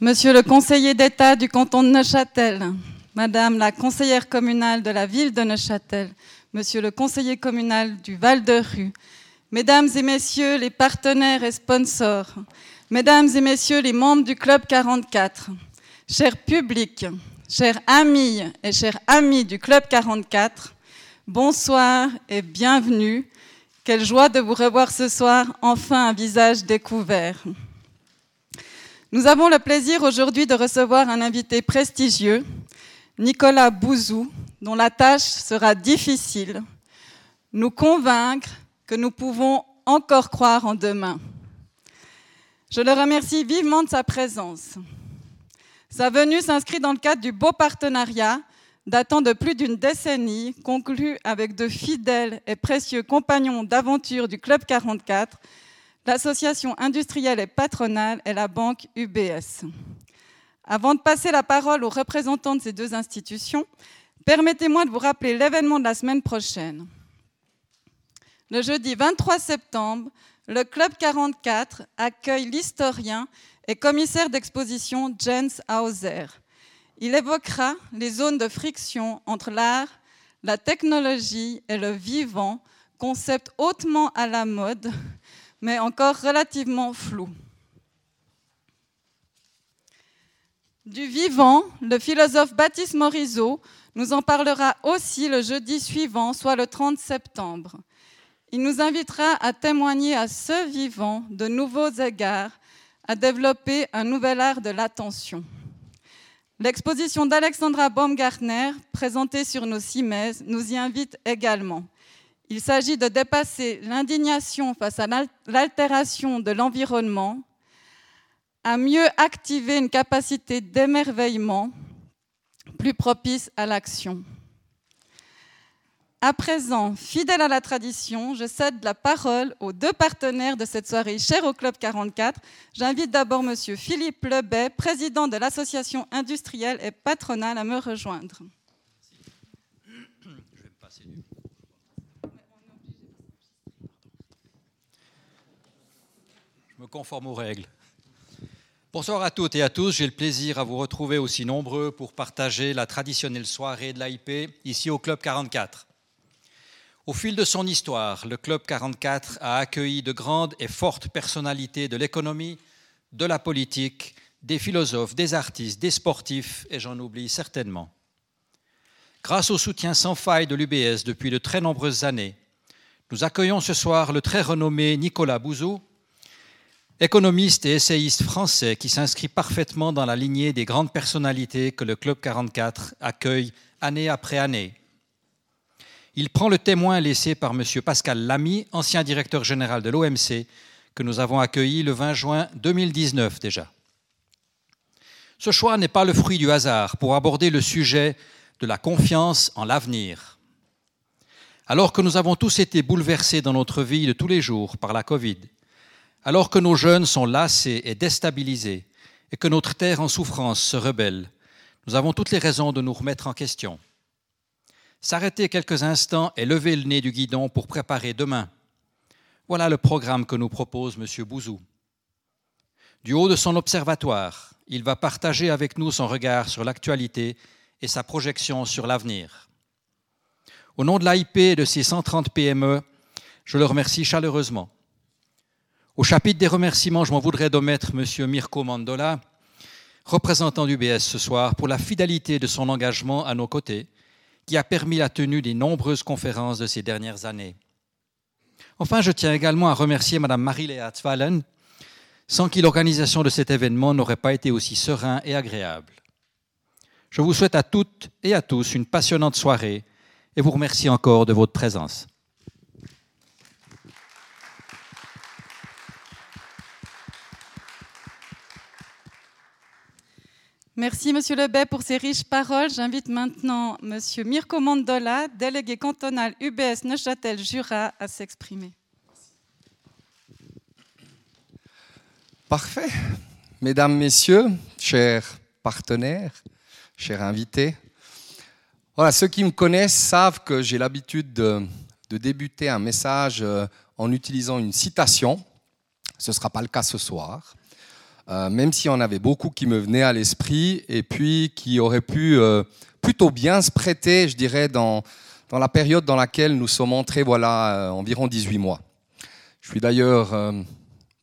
Monsieur le conseiller d'État du canton de Neuchâtel, Madame la conseillère communale de la ville de Neuchâtel, Monsieur le conseiller communal du Val-de-Rue, Mesdames et Messieurs les partenaires et sponsors, Mesdames et Messieurs les membres du Club 44, chers publics, chers amis et chers amis du Club 44, bonsoir et bienvenue. Quelle joie de vous revoir ce soir, enfin un visage découvert. Nous avons le plaisir aujourd'hui de recevoir un invité prestigieux, Nicolas Bouzou, dont la tâche sera difficile, nous convaincre que nous pouvons encore croire en demain. Je le remercie vivement de sa présence. Sa venue s'inscrit dans le cadre du beau partenariat datant de plus d'une décennie, conclu avec de fidèles et précieux compagnons d'aventure du Club 44, l'association industrielle et patronale et la banque UBS. Avant de passer la parole aux représentants de ces deux institutions, permettez-moi de vous rappeler l'événement de la semaine prochaine. Le jeudi 23 septembre, le Club 44 accueille l'historien et commissaire d'exposition Jens Hauser. Il évoquera les zones de friction entre l'art, la technologie et le vivant, concept hautement à la mode mais encore relativement flou. Du vivant, le philosophe Baptiste Morisot nous en parlera aussi le jeudi suivant, soit le 30 septembre. Il nous invitera à témoigner à ce vivant de nouveaux égards, à développer un nouvel art de l'attention. L'exposition d'Alexandra Baumgartner, présentée sur nos CIMES, nous y invite également. Il s'agit de dépasser l'indignation face à l'altération de l'environnement, à mieux activer une capacité d'émerveillement plus propice à l'action. À présent, fidèle à la tradition, je cède la parole aux deux partenaires de cette soirée chère au Club 44. J'invite d'abord M. Philippe Lebet, président de l'association industrielle et patronale, à me rejoindre. Conforme aux règles. Bonsoir à toutes et à tous. J'ai le plaisir à vous retrouver aussi nombreux pour partager la traditionnelle soirée de l'AIP ici au Club 44. Au fil de son histoire, le Club 44 a accueilli de grandes et fortes personnalités de l'économie, de la politique, des philosophes, des artistes, des sportifs, et j'en oublie certainement. Grâce au soutien sans faille de l'UBS depuis de très nombreuses années, nous accueillons ce soir le très renommé Nicolas Bouzou, économiste et essayiste français qui s'inscrit parfaitement dans la lignée des grandes personnalités que le Club 44 accueille année après année. Il prend le témoin laissé par M. Pascal Lamy, ancien directeur général de l'OMC, que nous avons accueilli le 20 juin 2019 déjà. Ce choix n'est pas le fruit du hasard pour aborder le sujet de la confiance en l'avenir. Alors que nous avons tous été bouleversés dans notre vie de tous les jours par la Covid, alors que nos jeunes sont lassés et déstabilisés et que notre terre en souffrance se rebelle, nous avons toutes les raisons de nous remettre en question. S'arrêter quelques instants et lever le nez du guidon pour préparer demain. Voilà le programme que nous propose M. Bouzou. Du haut de son observatoire, il va partager avec nous son regard sur l'actualité et sa projection sur l'avenir. Au nom de l'AIP et de ses 130 PME, je le remercie chaleureusement. Au chapitre des remerciements, je m'en voudrais d'omettre M. Mirko Mandola, représentant du BS ce soir, pour la fidélité de son engagement à nos côtés, qui a permis la tenue des nombreuses conférences de ces dernières années. Enfin, je tiens également à remercier Mme Marie-Léa Zwallen, sans qui l'organisation de cet événement n'aurait pas été aussi serein et agréable. Je vous souhaite à toutes et à tous une passionnante soirée et vous remercie encore de votre présence. Merci, Monsieur Lebet, pour ces riches paroles. J'invite maintenant Monsieur Mirko Mandola, délégué cantonal UBS Neuchâtel-Jura, à s'exprimer. Parfait. Mesdames, Messieurs, chers partenaires, chers invités, ceux qui me connaissent savent que j'ai l'habitude de, de, débuter un message euh, en utilisant une citation. Ce ne sera pas le cas ce soir. Euh, même s'il y en avait beaucoup qui me venaient à l'esprit et puis qui auraient pu euh, plutôt bien se prêter, je dirais, dans, la période dans laquelle nous sommes entrés, voilà, environ 18 mois. Je suis d'ailleurs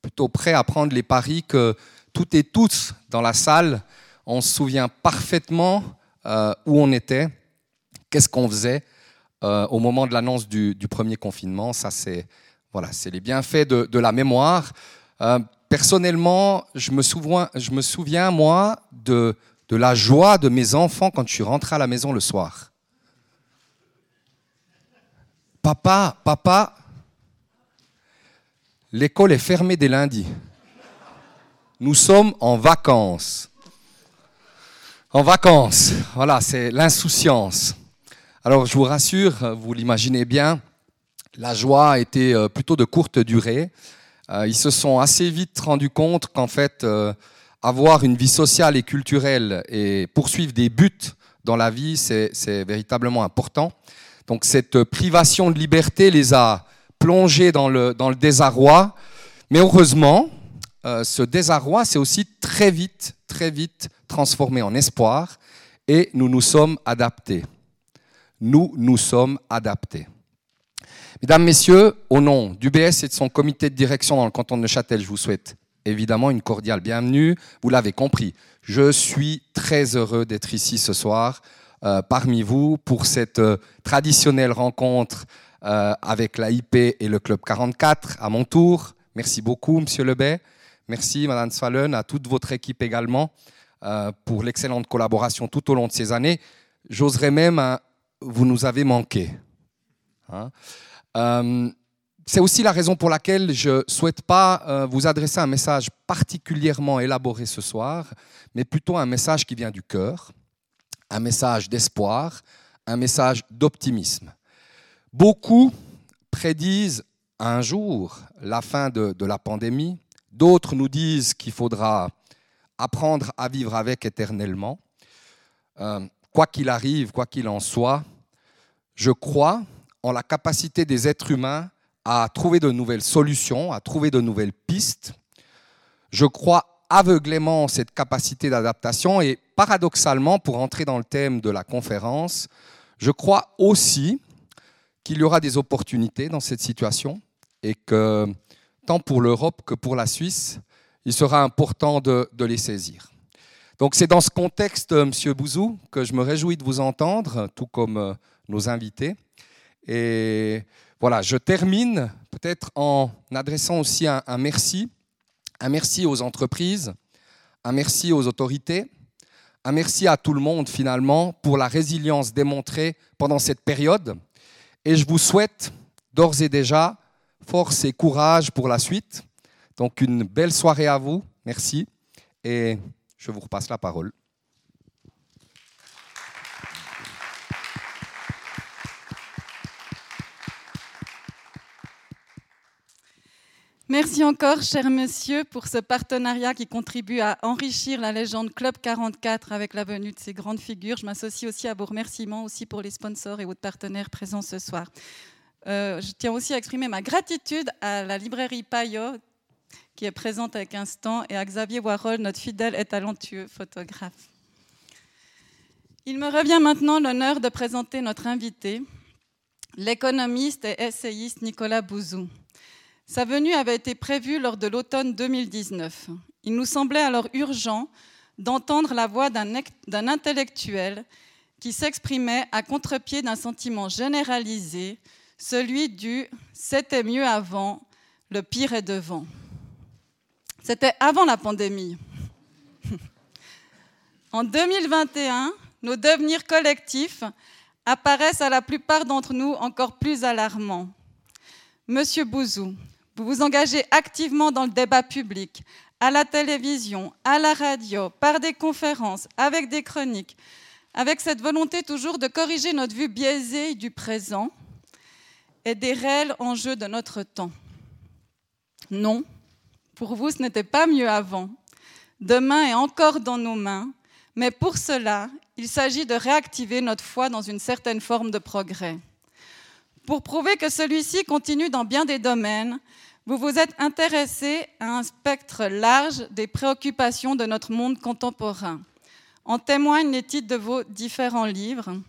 plutôt prêt à prendre les paris que toutes et tous dans la salle, on se souvient parfaitement où on était, qu'est-ce qu'on faisait au moment de l'annonce du, premier confinement. Ça, c'est voilà, les bienfaits de, la mémoire. Euh, personnellement, je me souviens, moi, de, de la joie de mes enfants quand je suis rentré à la maison le soir. Papa, papa, l'école est fermée dès lundi. Nous sommes en vacances. En vacances, voilà, c'est l'insouciance. Alors je vous rassure, vous l'imaginez bien, la joie a été euh, plutôt de courte durée. Euh, ils se sont assez vite rendus compte qu'en fait, euh, avoir une vie sociale et culturelle et poursuivre des buts dans la vie, c'est véritablement important. Donc cette privation de liberté les a plongés dans le, dans le désarroi. Mais heureusement, ce désarroi s'est aussi très vite, très vite transformé en espoir et nous nous sommes adaptés. Nous nous sommes adaptés. Mesdames, Messieurs, au nom du BS et de son comité de direction dans le canton de Neuchâtel, je vous souhaite évidemment une cordiale bienvenue. Vous l'avez compris, je suis très heureux d'être ici ce soir euh, parmi vous pour cette euh, traditionnelle rencontre euh, avec l'AIP et le Club 44 à mon tour. Merci beaucoup, Monsieur Lebet. Merci, Madame Swallen, à toute votre équipe également pour l'excellente collaboration tout au long de ces années. J'oserais même, hein, vous nous avez manqué. Hein. Euh, c'est aussi la raison pour laquelle je ne souhaite pas euh, vous adresser un message particulièrement élaboré ce soir, mais plutôt un message qui vient du cœur, un message d'espoir, un message d'optimisme. Beaucoup prédisent un jour la fin de, la pandémie, d'autres nous disent qu'il faudra apprendre à vivre avec éternellement. Euh, quoi qu'il arrive, quoi qu'il en soit, je crois ont la capacité des êtres humains à trouver de nouvelles solutions, à trouver de nouvelles pistes. Je crois aveuglément en cette capacité d'adaptation et paradoxalement, pour entrer dans le thème de la conférence, je crois aussi qu'il y aura des opportunités dans cette situation et que tant pour l'Europe que pour la Suisse, il sera important de, de les saisir. Donc c'est dans ce contexte, Monsieur Bouzou, que je me réjouis de vous entendre, tout comme euh, nos invités. Et voilà, je termine peut-être en adressant aussi un, merci, un merci aux entreprises, un merci aux autorités, un merci à tout le monde finalement pour la résilience démontrée pendant cette période. Et je vous souhaite d'ores et déjà force et courage pour la suite. Donc une belle soirée à vous, merci, et je vous repasse la parole. Merci encore, cher monsieur, pour ce partenariat qui contribue à enrichir la légende Club 44 avec la venue de ces grandes figures. Je m'associe aussi à vos remerciements aussi pour les sponsors et autres partenaires présents ce soir. Euh, je tiens aussi à exprimer ma gratitude à la librairie Payot qui est présente avec instant et à Xavier Warhol, notre fidèle et talentueux photographe. Il me revient maintenant l'honneur de présenter notre invité, l'économiste et essayiste Nicolas Bouzou. Sa venue avait été prévue lors de l'automne 2019. Il nous semblait alors urgent d'entendre la voix d'un intellectuel qui s'exprimait à contre-pied d'un sentiment généralisé, celui du c'était mieux avant, le pire est devant. C'était avant la pandémie. en 2021, nos devenirs collectifs apparaissent à la plupart d'entre nous encore plus alarmants. Monsieur Bouzou, vous vous engagez activement dans le débat public, à la télévision, à la radio, par des conférences, avec des chroniques, avec cette volonté toujours de corriger notre vue biaisée du présent et des réels enjeux de notre temps. Non, pour vous, ce n'était pas mieux avant. Demain est encore dans nos mains, mais pour cela, il s'agit de réactiver notre foi dans une certaine forme de progrès. Pour prouver que celui-ci continue dans bien des domaines, vous vous êtes intéressé à un spectre large des préoccupations de notre monde contemporain. En témoignent les titres de vos différents livres.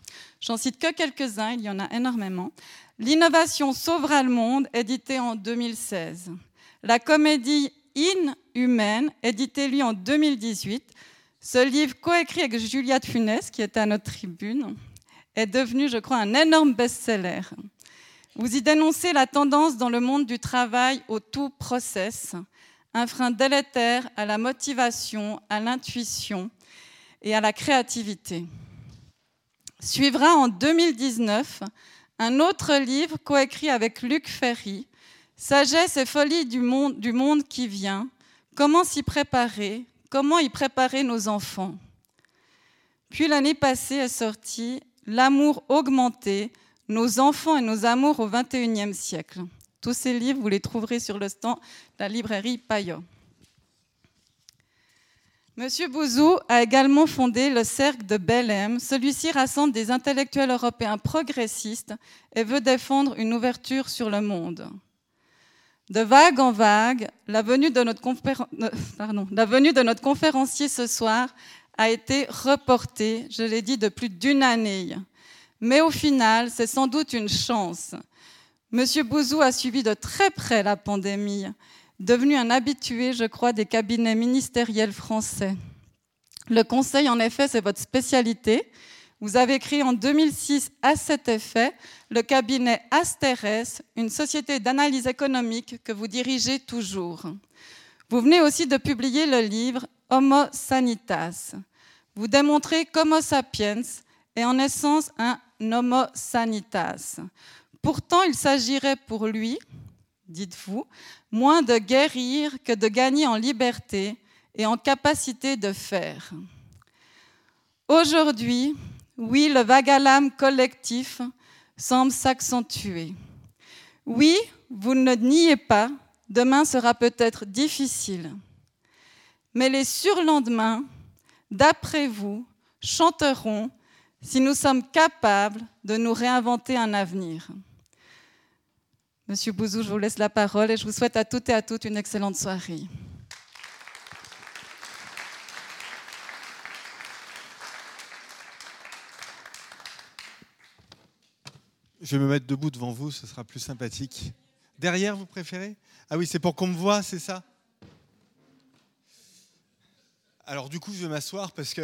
J'en cite que quelques-uns, il y en a énormément. L'innovation sauvera le monde, édité en 2016. La comédie Inhumaine, édité lui en 2018. Ce livre, coécrit avec Juliette Funès, qui était à notre tribune, est devenu, je crois, un énorme best-seller. Vous y dénoncez la tendance dans le monde du travail au tout process, un frein délétère à la motivation, à l'intuition et à la créativité. Suivra en 2019 un autre livre coécrit avec Luc Ferry, Sagesse et folie du monde, qui vient, comment s'y préparer, comment y préparer nos enfants. Puis l'année passée est sorti L'amour augmenté, nos enfants et nos amours au XXIe siècle. Tous ces livres, vous les trouverez sur le stand de la librairie Payot. Monsieur Bouzou a également fondé le Cercle de Belém. Celui-ci rassemble des intellectuels européens progressistes et veut défendre une ouverture sur le monde. De vague en vague, la venue de notre, Pardon, la venue de notre conférencier ce soir a été reportée, je l'ai dit, de plus d'une année. Mais au final, c'est sans doute une chance. Monsieur Bouzou a suivi de très près la pandémie, devenu un habitué, je crois, des cabinets ministériels français. Le conseil, en effet, c'est votre spécialité. Vous avez créé en 2006 à cet effet le cabinet Asteres, une société d'analyse économique que vous dirigez toujours. Vous venez aussi de publier le livre Homo Sanitas. Vous démontrez qu'Homo sapiens est en essence un Homo Sanitas. Pourtant, il s'agirait pour lui, dites-vous, moins de guérir que de gagner en liberté et en capacité de faire. Aujourd'hui, oui, le vagalame collectif semble s'accentuer. Oui, vous ne niez pas, demain sera peut-être difficile. Mais les surlendemains, d'après vous, chanteront si nous sommes capables de nous réinventer un avenir. Monsieur Bouzou, je vous laisse la parole et je vous souhaite à toutes et à toutes une excellente soirée. Je vais me mettre debout devant vous, ce sera plus sympathique. Derrière, vous préférez? Ah oui, c'est pour qu'on me voit, c'est ça? Alors du coup, je vais m'asseoir parce que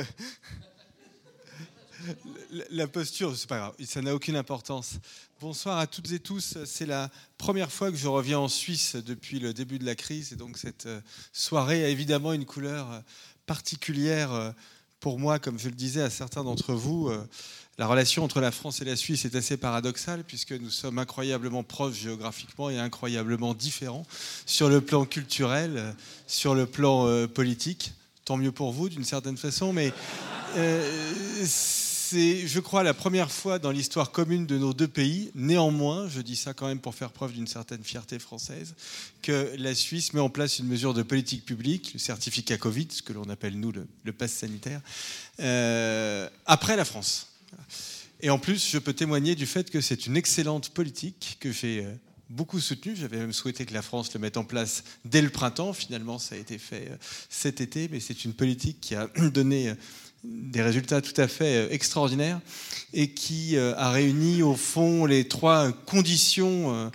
la posture, c'est pas grave, ça n'a aucune importance. Bonsoir à toutes et tous. C'est la première fois que je reviens en Suisse depuis le début de la crise, et donc cette euh, soirée a évidemment une couleur euh, particulière euh, pour moi, comme je le disais à certains d'entre vous. La relation entre la France et la Suisse est assez paradoxale puisque nous sommes incroyablement proches géographiquement et incroyablement différents sur le plan culturel, sur le plan politique. Tant mieux pour vous d'une certaine façon, mais c'est, je crois, la première fois dans l'histoire commune de nos deux pays, néanmoins, je dis ça quand même pour faire preuve d'une certaine fierté française, que la Suisse met en place une mesure de politique publique, le certificat Covid, ce que l'on appelle nous le, pass sanitaire, euh, après la France. Et en plus, je peux témoigner du fait que c'est une excellente politique que j'ai euh, beaucoup soutenue. J'avais même souhaité que la France le mette en place dès le printemps. Finalement, ça a été fait euh, cet été, mais c'est une politique qui a donné des résultats tout à fait extraordinaires et qui a réuni au fond les trois conditions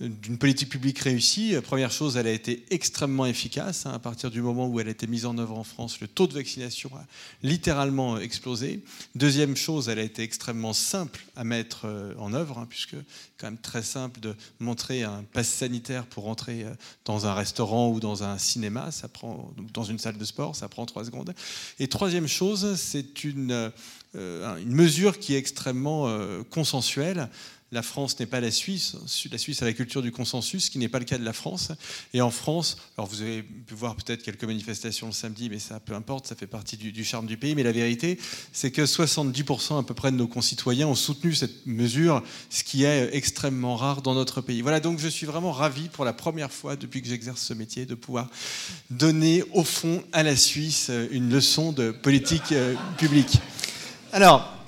d'une politique publique réussie. Première chose, elle a été extrêmement efficace. Hein. À partir du moment où elle a été mise en œuvre en France, le taux de vaccination a littéralement explosé. Deuxième chose, elle a été extrêmement simple à mettre euh, en œuvre, hein, puisque c'est quand même très simple de montrer un pass sanitaire pour entrer euh, dans un restaurant ou dans un cinéma, ça prend, dans une salle de sport, ça prend trois secondes. Et troisième chose, c'est une, euh, une mesure qui est extrêmement consensuelle la France n'est pas la Suisse. La Suisse a la culture du consensus, ce qui n'est pas le cas de la France. Et en France, alors vous avez pu voir peut-être quelques manifestations le samedi, mais ça, peu importe, ça fait partie du, charme du pays. Mais la vérité, c'est que 70% à peu près de nos concitoyens ont soutenu cette mesure, ce qui est extrêmement rare dans notre pays. Voilà, donc je suis vraiment ravi pour la première fois depuis que j'exerce ce métier de pouvoir donner au fond à la Suisse une leçon de politique euh, publique. Alors,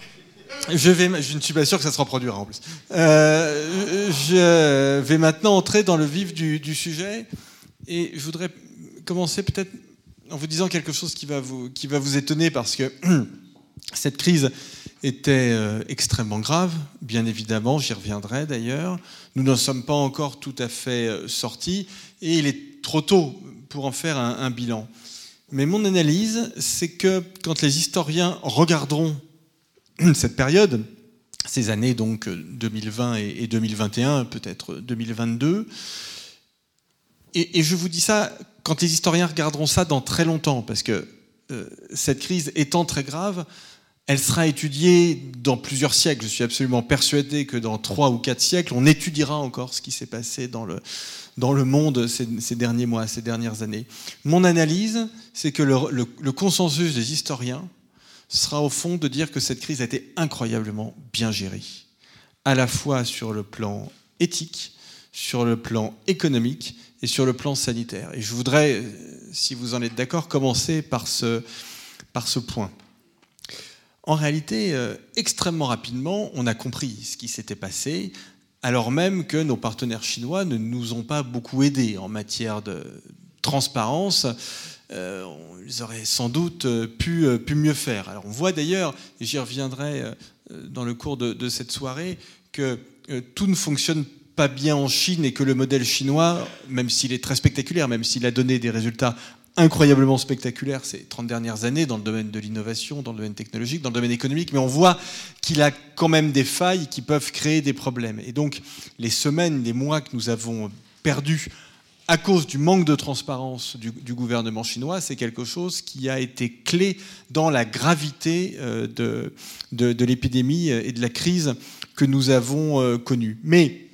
je, ne suis pas sûr que ça se reproduira en plus. Euh, je vais maintenant entrer dans le vif du, sujet et je voudrais commencer peut-être en vous disant quelque chose qui va vous, qui va vous étonner parce que cette crise était euh, extrêmement grave, bien évidemment, j'y reviendrai d'ailleurs. Nous n'en sommes pas encore tout à fait euh, sortis et il est trop tôt pour en faire un bilan. Mais mon analyse, c'est que quand les historiens regarderont cette période, ces années donc 2020 et 2021, peut-être 2022. Et, je vous dis ça quand les historiens regarderont ça dans très longtemps, parce que euh, cette crise étant très grave, elle sera étudiée dans plusieurs siècles. Je suis absolument persuadé que dans trois ou quatre siècles, on étudiera encore ce qui s'est passé dans le, dans le monde ces, derniers mois, ces dernières années. Mon analyse, c'est que le consensus des historiens, sera au fond de dire que cette crise a été incroyablement bien gérée, à la fois sur le plan éthique, sur le plan économique et sur le plan sanitaire. Et je voudrais, si vous en êtes d'accord, commencer par ce, par ce point. En réalité, euh, extrêmement rapidement, on a compris ce qui s'était passé, alors même que nos partenaires chinois ne nous ont pas beaucoup aidés en matière de transparence euh, ils auraient sans doute euh, pu, euh, pu mieux faire. Alors on voit d'ailleurs, et j'y reviendrai dans le cours de, cette soirée, que tout ne fonctionne pas bien en Chine et que le modèle chinois, même s'il est très spectaculaire, même s'il a donné des résultats incroyablement spectaculaires ces 30 dernières années dans le domaine de l'innovation, dans le domaine technologique, dans le domaine économique, mais on voit qu'il a quand même des failles qui peuvent créer des problèmes. Et donc les semaines, les mois que nous avons perdus à cause du manque de transparence du, gouvernement chinois, c'est quelque chose qui a été clé dans la gravité euh, de, l'épidémie et de la crise que nous avons euh, connue. Mais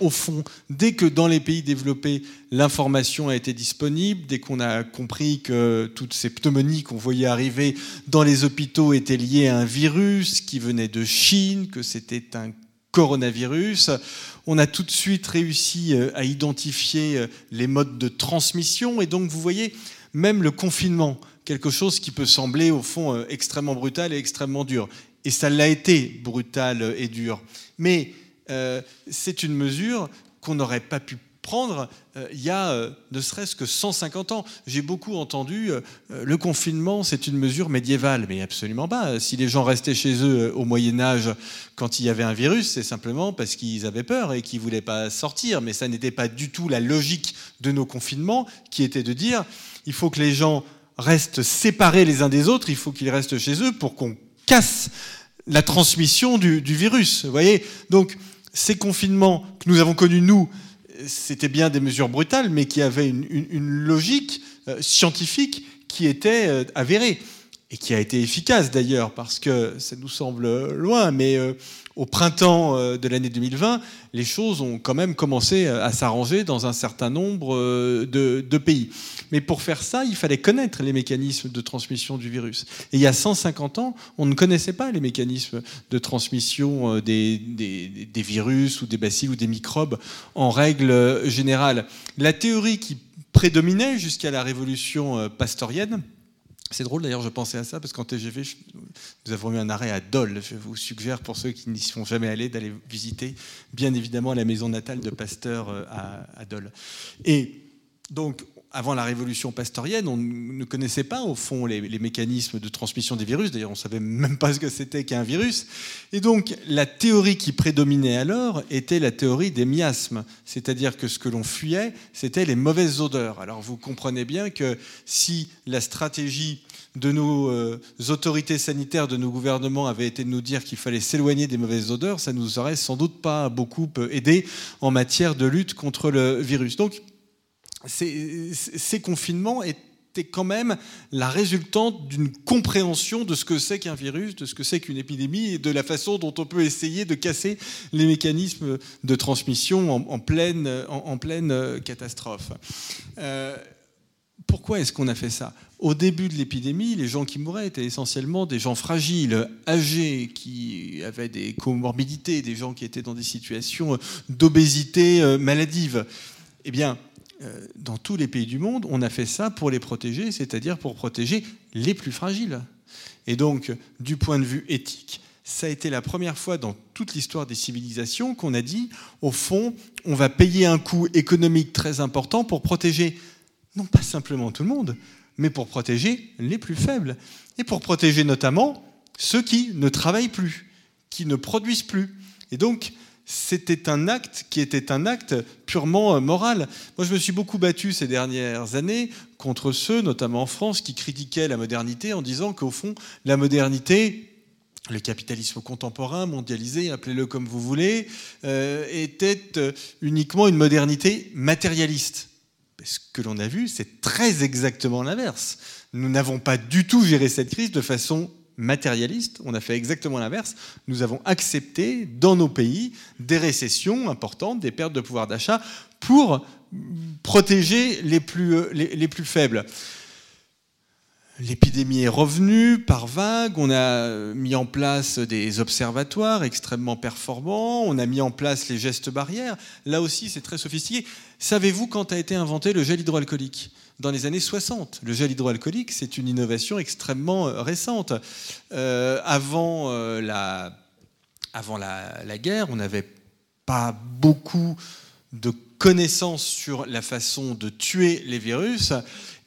au fond, dès que dans les pays développés, l'information a été disponible, dès qu'on a compris que toutes ces pneumonies qu'on voyait arriver dans les hôpitaux étaient liées à un virus qui venait de Chine, que c'était un coronavirus. On a tout de suite réussi euh, à identifier euh, les modes de transmission et donc vous voyez, même le confinement, quelque chose qui peut sembler au fond euh, extrêmement brutal et extrêmement dur. Et ça l'a été brutal et dur. Mais c'est une mesure qu'on n'aurait pas pu euh, il y a euh, ne serait-ce que 150 ans. J'ai beaucoup entendu euh, le confinement, c'est une mesure médiévale, mais absolument pas. Si les gens restaient chez eux au Moyen Âge quand il y avait un virus, c'est simplement parce qu'ils avaient peur et qu'ils voulaient pas sortir. Mais ça n'était pas du tout la logique de nos confinements, qui était de dire il faut que les gens restent séparés les uns des autres, il faut qu'ils restent chez eux pour qu'on casse la transmission du, du virus. Vous voyez? Donc ces confinements que nous avons connus nous c'était bien des mesures brutales, mais qui avaient une, logique euh, scientifique qui était euh, avérée et qui a été efficace d'ailleurs, parce que ça nous semble loin, mais euh, au printemps de l'année 2020, les choses ont quand même commencé à s'arranger dans un certain nombre de, pays. Mais pour faire ça, il fallait connaître les mécanismes de transmission du virus. Et il y a 150 ans, on ne connaissait pas les mécanismes de transmission des, des virus ou des bacilles ou des microbes en règle générale. La théorie qui prédominait jusqu'à la révolution pastorienne, c'est drôle d'ailleurs, je pensais à ça parce qu'en TGV, nous avons eu un arrêt à Dole. Je vous suggère, pour ceux qui n'y sont jamais allés, d'aller visiter, bien évidemment, la maison natale de Pasteur euh, à, Dole. Et donc, avant la révolution pastorienne, on ne connaissait pas au fond les, mécanismes de transmission des virus. D'ailleurs, on ne savait même pas ce que c'était qu'un virus. Et donc, la théorie qui prédominait alors était la théorie des miasmes. C'est-à-dire que ce que l'on fuyait, c'était les mauvaises odeurs. Alors, vous comprenez bien que si la stratégie de nos euh, autorités sanitaires, de nos gouvernements avait été de nous dire qu'il fallait s'éloigner des mauvaises odeurs, ça nous aurait sans doute pas beaucoup aidé en matière de lutte contre le virus. Donc, ces, confinements étaient quand même la résultante d'une compréhension de ce que c'est qu'un virus, de ce que c'est qu'une épidémie et de la façon dont on peut essayer de casser les mécanismes de transmission en, pleine, euh, catastrophe. Euh, pourquoi est-ce qu'on a fait ça? Au début de l'épidémie, les gens qui mouraient étaient essentiellement des gens fragiles, âgés, qui avaient des comorbidités, des gens qui étaient dans des situations d'obésité euh, maladive. Eh bien, dans tous les pays du monde, on a fait ça pour les protéger, c'est-à-dire pour protéger les plus fragiles. Et donc, du point de vue éthique, ça a été la première fois dans toute l'histoire des civilisations qu'on a dit, au fond, on va payer un coût économique très important pour protéger non pas simplement tout le monde, mais pour protéger les plus faibles, et pour protéger notamment ceux qui ne travaillent plus, qui ne produisent plus. Et donc, c'était un acte qui était un acte purement euh, moral. Moi, je me suis beaucoup battu ces dernières années contre ceux, notamment en France, qui critiquaient la modernité en disant qu'au fond, la modernité, le capitalisme contemporain, mondialisé, appelez-le comme vous voulez, euh, était euh, uniquement une modernité matérialiste. Ce que l'on a vu, c'est très exactement l'inverse. Nous n'avons pas du tout géré cette crise de façon matérialiste, on a fait exactement l'inverse. Nous avons accepté dans nos pays des récessions importantes, des pertes de pouvoir d'achat pour protéger les plus, les, plus faibles. L'épidémie est revenue par vagues, on a mis en place des observatoires extrêmement performants, on a mis en place les gestes barrières. Là aussi, c'est très sophistiqué. Savez-vous quand a été inventé le gel hydroalcoolique? Dans les années 60. Le gel hydroalcoolique, c'est une innovation extrêmement euh, récente. Euh, avant, euh, la, avant la, la, guerre, on n'avait pas beaucoup de connaissances sur la façon de tuer les virus.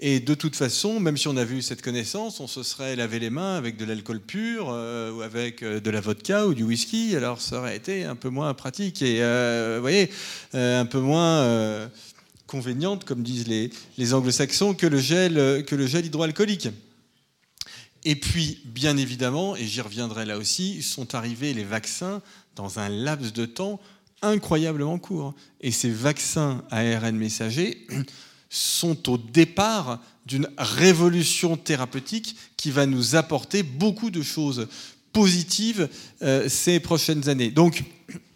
Et de toute façon, même si on avait eu cette connaissance, on se serait lavé les mains avec de l'alcool pur ou avec de la vodka ou du whisky. Alors ça aurait été un peu moins pratique et, vous voyez, un peu moins convéniente, comme disent les, anglo-saxons, que, le gel, hydroalcoolique. Et puis, bien évidemment, et j'y reviendrai là aussi, sont arrivés les vaccins dans un laps de temps incroyablement court. Et ces vaccins ARN messagers sont au départ d'une révolution thérapeutique qui va nous apporter beaucoup de choses positives euh, ces prochaines années. Donc,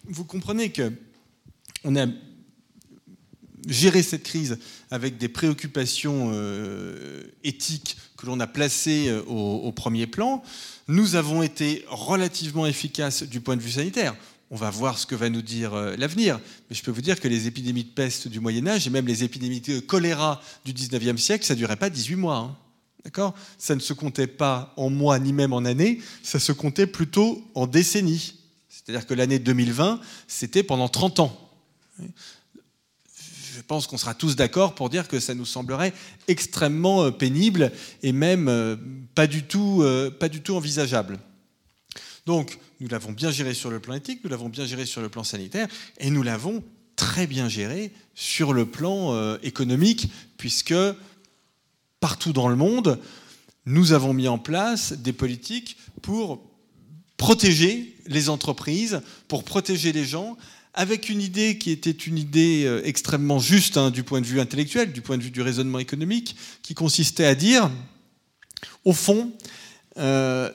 vous comprenez que on a gérer cette crise avec des préoccupations euh, éthiques que l'on a placées euh, au, premier plan, nous avons été relativement efficaces du point de vue sanitaire. On va voir ce que va nous dire euh, l'avenir. Mais je peux vous dire que les épidémies de peste du Moyen Âge et même les épidémies de choléra du 19e siècle, ça ne durait pas 18 mois. Hein. D'accord? Ça ne se comptait pas en mois ni même en années, ça se comptait plutôt en décennies. C'est-à-dire que l'année 2020, c'était pendant 30 ans pense qu'on sera tous d'accord pour dire que ça nous semblerait extrêmement euh, pénible et même euh, euh, pas du tout envisageable. Donc, nous l'avons bien géré sur le plan éthique, nous l'avons bien géré sur le plan sanitaire, et nous l'avons très bien géré sur le plan économique, puisque partout dans le monde, nous avons mis en place des politiques pour protéger les entreprises, pour protéger les gens, avec une idée qui était une idée euh, extrêmement juste hein, du point de vue intellectuel, du point de vue du raisonnement économique, qui consistait à dire, au fond, euh,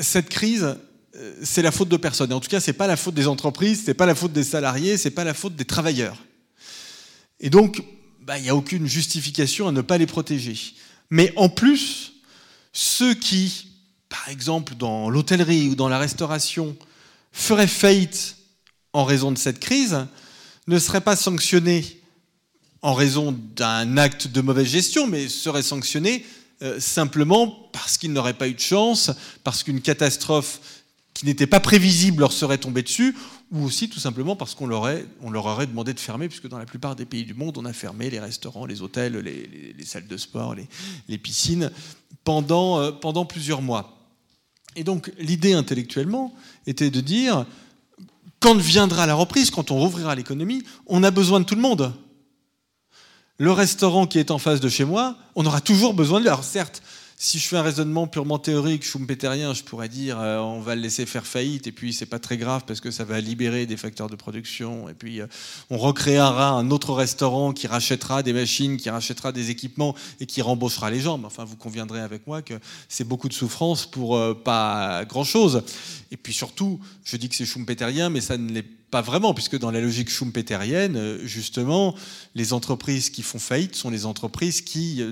cette crise, euh, c'est la faute de personne. en tout cas, c'est pas la faute des entreprises, c'est pas la faute des salariés, c'est pas la faute des travailleurs. Et donc, bah, il n'y a aucune justification à ne pas les protéger. Mais en plus, ceux qui, par exemple, dans l'hôtellerie ou dans la restauration, feraient faillite en raison de cette crise ne serait pas sanctionné en raison d'un acte de mauvaise gestion, mais serait sanctionné euh, simplement parce qu'il n'aurait pas eu de chance, parce qu'une catastrophe qui n'était pas prévisible leur serait tombée dessus, ou aussi tout simplement parce qu'on leur, aurait demandé de fermer, puisque dans la plupart des pays du monde, on a fermé les restaurants, les hôtels, les, salles de sport, les, piscines, euh, pendant plusieurs mois. Et donc l'idée intellectuellement était de dire, quand viendra la reprise, quand on rouvrira l'économie, on a besoin de tout le monde. Le restaurant qui est en face de chez moi, on aura toujours besoin de lui. Alors certes, si je fais un raisonnement purement théorique, schumpeterien, je pourrais dire euh, on va le laisser faire faillite et puis c'est pas très grave parce que ça va libérer des facteurs de production et puis euh, on recréera un autre restaurant qui rachètera des machines, qui rachètera des équipements et qui rembauchera les gens. enfin, vous conviendrez avec moi que c'est beaucoup de souffrance pour euh, pas grand chose. Et puis surtout, je dis que c'est schumpeterien, mais ça ne l'est pas vraiment, puisque dans la logique schumpeterienne, justement, les entreprises qui font faillite sont les entreprises qui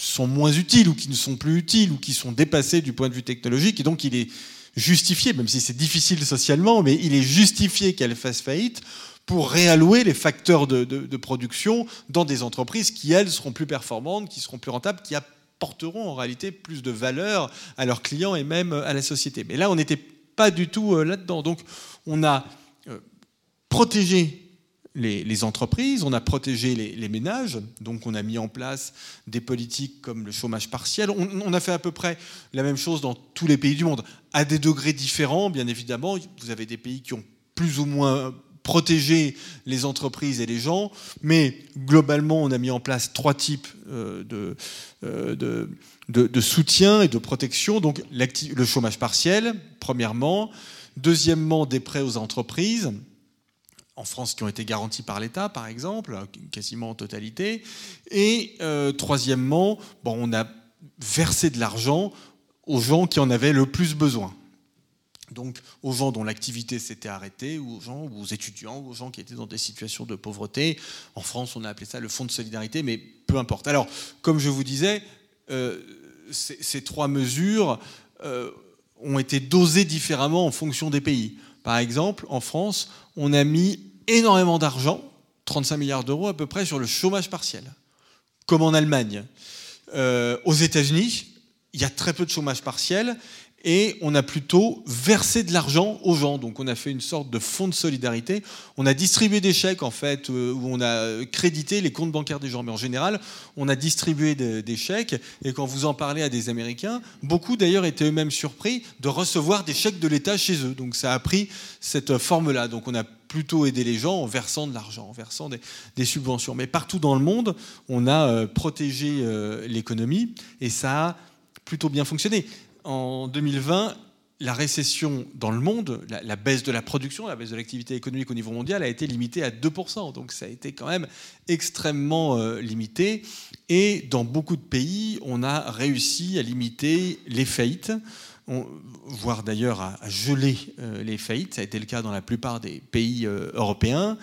sont moins utiles ou qui ne sont plus utiles ou qui sont dépassés du point de vue technologique. Et donc il est justifié, même si c'est difficile socialement, mais il est justifié qu'elle fasse faillite pour réallouer les facteurs de, production dans des entreprises qui, elles, seront plus performantes, qui seront plus rentables, qui apporteront en réalité plus de valeur à leurs clients et même à la société. Mais là, on était pas du tout là-dedans. Donc on a protégé les, entreprises, on a protégé les, ménages, donc on a mis en place des politiques comme le chômage partiel. On, a fait à peu près la même chose dans tous les pays du monde, à des degrés différents, bien évidemment. Vous avez des pays qui ont plus ou moins protégé les entreprises et les gens, mais globalement, on a mis en place trois types euh, euh, de, de, soutien et de protection. Donc le chômage partiel, premièrement. Deuxièmement, des prêts aux entreprises en France qui ont été garantis par l'État, par exemple, quasiment en totalité. Et euh, troisièmement, on a versé de l'argent aux gens qui en avaient le plus besoin. Donc aux gens dont l'activité s'était arrêtée, ou aux gens, ou aux étudiants, aux gens qui étaient dans des situations de pauvreté. En France, on a appelé ça le fonds de solidarité, mais peu importe. Alors, comme je vous disais, euh, ces, trois mesures euh, ont été dosées différemment en fonction des pays. Par exemple, en France, on a mis énormément d'argent, 35 milliards d'euros à peu près, sur le chômage partiel, comme en Allemagne. Euh, aux États-Unis, il y a très peu de chômage partiel et on a plutôt versé de l'argent aux gens. Donc on a fait une sorte de fonds de solidarité. On a distribué des chèques en fait euh, où on a crédité les comptes bancaires des gens. Mais en général, on a distribué des chèques et quand vous en parlez à des Américains, beaucoup d'ailleurs étaient eux-mêmes surpris de recevoir des chèques de l'État chez eux. Donc ça a pris cette forme-là. Donc on a plutôt aidé les gens en versant de l'argent, en versant des, subventions. Mais partout dans le monde, on a euh, protégé euh, l'économie et ça a plutôt bien fonctionné en 2020, la récession dans le monde, la, baisse de la production, la baisse de l'activité économique au niveau mondial a été limitée à 2%. Donc ça a été quand même extrêmement euh, limité. Et dans beaucoup de pays, on a réussi à limiter les faillites, voire d'ailleurs à, geler euh, les faillites. Ça a été le cas dans la plupart des pays euh, européens.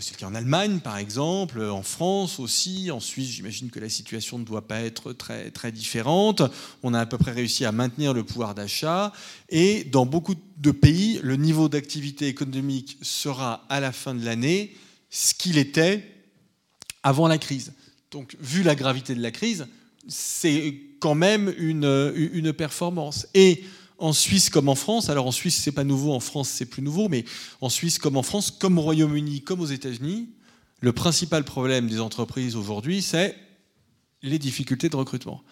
C'est le cas en Allemagne, par exemple, en France aussi, en Suisse, j'imagine que la situation ne doit pas être très, très différente. On a à peu près réussi à maintenir le pouvoir d'achat. Et dans beaucoup de pays, le niveau d'activité économique sera à la fin de l'année ce qu'il était avant la crise. Donc, vu la gravité de la crise, c'est quand même une, une performance. Et en Suisse comme en France, alors en Suisse c'est pas nouveau, en France c'est plus nouveau, mais en Suisse comme en France, comme au Royaume-Uni, comme aux États-Unis, le principal problème des entreprises aujourd'hui, c'est les difficultés de recrutement.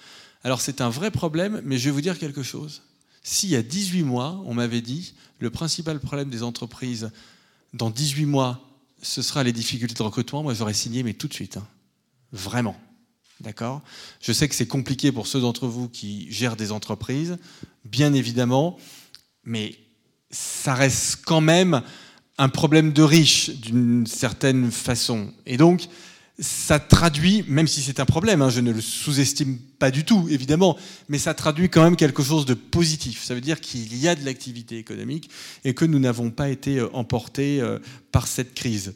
Alors c'est un vrai problème, mais je vais vous dire quelque chose. S'il y a 18 mois, on m'avait dit, le principal problème des entreprises dans 18 mois, ce sera les difficultés de recrutement, moi j'aurais signé, mais tout de suite. Hein. Vraiment. D'accord? Je sais que c'est compliqué pour ceux d'entre vous qui gèrent des entreprises, bien évidemment, mais ça reste quand même un problème de riche d'une certaine façon. Et donc, ça traduit, même si c'est un problème, hein, je ne le sous-estime pas du tout, évidemment, mais ça traduit quand même quelque chose de positif. Ça veut dire qu'il y a de l'activité économique et que nous n'avons pas été euh, emportés euh, par cette crise.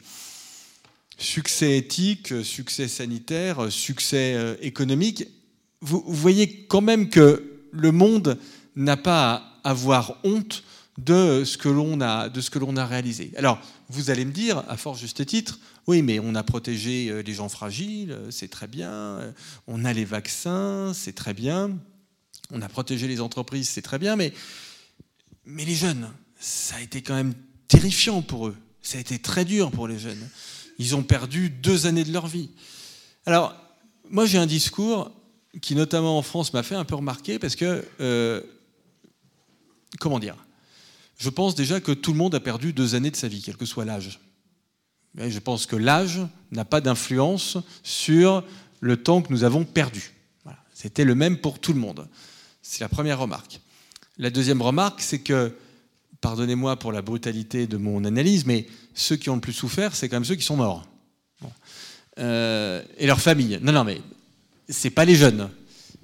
Succès éthique, succès sanitaire, succès euh, économique. Vous voyez quand même que le monde n'a pas à avoir honte de ce que l'on a, a réalisé. Alors, vous allez me dire, à fort juste titre, oui, mais on a protégé euh, les gens fragiles, euh, c'est très bien. On a les vaccins, c'est très bien. On a protégé les entreprises, c'est très bien. Mais, mais les jeunes, ça a été quand même terrifiant pour eux. Ça a été très dur pour les jeunes ils ont perdu deux années de leur vie. Alors, moi j'ai un discours qui notamment en France m'a fait un peu remarquer parce que, euh, comment dire, je pense déjà que tout le monde a perdu deux années de sa vie, quel que soit l'âge. Je pense que l'âge n'a pas d'influence sur le temps que nous avons perdu. C'était le même pour tout le monde. C'est la première remarque. La deuxième remarque, c'est que pardonnez-moi pour la brutalité de mon analyse, mais ceux qui ont le plus souffert, c'est quand même ceux qui sont morts. Euh, et leurs familles. Non, non, mais c'est pas les jeunes.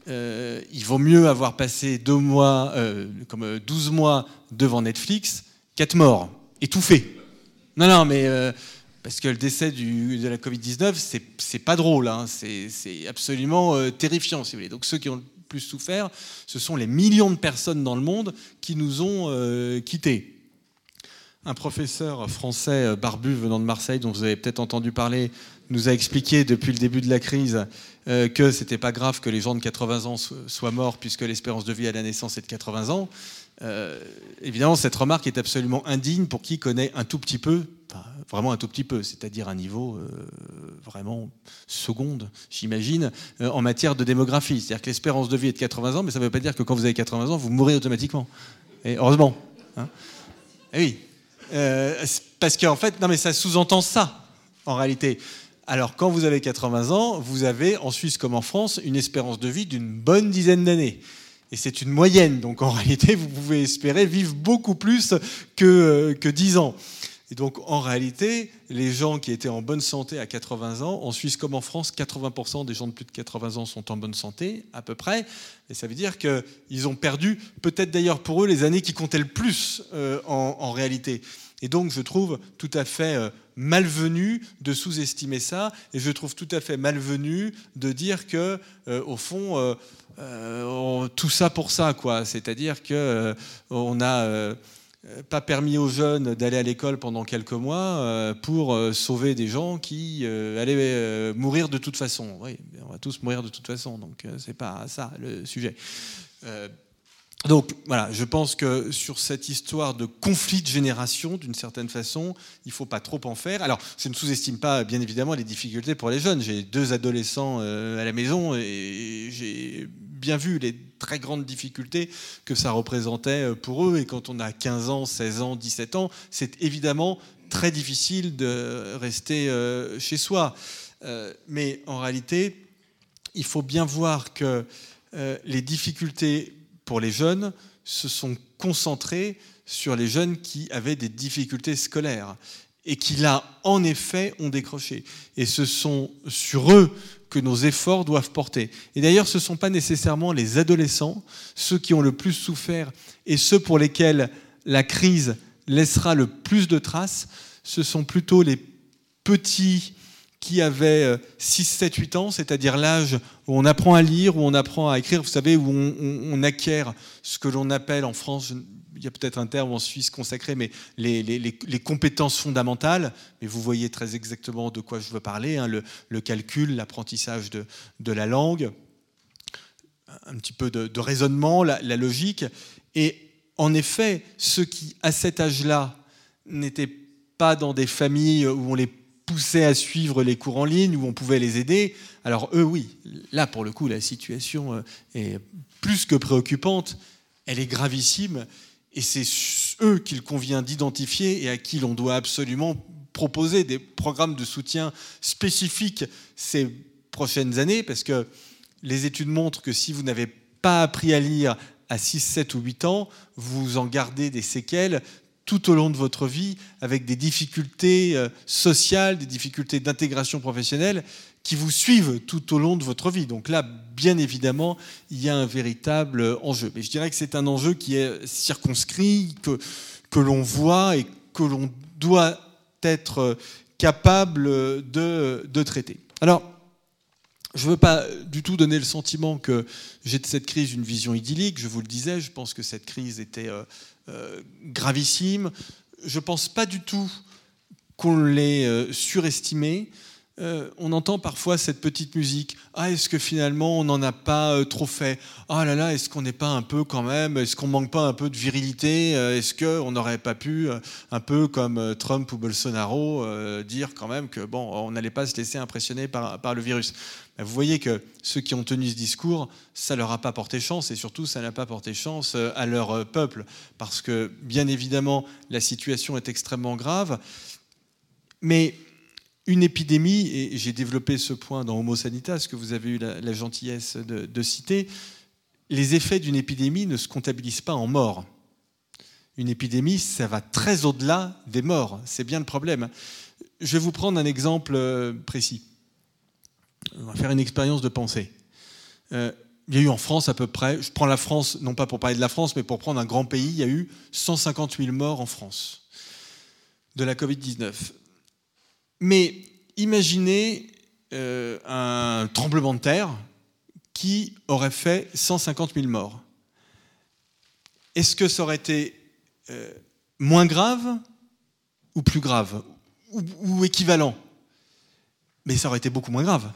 Euh, il vaut mieux avoir passé deux mois, euh, comme 12 mois devant Netflix qu'être mort, étouffé. Non, non, mais parce que le décès de la Covid-19, c'est pas drôle, hein. c'est absolument terrifiant, si vous voulez. Donc ceux qui ont plus souffert, ce sont les millions de personnes dans le monde qui nous ont euh, quittés. un professeur français barbu venant de Marseille, dont vous avez peut-être entendu parler, nous a expliqué depuis le début de la crise euh, que c'était pas grave que les gens de 80 ans soient morts puisque l'espérance de vie à la naissance est de 80 ans. Euh, évidemment, cette remarque est absolument indigne pour qui connaît un tout petit peu, vraiment un tout petit peu, c'est-à-dire un niveau euh, vraiment seconde, j'imagine, en matière de démographie. C'est-à-dire que l'espérance de vie est de 80 ans, mais ça ne veut pas dire que quand vous avez 80 ans, vous mourrez automatiquement. Et heureusement. Hein. Eh oui. parce qu'en fait, non mais ça sous-entend ça, en réalité. Alors, quand vous avez 80 ans, vous avez, en Suisse comme en France, une espérance de vie d'une bonne dizaine d'années. Et c'est une moyenne, donc en réalité, vous pouvez espérer vivre beaucoup plus que, que 10 ans. Et donc, en réalité, les gens qui étaient en bonne santé à 80 ans, en Suisse comme en France, 80% des gens de plus de 80 ans sont en bonne santé, à peu près. Et ça veut dire qu'ils ont perdu, peut-être d'ailleurs pour eux, les années qui comptaient le plus euh, en, réalité. Et donc, je trouve tout à fait euh, malvenu de sous-estimer ça, et je trouve tout à fait malvenu de dire que, euh, au fond, tout ça pour ça, quoi. C'est-à-dire que on n'a pas permis aux jeunes d'aller à l'école pendant quelques mois pour sauver des gens qui allaient mourir de toute façon. Oui, on va tous mourir de toute façon, donc c'est pas ça le sujet. Donc voilà, je pense que sur cette histoire de conflit de génération, d'une certaine façon, il ne faut pas trop en faire. Alors, je ne sous-estime pas, bien évidemment, les difficultés pour les jeunes. J'ai deux adolescents euh, à la maison et j'ai bien vu les très grandes difficultés que ça représentait euh, pour eux. Et quand on a 15 ans, 16 ans, 17 ans, c'est évidemment très difficile de rester euh, chez soi. Mais en réalité, il faut bien voir que les difficultés pour les jeunes se sont concentrés sur les jeunes qui avaient des difficultés scolaires et qui là, en effet, ont décroché. Et ce sont sur eux que nos efforts doivent porter. Et d'ailleurs, ce ne sont pas nécessairement les adolescents, ceux qui ont le plus souffert et ceux pour lesquels la crise laissera le plus de traces, ce sont plutôt les petits qui avait 6, 7, 8 ans, c'est-à-dire l'âge où on apprend à lire, où on apprend à écrire, vous savez, où on, acquiert ce que l'on appelle en France, il y a peut-être un terme en Suisse consacré, mais les, compétences fondamentales. Mais vous voyez très exactement de quoi je veux parler, hein, le, calcul, l'apprentissage de, la langue, un petit peu de, raisonnement, la, logique. Et en effet, ceux qui, à cet âge-là, n'étaient pas dans des familles où on les poussait à suivre les cours en ligne, où on pouvait les aider. Alors eux, oui, là, pour le coup, la situation euh, est plus que préoccupante, elle est gravissime, et c'est eux qu'il convient d'identifier et à qui l'on doit absolument proposer des programmes de soutien spécifiques ces prochaines années, parce que les études montrent que si vous n'avez pas appris à lire à 6, 7 ou 8 ans, vous en gardez des séquelles tout au long de votre vie avec des difficultés euh, sociales, des difficultés d'intégration professionnelle qui vous suivent tout au long de votre vie. Donc là, bien évidemment, il y a un véritable enjeu. Mais je dirais que c'est un enjeu qui est circonscrit, que, que l'on voit et que l'on doit être capable de, de traiter. Alors, je ne veux pas du tout donner le sentiment que j'ai de cette crise une vision idyllique. Je vous le disais, je pense que cette crise était euh, euh, gravissime. Je ne pense pas du tout qu'on l'ait euh, surestimé. Euh, on entend parfois cette petite musique. Ah, est-ce que finalement on n'en a pas trop fait? Ah là là, est-ce qu'on n'est pas un peu quand même Est-ce qu'on manque pas un peu de virilité Est-ce qu'on n'aurait pas pu, un peu comme Trump ou Bolsonaro, dire quand même que bon, on n'allait pas se laisser impressionner par, le virus? Vous voyez que ceux qui ont tenu ce discours, ça leur a pas porté chance et surtout ça n'a pas porté chance euh, à leur euh, peuple parce que bien évidemment la situation est extrêmement grave. Mais une épidémie, et j'ai développé ce point dans Homo Sanitas que vous avez eu la, gentillesse de, citer, les effets d'une épidémie ne se comptabilisent pas en morts. Une épidémie, ça va très au-delà des morts. C'est bien le problème. Je vais vous prendre un exemple euh, précis on va faire une expérience de pensée. Euh, il y a eu en France à peu près, je prends la France, non pas pour parler de la France, mais pour prendre un grand pays, il y a eu 150 000 morts en France de la Covid-19. Mais imaginez euh, un tremblement de terre qui aurait fait 150 000 morts. Est-ce que ça aurait été euh, moins grave ou plus grave, ou, équivalent? Mais ça aurait été beaucoup moins grave.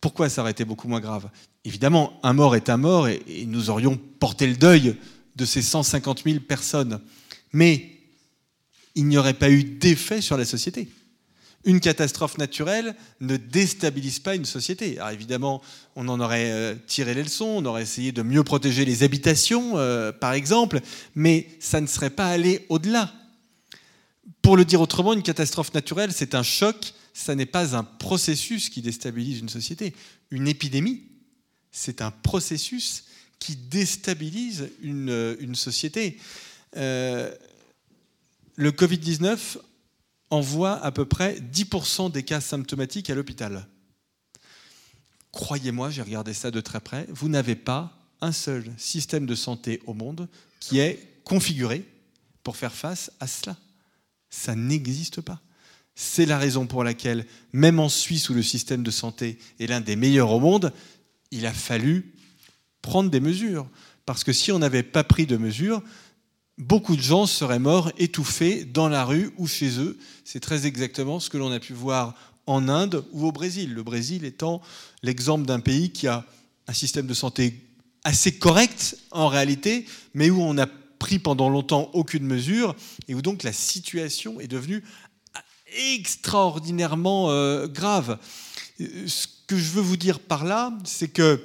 Pourquoi ça aurait été beaucoup moins grave? Évidemment, un mort est un mort et, et, nous aurions porté le deuil de ces 150 000 personnes. Mais il n'y aurait pas eu d'effet sur la société une catastrophe naturelle ne déstabilise pas une société. Alors évidemment, on en aurait euh, tiré les leçons, on aurait essayé de mieux protéger les habitations, euh, par exemple, mais ça ne serait pas allé au-delà. Pour le dire autrement, une catastrophe naturelle, c'est un choc, ça n'est pas un processus qui déstabilise une société. Une épidémie, c'est un processus qui déstabilise une, euh, une société. le Covid-19 envoie à peu près 10% des cas symptomatiques à l'hôpital. Croyez-moi, j'ai regardé ça de très près, vous n'avez pas un seul système de santé au monde qui est configuré pour faire face à cela. Ça n'existe pas. C'est la raison pour laquelle, même en Suisse, où le système de santé est l'un des meilleurs au monde, il a fallu prendre des mesures. Parce que si on n'avait pas pris de mesures, beaucoup de gens seraient morts étouffés dans la rue ou chez eux. C'est très exactement ce que l'on a pu voir en Inde ou au Brésil. Le Brésil étant l'exemple d'un pays qui a un système de santé assez correct en réalité, mais où on n'a pris pendant longtemps aucune mesure et où donc la situation est devenue extraordinairement euh, grave. Ce que je veux vous dire par là, c'est que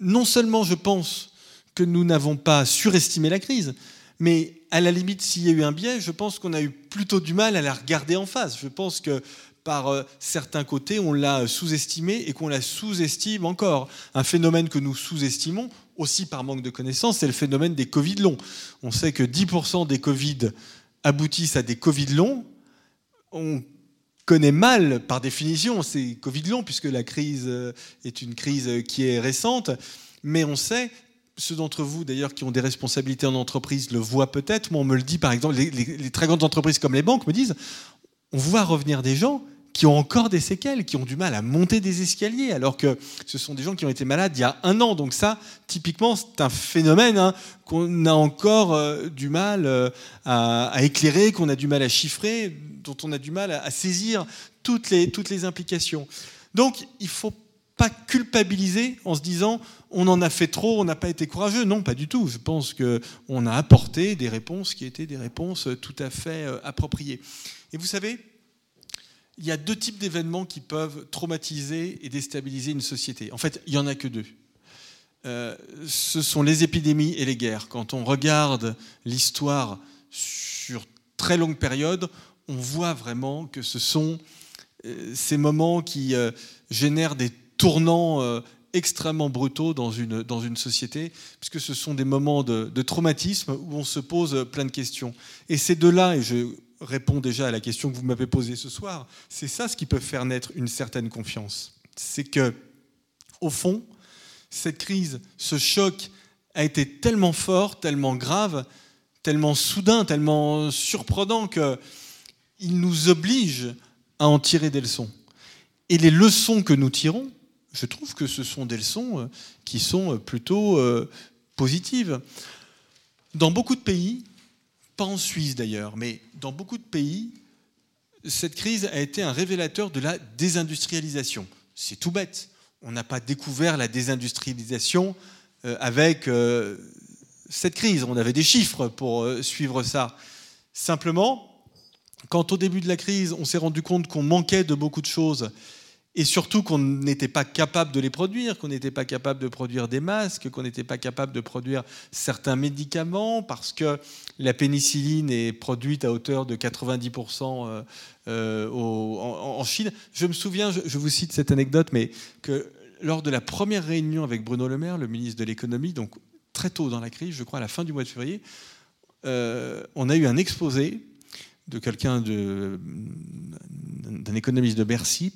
non seulement je pense que nous n'avons pas surestimé la crise. Mais à la limite, s'il y a eu un biais, je pense qu'on a eu plutôt du mal à la regarder en face. Je pense que par euh, certains côtés, on l'a sous-estimé et qu'on la sous-estime encore. Un phénomène que nous sous-estimons, aussi par manque de connaissances, c'est le phénomène des Covid longs. On sait que 10% des Covid aboutissent à des Covid longs. On connaît mal, par définition, ces Covid longs, puisque la crise euh, est une crise qui est récente. Mais on sait ceux d'entre vous, d'ailleurs, qui ont des responsabilités en entreprise le voient peut-être. Moi, on me le dit, par exemple, les, très grandes entreprises comme les banques me disent, on voit revenir des gens qui ont encore des séquelles, qui ont du mal à monter des escaliers, alors que ce sont des gens qui ont été malades il y a un an. Donc ça, typiquement, c'est un phénomène hein, qu'on a encore euh, du mal euh, à, éclairer, qu'on a du mal à chiffrer, dont on a du mal à, saisir toutes les, toutes les implications. Donc, il faut pas culpabiliser en se disant on en a fait trop, on n'a pas été courageux. Non, pas du tout. Je pense qu'on a apporté des réponses qui étaient des réponses tout à fait euh, appropriées. Et vous savez, il y a deux types d'événements qui peuvent traumatiser et déstabiliser une société. En fait, il n'y en a que deux. Euh, ce sont les épidémies et les guerres. Quand on regarde l'histoire sur très longue période, on voit vraiment que ce sont euh, ces moments qui génèrent des tournants euh, extrêmement brutaux dans une, dans une société, puisque ce sont des moments de, traumatisme où on se pose plein de questions. Et c'est de là, et je réponds déjà à la question que vous m'avez posée ce soir, c'est ça ce qui peut faire naître une certaine confiance. C'est que, au fond, cette crise, ce choc a été tellement fort, tellement grave, tellement soudain, tellement surprenant qu'il nous oblige à en tirer des leçons. Et les leçons que nous tirons, je trouve que ce sont des leçons euh, qui sont euh, plutôt euh, positives. Dans beaucoup de pays, pas en Suisse d'ailleurs, mais dans beaucoup de pays, cette crise a été un révélateur de la désindustrialisation. C'est tout bête. On n'a pas découvert la désindustrialisation avec cette crise. On avait des chiffres pour suivre ça. Simplement, quand au début de la crise, on s'est rendu compte qu'on manquait de beaucoup de choses et surtout qu'on n'était pas capable de les produire, qu'on n'était pas capable de produire des masques, qu'on n'était pas capable de produire certains médicaments, parce que la pénicilline est produite à hauteur de 90% euh, euh, en, Chine. Je me souviens, je, vous cite cette anecdote, mais que lors de la première réunion avec Bruno Le Maire, le ministre de l'économie, donc très tôt dans la crise, je crois à la fin du mois de février, euh, on a eu un exposé de quelqu'un d'un économiste de Bercy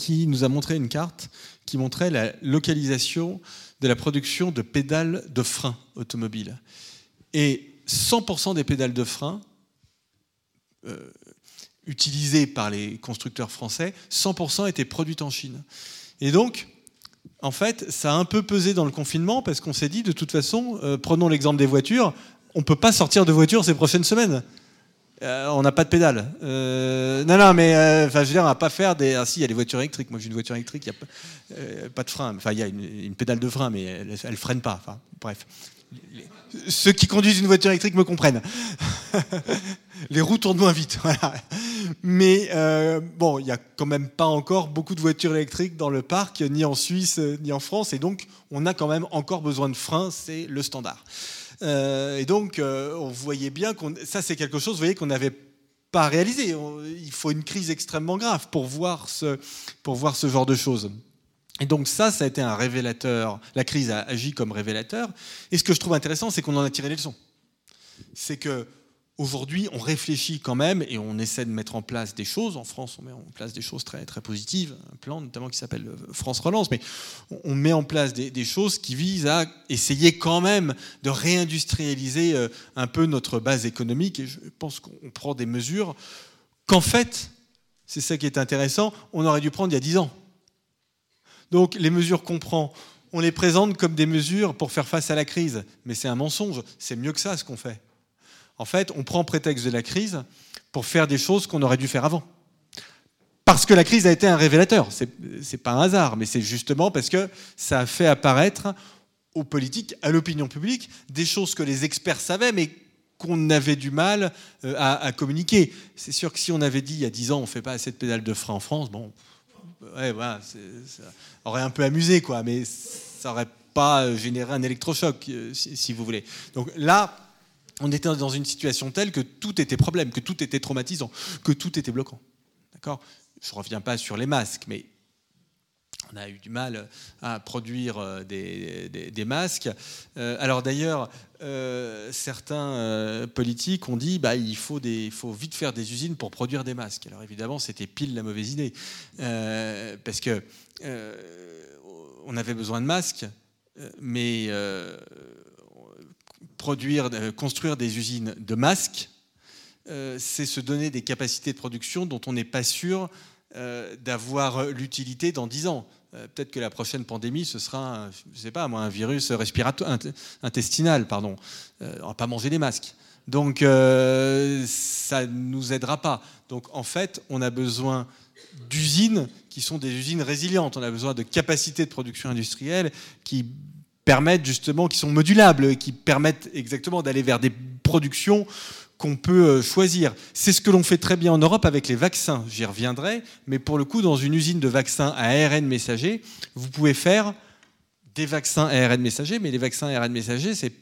qui nous a montré une carte qui montrait la localisation de la production de pédales de frein automobiles. Et 100% des pédales de frein euh, utilisées par les constructeurs français, 100% étaient produites en Chine. Et donc, en fait, ça a un peu pesé dans le confinement parce qu'on s'est dit, de toute façon, euh, prenons l'exemple des voitures, on ne peut pas sortir de voiture ces prochaines semaines. Euh, on n'a pas de pédale. Euh, non, non, mais euh, je veux dire, on va pas faire des. Ah, si, il y a des voitures électriques. Moi, j'ai une voiture électrique, il n'y a pas, de frein. Enfin, il y a une, pédale de frein, mais elle, ne freine pas. Enfin, bref. Ceux qui conduisent une voiture électrique me comprennent. Les roues tournent moins vite. Mais bon, il n'y a quand même pas encore beaucoup de voitures électriques dans le parc, ni en Suisse, ni en France. Et donc, on a quand même encore besoin de freins. C'est le standard. Euh, et donc, euh, on voyait bien que ça, c'est quelque chose, vous voyez, qu'on n'avait pas réalisé. il faut une crise extrêmement grave pour voir ce, pour voir ce genre de choses. Et donc ça, ça a été un révélateur. La crise a agi comme révélateur. Et ce que je trouve intéressant, c'est qu'on en a tiré les leçons. C'est que Aujourd'hui, on réfléchit quand même et on essaie de mettre en place des choses. En France, on met en place des choses très, positives, un plan notamment qui s'appelle euh, France Relance, mais on met en place des, choses qui visent à essayer quand même de réindustrialiser euh, un peu notre base économique. Et je pense qu'on prend des mesures qu'en fait, c'est ça qui est intéressant, on aurait dû prendre il y a dix ans. Donc les mesures qu'on prend, on les présente comme des mesures pour faire face à la crise, mais c'est un mensonge. C'est mieux que ça ce qu'on fait. En fait, on prend prétexte de la crise pour faire des choses qu'on aurait dû faire avant. Parce que la crise a été un révélateur. Ce n'est pas un hasard, mais c'est justement parce que ça a fait apparaître aux politiques, à l'opinion publique, des choses que les experts savaient, mais qu'on avait du mal euh, à, communiquer. C'est sûr que si on avait dit il y a 10 ans, on ne fait pas assez de pédales de frein en France, bon, ça aurait un peu amusé, quoi, mais ça n'aurait pas généré un électrochoc, euh, si vous voulez. Donc là, on était dans une situation telle que tout était problème, que tout était traumatisant, que tout était bloquant. D'accord? Je ne reviens pas sur les masques, mais on a eu du mal à produire euh, des, masques. Euh, alors d'ailleurs, euh, certains politiques ont dit bah, il faut vite faire des usines pour produire des masques. Alors évidemment, c'était pile la mauvaise idée, parce que on avait besoin de masques, mais produire, euh, construire des usines de masques, euh, c'est se donner des capacités de production dont on n'est pas sûr euh, d'avoir l'utilité dans 10 ans. Peut-être que la prochaine pandémie, ce sera, un, je sais pas, un virus respiratoire, intestinal, pardon. on va pas manger des masques. Donc, ça ne nous aidera pas. Donc, en fait, on a besoin d'usines qui sont des usines résilientes. On a besoin de capacités de production industrielle qui permettent justement, qui sont modulables, qui permettent exactement d'aller vers des productions qu'on peut euh, choisir. C'est ce que l'on fait très bien en Europe avec les vaccins, j'y reviendrai, mais pour le coup, dans une usine de vaccins à ARN messager, vous pouvez faire des vaccins à ARN messager, mais les vaccins à ARN messager, c'est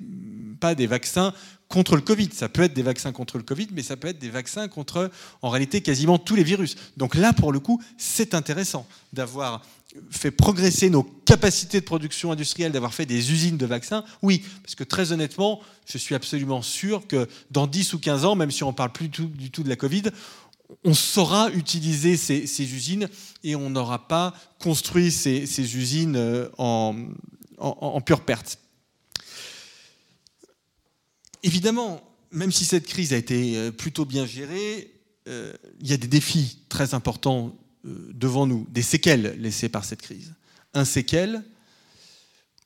pas des vaccins contre le Covid. Ça peut être des vaccins contre le Covid, mais ça peut être des vaccins contre, en réalité, quasiment tous les virus. Donc là, pour le coup, c'est intéressant d'avoir fait progresser nos capacités de production industrielle, d'avoir fait des usines de vaccins Oui, parce que très honnêtement, je suis absolument sûr que dans 10 ou 15 ans, même si on ne parle plus du tout, de la Covid, on saura utiliser ces, usines et on n'aura pas construit ces, usines euh, en, pure perte. Évidemment, même si cette crise a été euh, plutôt bien gérée, euh, il y a des défis très importants devant nous, des séquelles laissées par cette crise. Un séquel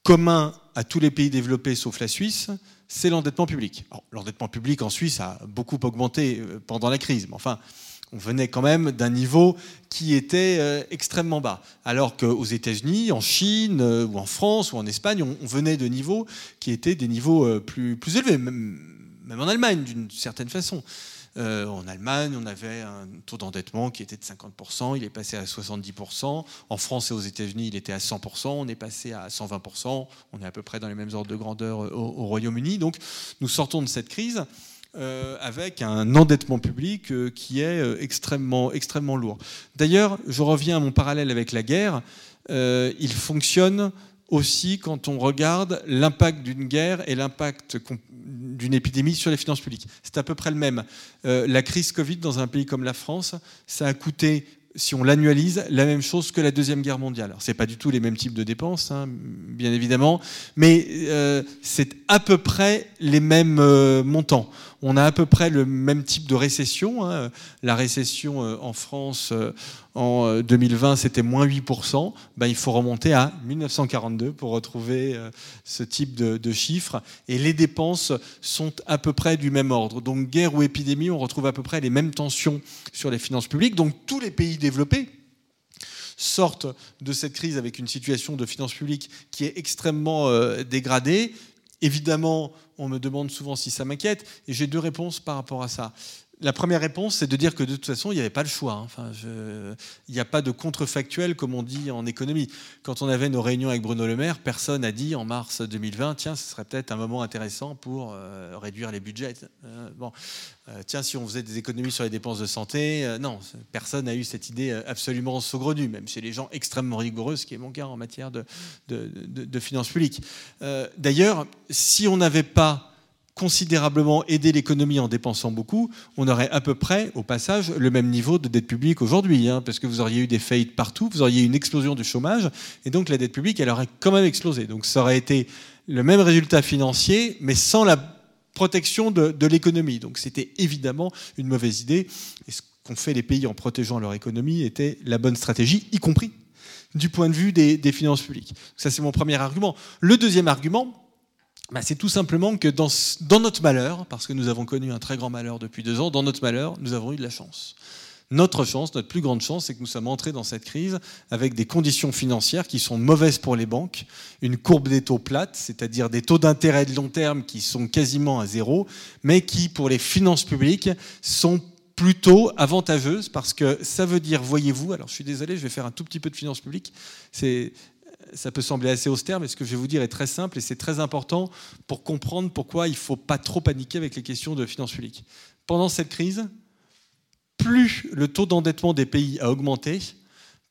commun à tous les pays développés sauf la Suisse, c'est l'endettement public. L'endettement public en Suisse a beaucoup augmenté euh, pendant la crise, mais enfin, on venait quand même d'un niveau qui était euh, extrêmement bas. Alors qu'aux États-Unis, en Chine, ou en France, ou en Espagne, on, venait de niveaux qui étaient des niveaux plus, plus élevés, même en Allemagne d'une certaine façon. Euh, en Allemagne, on avait un taux d'endettement qui était de 50%, il est passé à 70%. En France et aux États-Unis, il était à 100%, on est passé à 120%. On est à peu près dans les mêmes ordres de grandeur euh, au, Royaume-Uni. Donc nous sortons de cette crise. Euh, avec un endettement public qui est extrêmement, extrêmement lourd. D'ailleurs, je reviens à mon parallèle avec la guerre, il fonctionne aussi quand on regarde l'impact d'une guerre et l'impact d'une épidémie sur les finances publiques. C'est à peu près le même. Euh, la crise Covid dans un pays comme la France, ça a coûté, si on l'annualise, la même chose que la Deuxième Guerre mondiale. Alors, ce n'est pas du tout les mêmes types de dépenses, hein, bien évidemment, mais euh, c'est à peu près les mêmes euh, montants. On a à peu près le même type de récession. Hein. La récession en France en 2020, c'était moins 8%. Ben, il faut remonter à 1942 pour retrouver ce type de, de chiffres. Et les dépenses sont à peu près du même ordre. Donc guerre ou épidémie, on retrouve à peu près les mêmes tensions sur les finances publiques. Donc tous les pays développés, sortent de cette crise avec une situation de finances publiques qui est extrêmement euh, dégradée. Évidemment, on me demande souvent si ça m'inquiète, et j'ai deux réponses par rapport à ça. La première réponse, c'est de dire que de toute façon, il n'y avait pas le choix. Hein. Enfin, Il n'y a pas de contrefactuel, comme on dit en économie. Quand on avait nos réunions avec Bruno Le Maire, personne n'a dit en mars 2020, tiens, ce serait peut-être un moment intéressant pour euh, réduire les budgets. Euh, euh, tiens, si on faisait des économies sur les dépenses de santé, non, personne n'a eu cette idée absolument saugrenue, même chez les gens extrêmement rigoureux, ce qui est mon cas en matière de finances publiques. D'ailleurs, si on n'avait pas considérablement aider l'économie en dépensant beaucoup, on aurait à peu près, au passage, le même niveau de dette publique aujourd'hui, hein, parce que vous auriez eu des faillites partout, vous auriez eu une explosion du chômage, et donc la dette publique, elle aurait quand même explosé. Donc ça aurait été le même résultat financier, mais sans la protection de, l'économie. Donc c'était évidemment une mauvaise idée, et ce qu'ont fait les pays en protégeant leur économie était la bonne stratégie, y compris du point de vue des, des finances publiques. Ça c'est mon premier argument. Le deuxième argument, bah, c'est tout simplement que dans, notre malheur, parce que nous avons connu un très grand malheur depuis deux ans, dans notre malheur, nous avons eu de la chance. Notre chance, notre plus grande chance, c'est que nous sommes entrés dans cette crise avec des conditions financières qui sont mauvaises pour les banques, une courbe des taux plate, c'est-à-dire des taux d'intérêt de long terme qui sont quasiment à zéro, mais qui, pour les finances publiques, sont plutôt avantageuses parce que ça veut dire, voyez-vous, alors je suis désolé, je vais faire un tout petit peu de finances publiques, c'est ça peut sembler assez austère, mais ce que je vais vous dire est très simple et c'est très important pour comprendre pourquoi il ne faut pas trop paniquer avec les questions de finances publiques. Pendant cette crise, plus le taux d'endettement des pays a augmenté,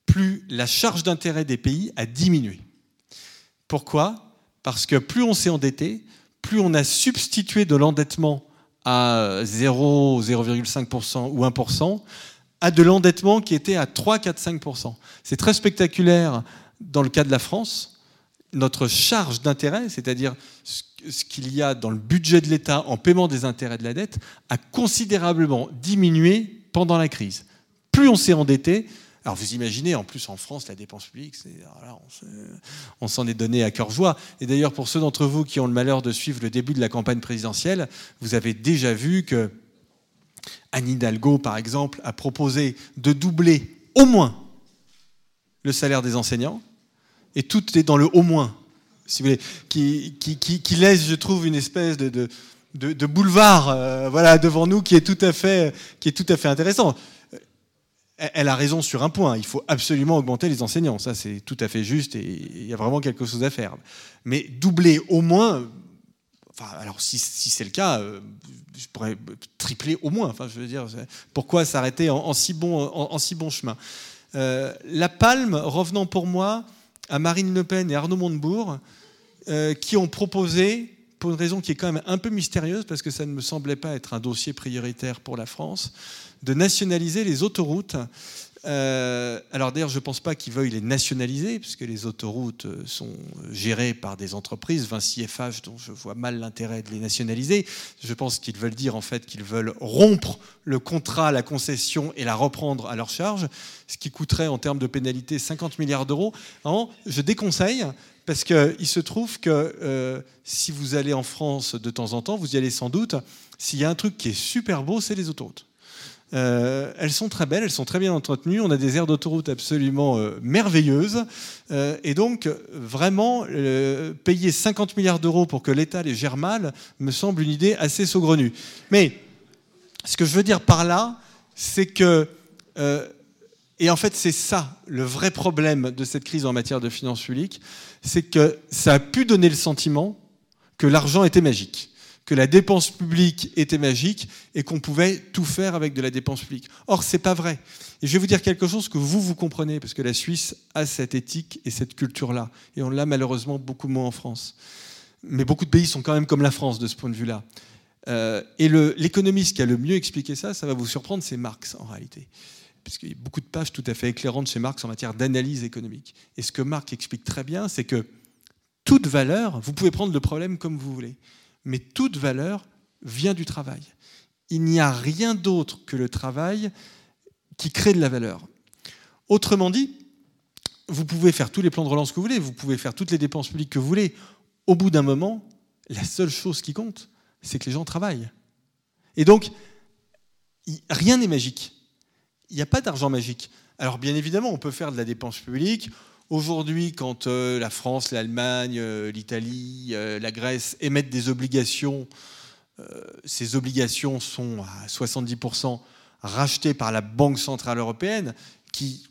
plus la charge d'intérêt des pays a diminué. Pourquoi? Parce que plus on s'est endetté, plus on a substitué de l'endettement à 0, 0,5% ou 1% à de l'endettement qui était à 3, 4, 5%. C'est très spectaculaire dans le cas de la France, notre charge d'intérêt, c'est-à-dire ce qu'il y a dans le budget de l'État en paiement des intérêts de la dette, a considérablement diminué pendant la crise. Plus on s'est endetté, alors vous imaginez, en plus en France, la dépense publique, on s'en est donné à cœur joie. Et d'ailleurs, pour ceux d'entre vous qui ont le malheur de suivre le début de la campagne présidentielle, vous avez déjà vu que Anne Hidalgo, par exemple, a proposé de doubler au moins le salaire des enseignants et tout est dans le au moins, si vous voulez, qui, qui, laisse, je trouve, une espèce de, de, boulevard euh, voilà, devant nous qui est, tout à fait, qui est tout à fait intéressant. Elle a raison sur un point, il faut absolument augmenter les enseignants, ça c'est tout à fait juste et il y a vraiment quelque chose à faire. Mais doubler au moins, enfin, alors si, si c'est le cas, euh, je pourrais tripler au moins, enfin je veux dire, pourquoi s'arrêter en, si bon, en, si bon chemin? Euh, La palme, revenant pour moi, à Marine Le Pen et Arnaud Montebourg, euh, qui ont proposé, pour une raison qui est quand même un peu mystérieuse, parce que ça ne me semblait pas être un dossier prioritaire pour la France, de nationaliser les autoroutes euh, alors d'ailleurs, je ne pense pas qu'ils veuillent les nationaliser, puisque les autoroutes euh, sont gérées par des entreprises, Vinci FH, dont je vois mal l'intérêt de les nationaliser. Je pense qu'ils veulent dire en fait qu'ils veulent rompre le contrat, la concession et la reprendre à leur charge, ce qui coûterait en termes de pénalité 50 milliards d'euros. Je déconseille, parce qu'il se trouve que euh, si vous allez en France de temps en temps, vous y allez sans doute, s'il y a un truc qui est super beau, c'est les autoroutes. Euh, elles sont très belles, elles sont très bien entretenues. On a des aires d'autoroute absolument euh, merveilleuses. Euh, et donc, vraiment, payer 50 milliards d'euros pour que l'État les gère mal me semble une idée assez saugrenue. Mais ce que je veux dire par là, c'est que. et en fait, c'est ça le vrai problème de cette crise en matière de finances publiques c'est que ça a pu donner le sentiment que l'argent était magique que la dépense publique était magique et qu'on pouvait tout faire avec de la dépense publique. Or, ce n'est pas vrai. Et je vais vous dire quelque chose que vous, vous comprenez, parce que la Suisse a cette éthique et cette culture-là. Et on l'a malheureusement beaucoup moins en France. Mais beaucoup de pays sont quand même comme la France de ce point de vue-là. Euh, et l'économiste qui a le mieux expliqué ça, ça va vous surprendre, c'est Marx en réalité. Puisqu'il y a beaucoup de pages tout à fait éclairantes chez Marx en matière d'analyse économique. Et ce que Marx explique très bien, c'est que toute valeur, vous pouvez prendre le problème comme vous voulez mais toute valeur vient du travail. Il n'y a rien d'autre que le travail qui crée de la valeur. Autrement dit, vous pouvez faire tous les plans de relance que vous voulez, vous pouvez faire toutes les dépenses publiques que vous voulez. Au bout d'un moment, la seule chose qui compte, c'est que les gens travaillent. Et donc, rien n'est magique. Il n'y a pas d'argent magique. Alors bien évidemment, on peut faire de la dépense publique. Aujourd'hui, quand euh, la France, l'Allemagne, euh, l'Italie, euh, la Grèce émettent des obligations, ces obligations sont à 70% rachetées par la Banque Centrale Européenne, qui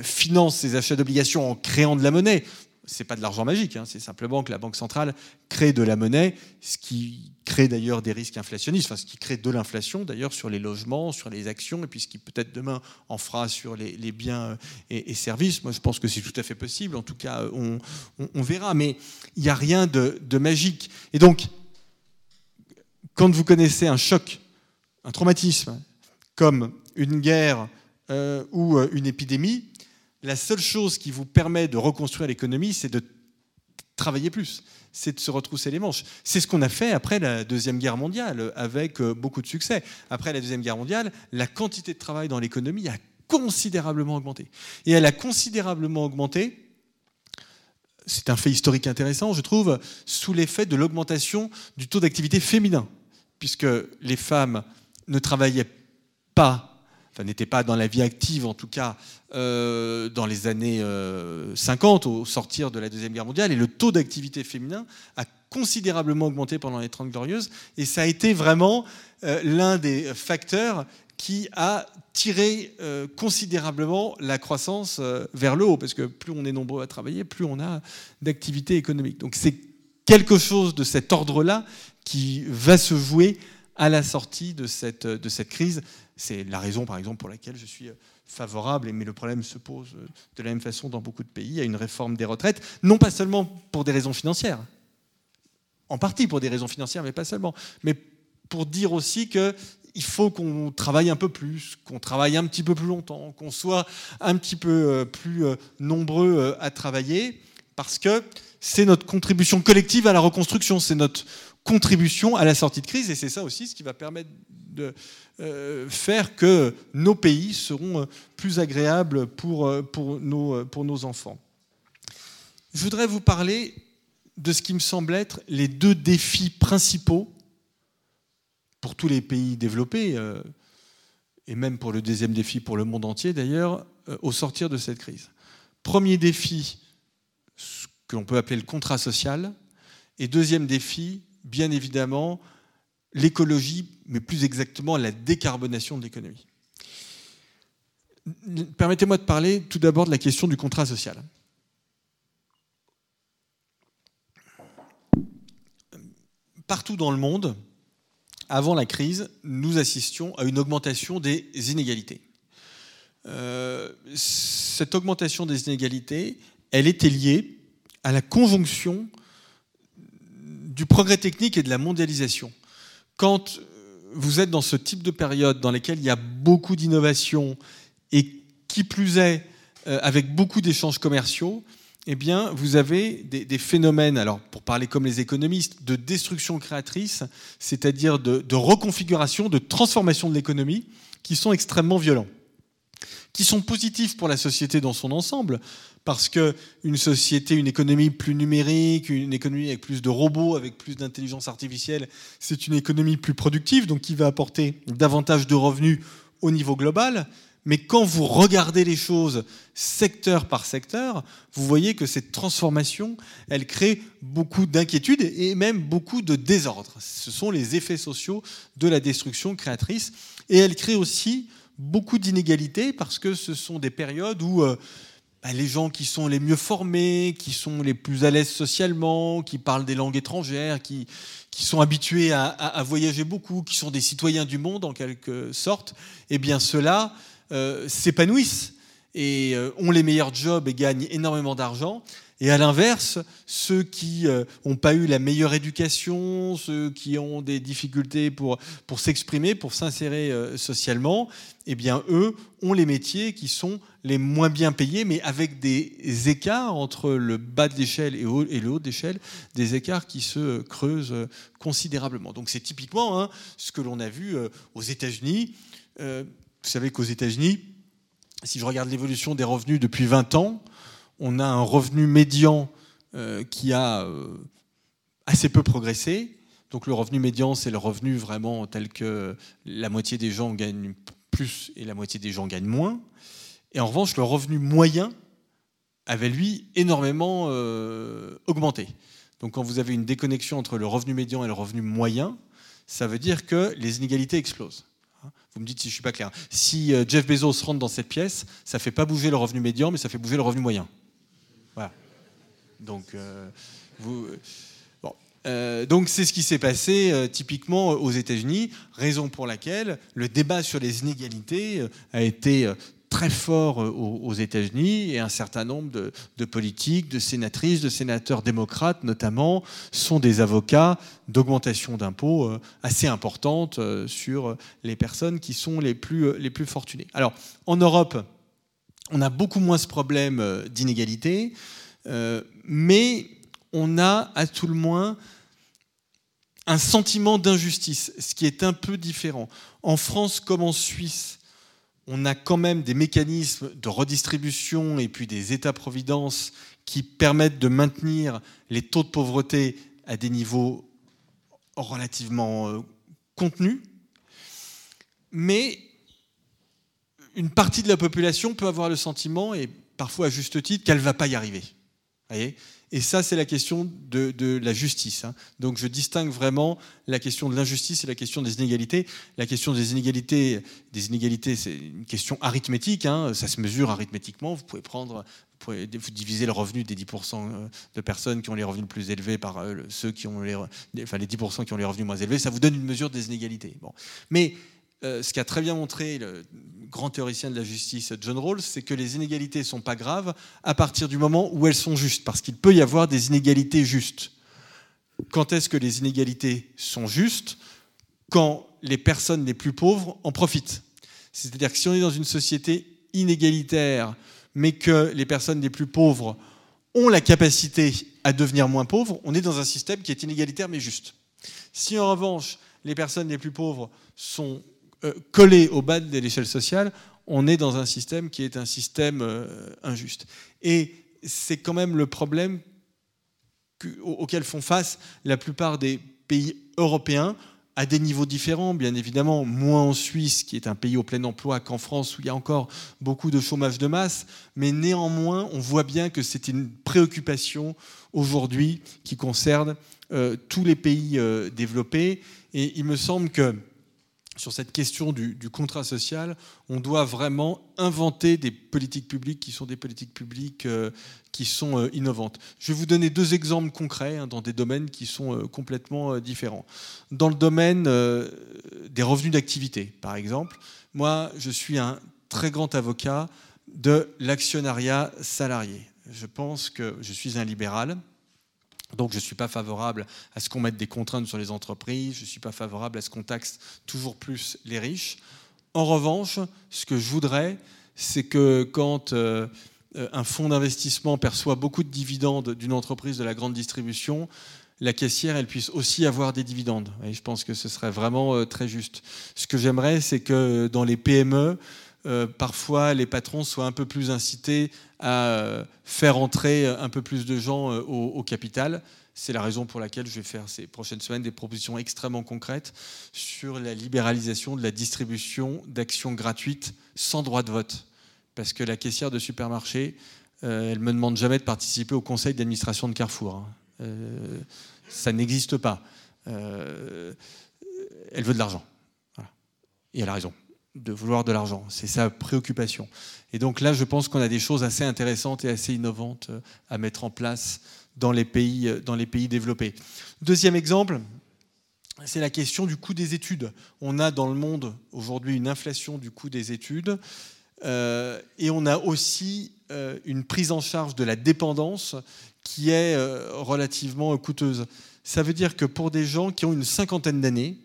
finance ces achats d'obligations en créant de la monnaie c'est pas de l'argent magique, hein, c'est simplement que la Banque centrale crée de la monnaie, ce qui crée d'ailleurs des risques inflationnistes, enfin ce qui crée de l'inflation d'ailleurs sur les logements, sur les actions, et puis ce qui peut-être demain en fera sur les, biens et, services. Moi je pense que c'est tout à fait possible, en tout cas on, verra, mais il n'y a rien de, magique. Et donc, quand vous connaissez un choc, un traumatisme, comme une guerre euh, ou euh, une épidémie, la seule chose qui vous permet de reconstruire l'économie, c'est de travailler plus, c'est de se retrousser les manches. C'est ce qu'on a fait après la Deuxième Guerre mondiale, avec euh, beaucoup de succès. Après la Deuxième Guerre mondiale, la quantité de travail dans l'économie a considérablement augmenté. Et elle a considérablement augmenté, c'est un fait historique intéressant, je trouve, sous l'effet de l'augmentation du taux d'activité féminin, puisque les femmes ne travaillaient pas n'était pas dans la vie active en tout cas euh, dans les années 50 euh, au sortir de la Deuxième Guerre mondiale. Et le taux d'activité féminin a considérablement augmenté pendant les Trente Glorieuses. Et ça a été vraiment euh, l'un des facteurs qui a tiré considérablement la croissance vers le haut. Parce que plus on est nombreux à travailler, plus on a d'activité économique. Donc c'est quelque chose de cet ordre-là qui va se jouer à la sortie de cette, de cette crise. C'est la raison, par exemple, pour laquelle je suis favorable, mais le problème se pose de la même façon dans beaucoup de pays, à une réforme des retraites, non pas seulement pour des raisons financières, en partie pour des raisons financières, mais pas seulement, mais pour dire aussi que il faut qu'on travaille un peu plus, qu'on travaille un petit peu plus longtemps, qu'on soit un petit peu euh, plus euh, nombreux euh, à travailler, parce que c'est notre contribution collective à la reconstruction, c'est notre contribution à la sortie de crise, et c'est ça aussi ce qui va permettre de euh, faire que nos pays seront euh, plus agréables pour, euh, pour, nos, pour nos enfants. Je voudrais vous parler de ce qui me semble être les deux défis principaux pour tous les pays développés, et même pour le deuxième défi pour le monde entier d'ailleurs, au sortir de cette crise. Premier défi, ce que l'on peut appeler le contrat social, et deuxième défi, bien évidemment, l'écologie, mais plus exactement la décarbonation de l'économie. Permettez-moi de parler tout d'abord de la question du contrat social. Partout dans le monde, avant la crise, nous assistions à une augmentation des inégalités. Euh, cette augmentation des inégalités, elle était liée à la conjonction du progrès technique et de la mondialisation. Quand vous êtes dans ce type de période dans laquelle il y a beaucoup d'innovation et qui plus est euh, avec beaucoup d'échanges commerciaux, eh bien, vous avez des, phénomènes, alors pour parler comme les économistes, de destruction créatrice, c'est-à-dire de reconfiguration, de transformation de l'économie, qui sont extrêmement violents qui sont positifs pour la société dans son ensemble, parce qu'une société, une économie plus numérique, une économie avec plus de robots, avec plus d'intelligence artificielle, c'est une économie plus productive, donc qui va apporter davantage de revenus au niveau global. Mais quand vous regardez les choses secteur par secteur, vous voyez que cette transformation, elle crée beaucoup d'inquiétudes et même beaucoup de désordre. Ce sont les effets sociaux de la destruction créatrice. Et elle crée aussi beaucoup d'inégalités parce que ce sont des périodes où euh, bah, les gens qui sont les mieux formés, qui sont les plus à l'aise socialement, qui parlent des langues étrangères, qui, qui sont habitués à, voyager beaucoup, qui sont des citoyens du monde en quelque sorte, eh bien ceux-là euh, s'épanouissent et euh, ont les meilleurs jobs et gagnent énormément d'argent. Et à l'inverse, ceux qui n'ont pas eu la meilleure éducation, ceux qui ont des difficultés pour, s'exprimer, pour s'insérer socialement, eh bien, eux ont les métiers qui sont les moins bien payés, mais avec des écarts entre le bas de l'échelle et, le haut d'échelle, des écarts qui se creusent considérablement. Donc c'est typiquement hein, ce que l'on a vu aux États-Unis. vous savez qu'aux États-Unis, si je regarde l'évolution des revenus depuis 20 ans, on a un revenu médian euh, qui a euh, assez peu progressé. Donc le revenu médian, c'est le revenu vraiment tel que la moitié des gens gagnent plus et la moitié des gens gagnent moins. Et en revanche, le revenu moyen avait, lui, énormément euh, augmenté. Donc quand vous avez une déconnexion entre le revenu médian et le revenu moyen, ça veut dire que les inégalités explosent. Vous me dites si je suis pas clair. Si Jeff Bezos rentre dans cette pièce, ça fait pas bouger le revenu médian, mais ça fait bouger le revenu moyen. Voilà. Donc, euh, euh, donc c'est ce qui s'est passé typiquement aux États-Unis, raison pour laquelle le débat sur les inégalités a été très fort euh, aux, États-Unis et un certain nombre de, politiques, de sénatrices, de sénateurs démocrates notamment, sont des avocats d'augmentation d'impôts euh, assez importante euh, sur les personnes qui sont les plus, les plus fortunées. Alors, en Europe, on a beaucoup moins ce problème d'inégalité, mais on a à tout le moins un sentiment d'injustice, ce qui est un peu différent. En France comme en Suisse, on a quand même des mécanismes de redistribution et puis des États-providence qui permettent de maintenir les taux de pauvreté à des niveaux relativement euh, contenus. Mais une partie de la population peut avoir le sentiment, et parfois à juste titre, qu'elle ne va pas y arriver. Et ça, c'est la question de, la justice. Hein. Donc je distingue vraiment la question de l'injustice et la question des inégalités. La question des inégalités, des inégalités c'est une question arithmétique. Hein. Ça se mesure arithmétiquement. Vous pouvez prendre, vous diviser le revenu des 10% euh, de personnes qui ont les revenus plus élevés par euh, ceux qui ont les, enfin les 10% qui ont les revenus moins élevés. Ça vous donne une mesure des inégalités. Bon. Mais euh, ce qu'a très bien montré le grand théoricien de la justice John Rawls, c'est que les inégalités ne sont pas graves à partir du moment où elles sont justes, parce qu'il peut y avoir des inégalités justes. Quand est-ce que les inégalités sont justes? Quand les personnes les plus pauvres en profitent. C'est-à-dire que si on est dans une société inégalitaire, mais que les personnes les plus pauvres ont la capacité à devenir moins pauvres, on est dans un système qui est inégalitaire mais juste. Si en revanche les personnes les plus pauvres sont collé au bas de l'échelle sociale, on est dans un système qui est un système euh, injuste. Et c'est quand même le problème auquel font face la plupart des pays européens à des niveaux différents, bien évidemment, moins en Suisse, qui est un pays au plein emploi, qu'en France, où il y a encore beaucoup de chômage de masse, mais néanmoins, on voit bien que c'est une préoccupation aujourd'hui qui concerne euh, tous les pays développés. Et il me semble que sur cette question du, contrat social, on doit vraiment inventer des politiques publiques qui sont des politiques publiques euh, qui sont euh, innovantes. Je vais vous donner deux exemples concrets hein, dans des domaines qui sont euh, complètement différents. Dans le domaine des revenus d'activité, par exemple, moi, je suis un très grand avocat de l'actionnariat salarié. Je pense que je suis un libéral donc je ne suis pas favorable à ce qu'on mette des contraintes sur les entreprises, je ne suis pas favorable à ce qu'on taxe toujours plus les riches. En revanche, ce que je voudrais, c'est que quand euh, un fonds d'investissement perçoit beaucoup de dividendes d'une entreprise de la grande distribution, la caissière, elle puisse aussi avoir des dividendes. Et je pense que ce serait vraiment euh, très juste. Ce que j'aimerais, c'est que dans les PME, euh, parfois les patrons soient un peu plus incités à euh, faire entrer un peu plus de gens euh, au, capital. C'est la raison pour laquelle je vais faire ces prochaines semaines des propositions extrêmement concrètes sur la libéralisation de la distribution d'actions gratuites sans droit de vote. Parce que la caissière de supermarché, elle ne me demande jamais de participer au conseil d'administration de Carrefour. Hein. ça n'existe pas. elle veut de l'argent. Et elle a raison de vouloir de l'argent. C'est sa préoccupation. Et donc là, je pense qu'on a des choses assez intéressantes et assez innovantes euh, à mettre en place dans les pays, euh, dans les pays développés. Deuxième exemple, c'est la question du coût des études. On a dans le monde aujourd'hui une inflation du coût des études euh, et on a aussi une prise en charge de la dépendance qui est relativement coûteuse. Ça veut dire que pour des gens qui ont une cinquantaine d'années,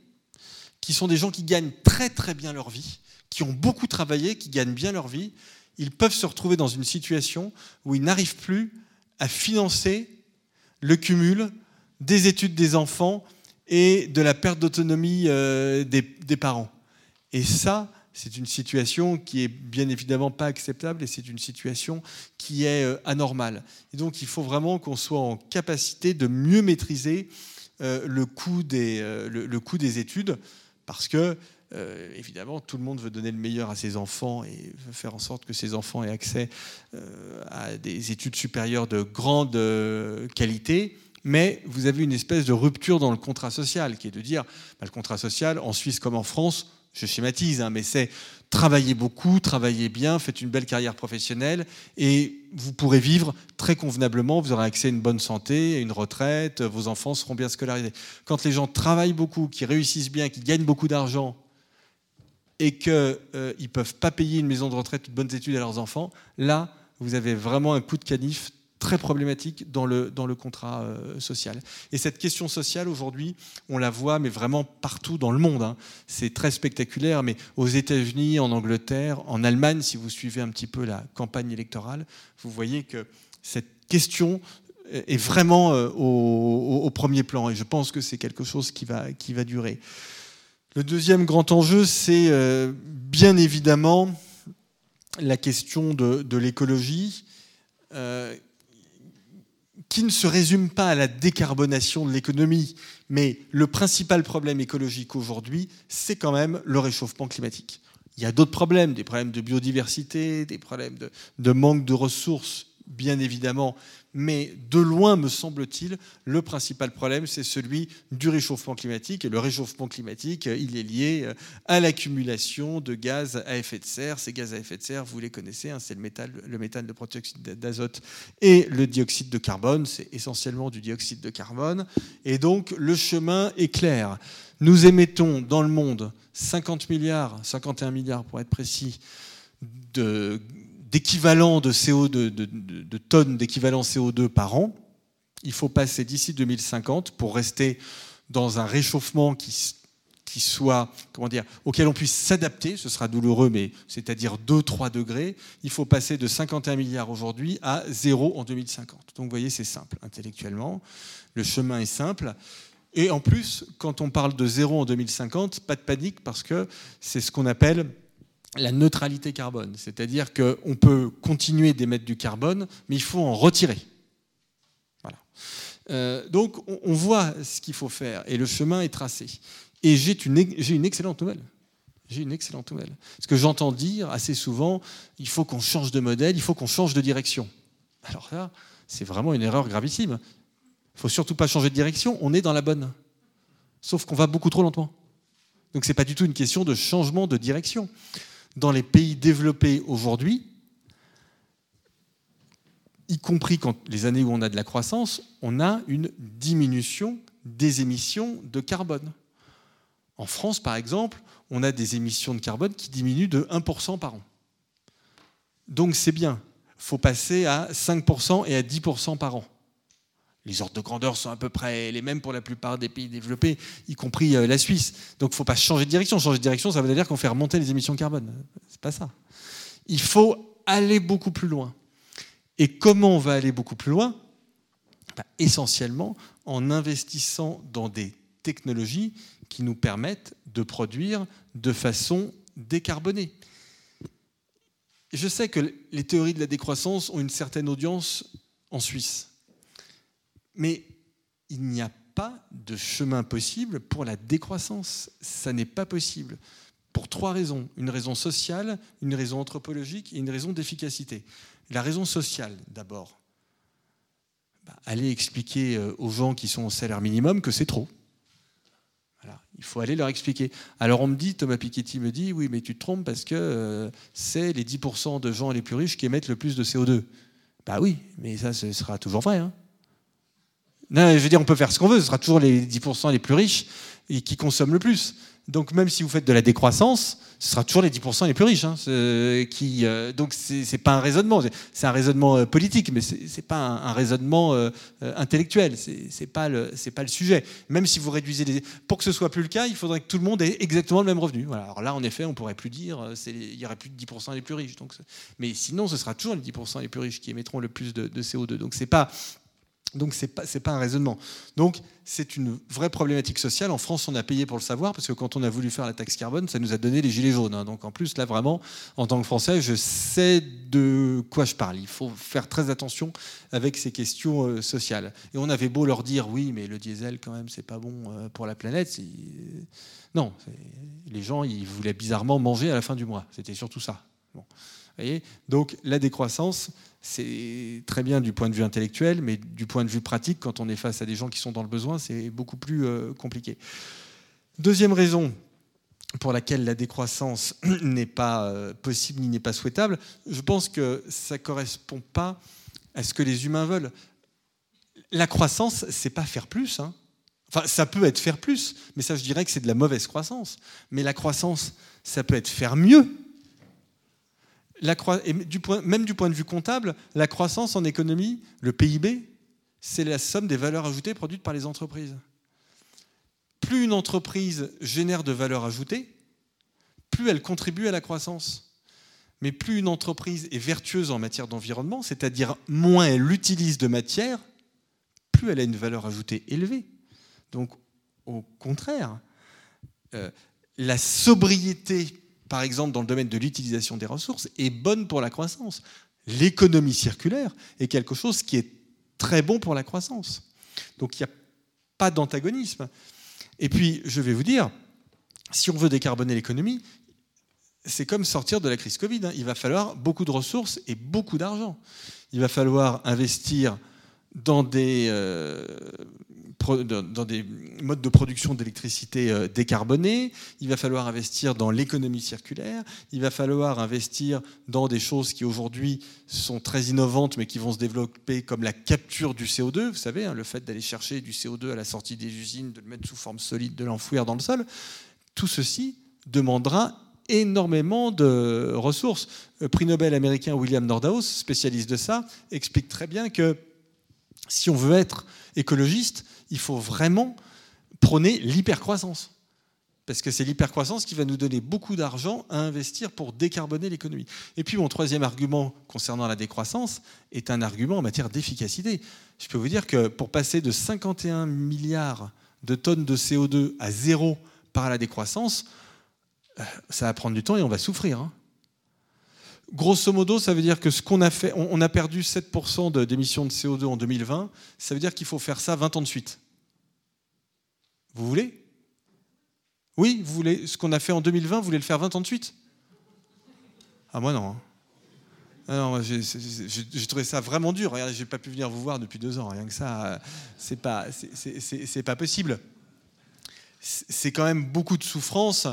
qui sont des gens qui gagnent très très bien leur vie, qui ont beaucoup travaillé, qui gagnent bien leur vie, ils peuvent se retrouver dans une situation où ils n'arrivent plus à financer le cumul des études des enfants et de la perte d'autonomie euh, des, parents. Et ça, c'est une situation qui est bien évidemment pas acceptable et c'est une situation qui est euh, anormale. Et donc il faut vraiment qu'on soit en capacité de mieux maîtriser euh, le, coût des, le, coût des études parce que évidemment, tout le monde veut donner le meilleur à ses enfants et veut faire en sorte que ses enfants aient accès à des études supérieures de grande qualité. Mais vous avez une espèce de rupture dans le contrat social, qui est de dire, bah, le contrat social, en Suisse comme en France, je schématise, hein, mais c'est travailler beaucoup, travailler bien, faites une belle carrière professionnelle, et vous pourrez vivre très convenablement, vous aurez accès à une bonne santé, à une retraite, vos enfants seront bien scolarisés. Quand les gens travaillent beaucoup, qui réussissent bien, qui gagnent beaucoup d'argent, et qu'ils euh, ne peuvent pas payer une maison de retraite, de bonnes études à leurs enfants, là, vous avez vraiment un coup de canif très problématique dans le, dans le contrat euh, social. Et cette question sociale, aujourd'hui, on la voit, mais vraiment partout dans le monde. Hein. C'est très spectaculaire, mais aux États-Unis, en Angleterre, en Allemagne, si vous suivez un petit peu la campagne électorale, vous voyez que cette question est vraiment euh, au, premier plan. Et je pense que c'est quelque chose qui va, qui va durer. Le deuxième grand enjeu, c'est euh, bien évidemment la question de, de l'écologie qui ne se résume pas à la décarbonation de l'économie, mais le principal problème écologique aujourd'hui, c'est quand même le réchauffement climatique. Il y a d'autres problèmes, des problèmes de biodiversité, des problèmes de, manque de ressources, bien évidemment, mais de loin, me semble-t-il, le principal problème, c'est celui du réchauffement climatique. Et le réchauffement climatique, il est lié euh, à l'accumulation de gaz à effet de serre. Ces gaz à effet de serre, vous les connaissez, hein, c'est le, métal, le méthane, le protoxyde d'azote et le dioxyde de carbone. C'est essentiellement du dioxyde de carbone. Et donc, le chemin est clair. Nous émettons dans le monde 50 milliards, 51 milliards pour être précis, de d'équivalent de, CO2, de, tonnes d'équivalent CO2 par an. Il faut passer d'ici 2050 pour rester dans un réchauffement qui, qui soit, comment dire, auquel on puisse s'adapter, ce sera douloureux, mais c'est-à-dire 2-3 degrés, il faut passer de 51 milliards aujourd'hui à 0 en 2050. Donc vous voyez, c'est simple intellectuellement, le chemin est simple. Et en plus, quand on parle de 0 en 2050, pas de panique parce que c'est ce qu'on appelle la neutralité carbone, c'est-à-dire qu'on peut continuer d'émettre du carbone, mais il faut en retirer. Euh, donc on, voit ce qu'il faut faire et le chemin est tracé. Et j'ai une, excellente nouvelle. J'ai une excellente nouvelle. Ce que j'entends dire assez souvent, il faut qu'on change de modèle, il faut qu'on change de direction. Alors là, c'est vraiment une erreur gravissime. Il faut surtout pas changer de direction, on est dans la bonne. Sauf qu'on va beaucoup trop lentement. Donc ce n'est pas du tout une question de changement de direction dans les pays développés aujourd'hui, y compris quand les années où on a de la croissance, on a une diminution des émissions de carbone. En France, par exemple, on a des émissions de carbone qui diminuent de 1% par an. Donc c'est bien. Il faut passer à 5% et à 10% par an. Les ordres de grandeur sont à peu près les mêmes pour la plupart des pays développés, y compris euh, la Suisse. Donc il ne faut pas changer de direction. Changer de direction, ça veut dire qu'on fait remonter les émissions de carbone. C'est pas ça. Il faut aller beaucoup plus loin. Et comment on va aller beaucoup plus loin? Bah, Essentiellement en investissant dans des technologies qui nous permettent de produire de façon décarbonée. Je sais que les théories de la décroissance ont une certaine audience en Suisse. Mais il n'y a pas de chemin possible pour la décroissance. Ça n'est pas possible. Pour trois raisons. Une raison sociale, une raison anthropologique et une raison d'efficacité. La raison sociale, d'abord. Bah, allez expliquer euh, aux gens qui sont au salaire minimum que c'est trop. Il faut aller leur expliquer. Alors on me dit, Thomas Piketty me dit, oui, mais tu te trompes parce que euh, c'est les 10% de gens les plus riches qui émettent le plus de CO2. Bah oui, mais ça, ce sera toujours vrai. Hein. Non, je veux dire, on peut faire ce qu'on veut, ce sera toujours les 10% les plus riches, et qui consomment le plus. Donc même si vous faites de la décroissance, ce sera toujours les 10% les plus riches. Hein, qui, euh, donc pas un raisonnement, c'est un raisonnement euh, politique, mais c'est pas un, raisonnement euh, intellectuel. C'est pas pas le sujet. Même si vous réduisez les, pour que ce soit plus le cas, il faudrait que tout le monde ait exactement le même revenu. Alors là, en effet, on pourrait plus dire, il y aurait plus de 10% les plus riches. Mais sinon, ce sera toujours les 10% les plus riches qui émettront le plus de, de CO2. Donc c'est pas donc ce n'est pas, un raisonnement. Donc c'est une vraie problématique sociale. En France, on a payé pour le savoir, parce que quand on a voulu faire la taxe carbone, ça nous a donné les gilets jaunes. Hein. Donc en plus, là vraiment, en tant que Français, je sais de quoi je parle. Il faut faire très attention avec ces questions euh, sociales. Et on avait beau leur dire, oui, mais le diesel, quand même, c'est pas bon euh, pour la planète. Non, les gens, ils voulaient bizarrement manger à la fin du mois. C'était surtout ça. Bon. Donc la décroissance, c'est très bien du point de vue intellectuel, mais du point de vue pratique, quand on est face à des gens qui sont dans le besoin, c'est beaucoup plus euh, compliqué. Deuxième raison pour laquelle la décroissance n'est pas euh, possible ni n'est pas souhaitable, je pense que ça ne correspond pas à ce que les humains veulent. La croissance, c'est pas faire plus. Hein. Enfin, ça peut être faire plus, mais ça, je dirais que c'est de la mauvaise croissance. Mais la croissance, ça peut être faire mieux même du point de vue comptable, la croissance en économie, le PIB, c'est la somme des valeurs ajoutées produites par les entreprises. Plus une entreprise génère de valeur ajoutée, plus elle contribue à la croissance. Mais plus une entreprise est vertueuse en matière d'environnement, c'est-à-dire moins elle utilise de matière, plus elle a une valeur ajoutée élevée. Donc, au contraire, euh, la sobriété par exemple dans le domaine de l'utilisation des ressources, est bonne pour la croissance. L'économie circulaire est quelque chose qui est très bon pour la croissance. Donc il n'y a pas d'antagonisme. Et puis, je vais vous dire, si on veut décarboner l'économie, c'est comme sortir de la crise Covid. Hein. Il va falloir beaucoup de ressources et beaucoup d'argent. Il va falloir investir dans des euh, dans des modes de production d'électricité euh, décarbonés, il va falloir investir dans l'économie circulaire, il va falloir investir dans des choses qui aujourd'hui sont très innovantes mais qui vont se développer comme la capture du CO2, vous savez, hein, le fait d'aller chercher du CO2 à la sortie des usines, de le mettre sous forme solide, de l'enfouir dans le sol, tout ceci demandera énormément de ressources. Le prix Nobel américain William Nordhaus, spécialiste de ça, explique très bien que si on veut être écologiste, il faut vraiment prôner l'hypercroissance. Parce que c'est l'hypercroissance qui va nous donner beaucoup d'argent à investir pour décarboner l'économie. Et puis mon troisième argument concernant la décroissance est un argument en matière d'efficacité. Je peux vous dire que pour passer de 51 milliards de tonnes de CO2 à zéro par la décroissance, euh, ça va prendre du temps et on va souffrir. Hein. Grosso modo, ça veut dire que ce qu'on a fait, on a perdu 7% d'émissions de CO2 en 2020, ça veut dire qu'il faut faire ça 20 ans de suite. Vous voulez? Oui, vous voulez ce qu'on a fait en 2020, vous voulez le faire 20 ans de suite? Ah moi non. Hein. Ah j'ai trouvé ça vraiment dur. Regardez, j'ai pas pu venir vous voir depuis deux ans. Rien que ça, c'est pas, c'est pas possible. C'est quand même beaucoup de souffrance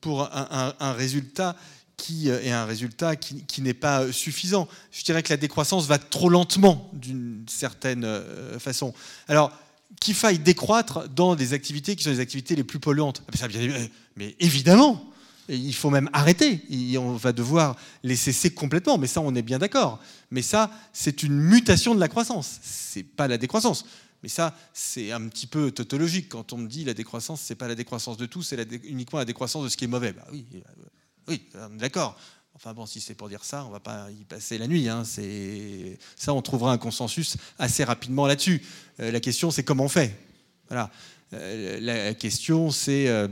pour un résultat qui euh, est un résultat qui, n'est pas euh, suffisant. Je dirais que la décroissance va trop lentement d'une certaine euh, façon. Alors, qu'il faille décroître dans des activités qui sont les activités les plus polluantes. Ah, mais évidemment, il faut même arrêter. On va devoir les cesser complètement. Mais ça, on est bien d'accord. Mais ça, c'est une mutation de la croissance. C'est pas la décroissance. Mais ça, c'est un petit peu tautologique. Quand on me dit la décroissance, c'est pas la décroissance de tout, c'est uniquement la décroissance de ce qui est mauvais. Bah oui, oui, d'accord. Enfin bon, si c'est pour dire ça, on va pas y passer la nuit. Hein. Ça, on trouvera un consensus assez rapidement là-dessus. Euh, la question, c'est comment on fait? Euh, la question, c'est euh,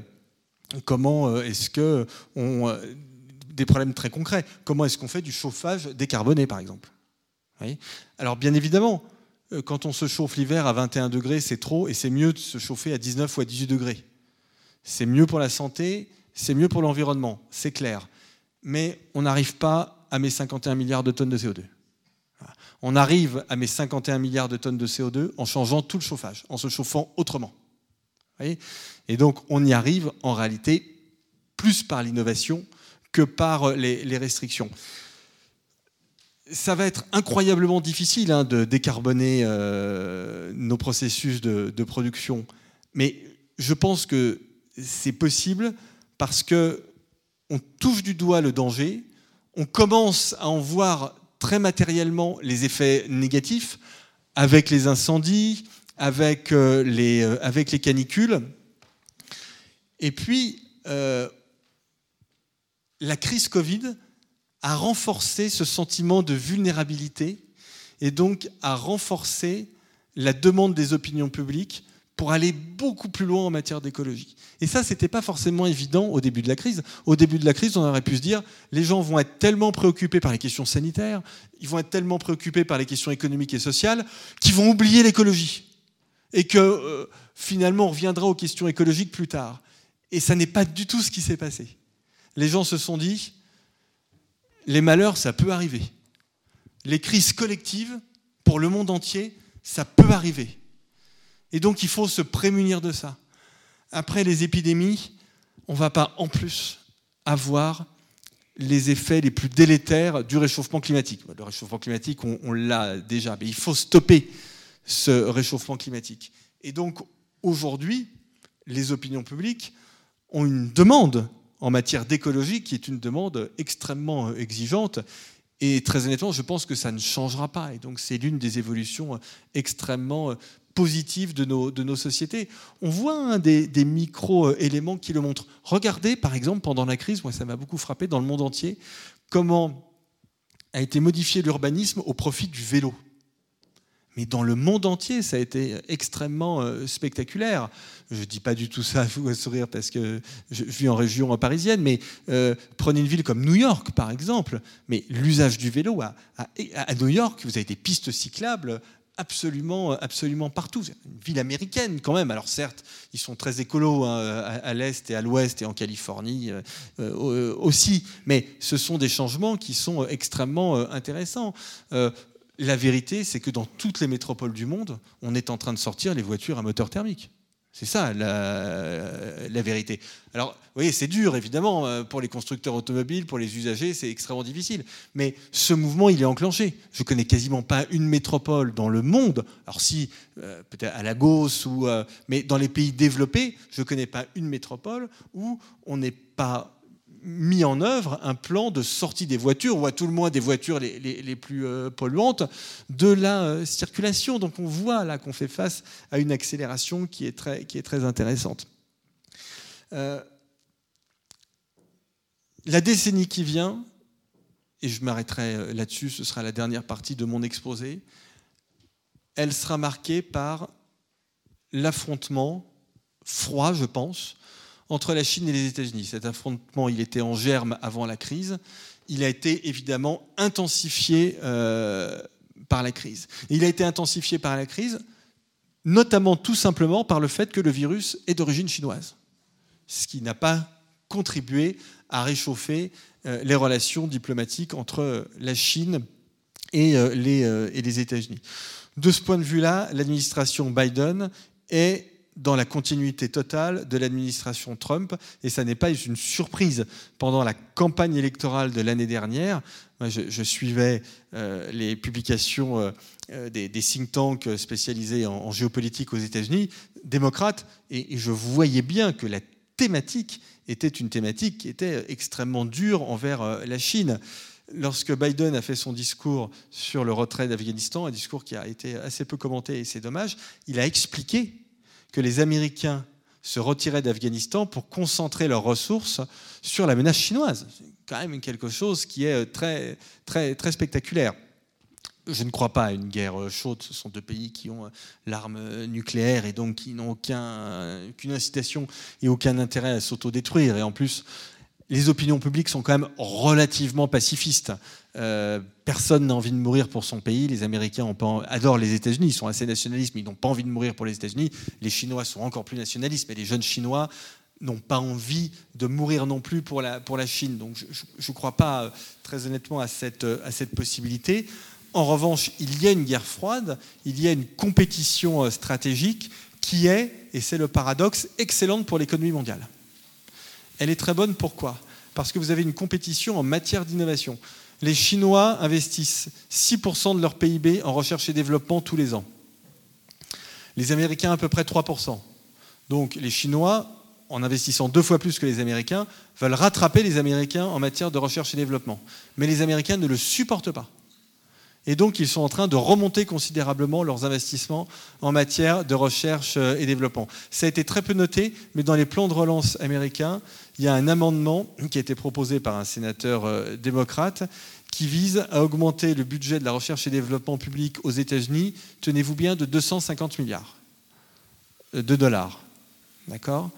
comment est-ce que on des problèmes très concrets. Comment est-ce qu'on fait du chauffage décarboné, par exemple? Alors, bien évidemment, quand on se chauffe l'hiver à 21 degrés, c'est trop, et c'est mieux de se chauffer à 19 ou à 18 degrés. C'est mieux pour la santé, c'est mieux pour l'environnement, c'est clair. Mais on n'arrive pas à mes 51 milliards de tonnes de CO2. On arrive à mes 51 milliards de tonnes de CO2 en changeant tout le chauffage, en se chauffant autrement. Et donc on y arrive en réalité plus par l'innovation que par les, restrictions. Ça va être incroyablement difficile hein, de décarboner euh, nos processus de production, mais je pense que c'est possible parce que on touche du doigt le danger, on commence à en voir très matériellement les effets négatifs avec les incendies, avec, euh, les, euh, les canicules. Et puis, euh, la crise Covid a renforcé ce sentiment de vulnérabilité et donc a renforcé la demande des opinions publiques pour aller beaucoup plus loin en matière d'écologie. Et ça, ce n'était pas forcément évident au début de la crise. Au début de la crise, on aurait pu se dire, les gens vont être tellement préoccupés par les questions sanitaires, ils vont être tellement préoccupés par les questions économiques et sociales, qu'ils vont oublier l'écologie. Et que euh, finalement, on reviendra aux questions écologiques plus tard. Et ça n'est pas du tout ce qui s'est passé. Les gens se sont dit, les malheurs, ça peut arriver. Les crises collectives, pour le monde entier, ça peut arriver. Et donc il faut se prémunir de ça. Après les épidémies, on ne va pas en plus avoir les effets les plus délétères du réchauffement climatique. Le réchauffement climatique, on, l'a déjà, mais il faut stopper ce réchauffement climatique. Et donc aujourd'hui, les opinions publiques ont une demande en matière d'écologie qui est une demande extrêmement exigeante. Et très honnêtement, je pense que ça ne changera pas. Et donc c'est l'une des évolutions extrêmement positive de nos, sociétés. On voit un des, micro-éléments qui le montrent. Regardez, par exemple, pendant la crise, moi ça m'a beaucoup frappé dans le monde entier, comment a été modifié l'urbanisme au profit du vélo. Mais dans le monde entier, ça a été extrêmement euh, spectaculaire. Je ne dis pas du tout ça à vous à sourire parce que je vis en région parisienne, mais euh, prenez une ville comme New York, par exemple. Mais l'usage du vélo à, New York, vous avez des pistes cyclables absolument, absolument partout. C'est une ville américaine quand même. Alors certes, ils sont très écolos hein, à, l'est et à l'ouest et en Californie euh, euh, aussi, mais ce sont des changements qui sont extrêmement euh, intéressants. la vérité, c'est que dans toutes les métropoles du monde, on est en train de sortir les voitures à moteur thermique. C'est ça la, vérité. Alors, vous voyez, c'est dur, évidemment, euh, pour les constructeurs automobiles, pour les usagers, c'est extrêmement difficile. Mais ce mouvement, il est enclenché. Je connais quasiment pas une métropole dans le monde, alors si, euh, peut-être à Lagos, ou, euh, mais dans les pays développés, je connais pas une métropole où on n'est pas mis en œuvre un plan de sortie des voitures, ou à tout le moins des voitures les, plus euh, polluantes, de la euh, circulation. Donc on voit là qu'on fait face à une accélération qui est très, qui est très intéressante. Euh, la décennie qui vient, et je m'arrêterai là-dessus, ce sera la dernière partie de mon exposé, elle sera marquée par l'affrontement froid, je pense, entre la Chine et les États-Unis. Cet affrontement, il était en germe avant la crise. Il a été évidemment intensifié euh, par la crise. il a été intensifié par la crise, notamment tout simplement par le fait que le virus est d'origine chinoise, ce qui n'a pas contribué à réchauffer euh, les relations diplomatiques entre la Chine et, euh, les, et les États-Unis. De ce point de vue-là, l'administration Biden est dans la continuité totale de l'administration Trump, et ça n'est pas une surprise. Pendant la campagne électorale de l'année dernière, je, suivais euh, les publications euh, euh, des, think tanks spécialisés en, géopolitique aux États-Unis, démocrates, et, je voyais bien que la thématique était une thématique qui était extrêmement dure envers la Chine lorsque Biden a fait son discours sur le retrait d'Afghanistan, un discours qui a été assez peu commenté et c'est dommage, il a expliqué que les Américains se retiraient d'Afghanistan pour concentrer leurs ressources sur la menace chinoise. C'est quand même quelque chose qui est très, très, spectaculaire. Je ne crois pas à une guerre chaude. Ce sont deux pays qui ont l'arme nucléaire et donc qui n'ont aucune incitation et aucun intérêt à s'autodétruire. Et en plus, les opinions publiques sont quand même relativement pacifistes. Euh, personne n'a envie de mourir pour son pays. Les Américains adorent les États-Unis, ils sont assez nationalistes, mais ils n'ont pas envie de mourir pour les États-Unis. Les Chinois sont encore plus nationalistes, mais les jeunes Chinois n'ont pas envie de mourir non plus pour la, Chine. Donc je ne crois pas euh, très honnêtement euh, à cette possibilité. En revanche, il y a une guerre froide, il y a une compétition stratégique qui est, et c'est le paradoxe, excellente pour l'économie mondiale. Elle est très bonne, pourquoi? Parce que vous avez une compétition en matière d'innovation. Les Chinois investissent 6% de leur PIB en recherche et développement tous les ans. Les Américains à peu près 3%. Donc les Chinois, en investissant deux fois plus que les Américains, veulent rattraper les Américains en matière de recherche et développement. Mais les Américains ne le supportent pas. Et donc, ils sont en train de remonter considérablement leurs investissements en matière de recherche euh, et développement. Ça a été très peu noté, mais dans les plans de relance américains, il y a un amendement qui a été proposé par un sénateur euh, démocrate qui vise à augmenter le budget de la recherche et développement public aux États-Unis, tenez-vous bien, de 250 milliards euh, de dollars. D'accord?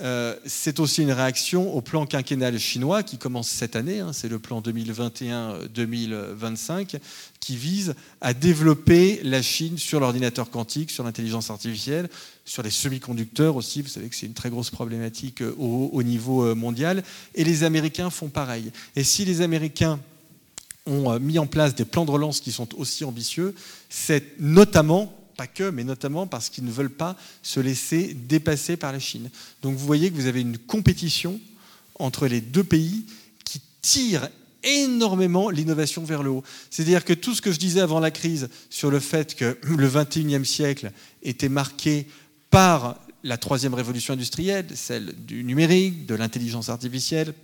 Euh, c'est aussi une réaction au plan quinquennal chinois qui commence cette année, hein, c'est le plan 2021-2025, qui vise à développer la Chine sur l'ordinateur quantique, sur l'intelligence artificielle, sur les semi-conducteurs aussi, vous savez que c'est une très grosse problématique euh, au, niveau euh, mondial, et les Américains font pareil. Et si les Américains ont mis en place des plans de relance qui sont aussi ambitieux, c'est notamment pas que, mais notamment parce qu'ils ne veulent pas se laisser dépasser par la Chine. Donc vous voyez que vous avez une compétition entre les deux pays qui tire énormément l'innovation vers le haut. C'est-à-dire que tout ce que je disais avant la crise sur le fait que le 21e siècle était marqué par la troisième révolution industrielle, celle du numérique, de l'intelligence artificielle,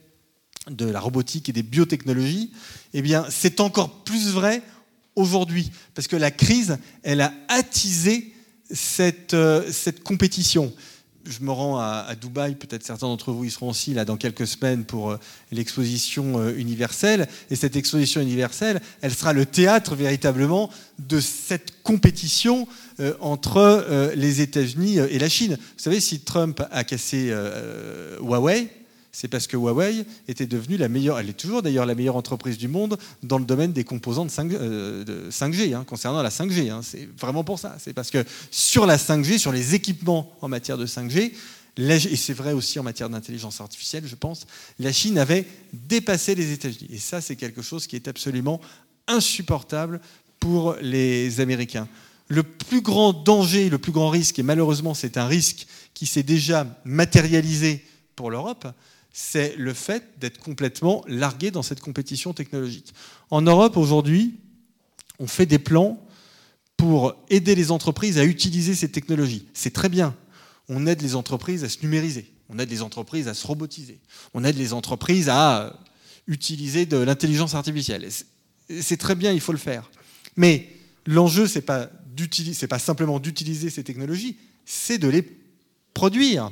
de la robotique et des biotechnologies, eh c'est encore plus vrai aujourd'hui, parce que la crise, elle a attisé cette, euh, cette compétition. Je me rends à, Dubaï, peut-être certains d'entre vous y seront aussi là dans quelques semaines pour euh, l'exposition euh, universelle. Et cette exposition universelle, elle sera le théâtre véritablement de cette compétition entre les États-Unis et la Chine. Vous savez, si Trump a cassé Huawei, c'est parce que Huawei était devenue la meilleure, elle est toujours d'ailleurs la meilleure entreprise du monde dans le domaine des composants de 5, g euh, hein, concernant la 5G. Hein. c'est vraiment pour ça. C'est parce que sur la 5G, sur les équipements en matière de 5G, et c'est vrai aussi en matière d'intelligence artificielle, je pense, la Chine avait dépassé les États-Unis. Et ça, c'est quelque chose qui est absolument insupportable pour les Américains. Le plus grand danger, le plus grand risque, et malheureusement c'est un risque qui s'est déjà matérialisé pour l'Europe, c'est le fait d'être complètement largué dans cette compétition technologique. En Europe, aujourd'hui, on fait des plans pour aider les entreprises à utiliser ces technologies. C'est très bien. On aide les entreprises à se numériser. On aide les entreprises à se robotiser. On aide les entreprises à utiliser de l'intelligence artificielle. C'est très bien, il faut le faire. Mais l'enjeu, ce n'est pas, pas simplement d'utiliser ces technologies, c'est de les produire.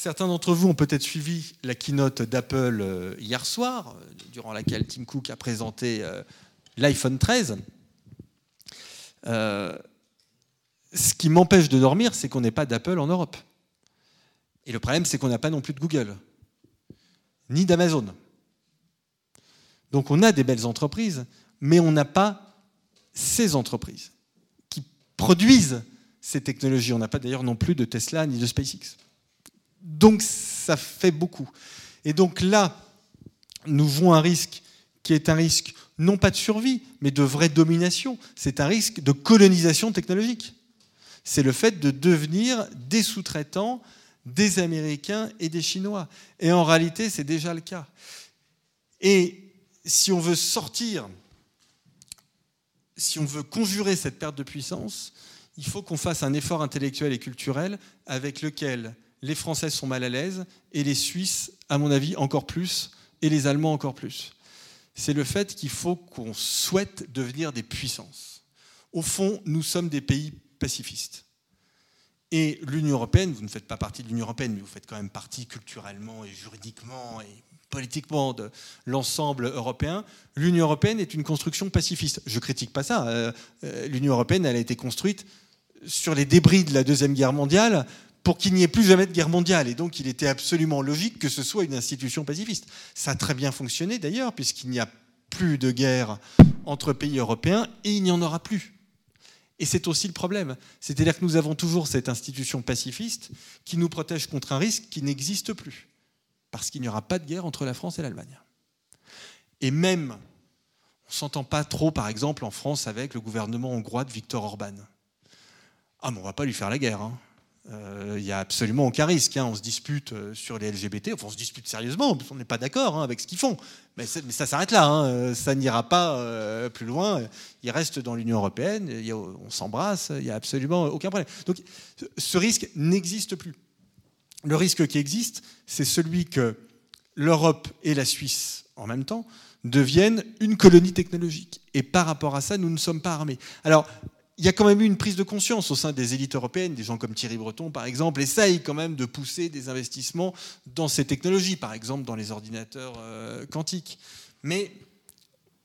Certains d'entre vous ont peut-être suivi la keynote d'Apple euh, hier soir, euh, durant laquelle Tim Cook a présenté euh, l'iPhone 13. ce qui m'empêche de dormir, c'est qu'on n'ait pas d'Apple en Europe. Et le problème, c'est qu'on n'a pas non plus de Google, ni d'Amazon. Donc on a des belles entreprises, mais on n'a pas ces entreprises qui produisent ces technologies. On n'a pas d'ailleurs non plus de Tesla ni de SpaceX. Donc ça fait beaucoup. Et donc là, nous voyons un risque qui est un risque non pas de survie, mais de vraie domination. C'est un risque de colonisation technologique. C'est le fait de devenir des sous-traitants des Américains et des Chinois. Et en réalité, c'est déjà le cas. Et si on veut sortir, si on veut conjurer cette perte de puissance, il faut qu'on fasse un effort intellectuel et culturel avec lequel les Français sont mal à l'aise et les Suisses, à mon avis, encore plus, et les Allemands encore plus. C'est le fait qu'il faut qu'on souhaite devenir des puissances. Au fond, nous sommes des pays pacifistes. Et l'Union européenne, vous ne faites pas partie de l'Union européenne, mais vous faites quand même partie culturellement et juridiquement et politiquement de l'ensemble européen. L'Union européenne est une construction pacifiste. Je ne critique pas ça. Euh, euh, L'Union européenne, elle a été construite sur les débris de la Deuxième Guerre mondiale pour qu'il n'y ait plus jamais de guerre mondiale. Et donc, il était absolument logique que ce soit une institution pacifiste. Ça a très bien fonctionné d'ailleurs, puisqu'il n'y a plus de guerre entre pays européens et il n'y en aura plus. Et c'est aussi le problème. C'est-à-dire que nous avons toujours cette institution pacifiste qui nous protège contre un risque qui n'existe plus. Parce qu'il n'y aura pas de guerre entre la France et l'Allemagne. Et même, on ne s'entend pas trop, par exemple, en France avec le gouvernement hongrois de Viktor Orban. Ah, mais on ne va pas lui faire la guerre. Hein. Euh, il n'y a absolument aucun risque. Hein. On se dispute euh, sur les LGBT, enfin, on se dispute sérieusement, on n'est pas d'accord hein, avec ce qu'ils font. Mais, ça s'arrête là, hein. ça n'ira pas euh, plus loin. Ils restent dans l'Union européenne, on s'embrasse, il n'y a absolument aucun problème. Donc ce risque n'existe plus. Le risque qui existe, c'est celui que l'Europe et la Suisse, en même temps, deviennent une colonie technologique. Et par rapport à ça, nous ne sommes pas armés. Alors, il y a quand même eu une prise de conscience au sein des élites européennes, des gens comme Thierry Breton par exemple, essayent quand même de pousser des investissements dans ces technologies, par exemple dans les ordinateurs euh, quantiques. Mais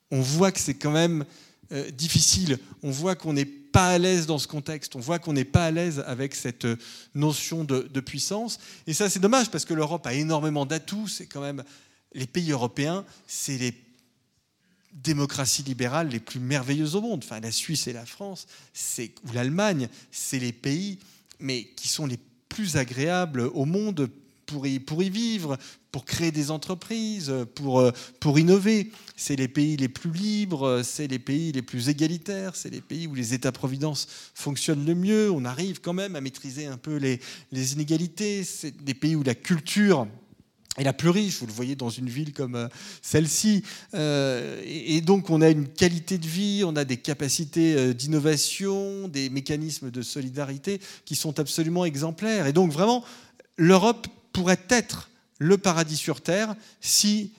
on voit que c'est quand même euh, difficile, on voit qu'on n'est pas à l'aise dans ce contexte, on voit qu'on n'est pas à l'aise avec cette euh, notion de, de puissance. Et ça c'est dommage parce que l'Europe a énormément d'atouts, c'est quand même les pays européens, c'est les démocraties libérales les plus merveilleuses au monde. Enfin, la Suisse et la France, ou l'Allemagne, c'est les pays mais qui sont les plus agréables au monde pour y, pour y vivre, pour créer des entreprises, pour, pour innover. C'est les pays les plus libres, c'est les pays les plus égalitaires, c'est les pays où les États-providence fonctionnent le mieux. On arrive quand même à maîtriser un peu les, les inégalités. C'est des pays où la culture et la plus riche, vous le voyez dans une ville comme euh, celle-ci. Euh, et donc on a une qualité de vie, on a des capacités euh, d'innovation, des mécanismes de solidarité qui sont absolument exemplaires. Et donc vraiment, l'Europe pourrait être le paradis sur Terre si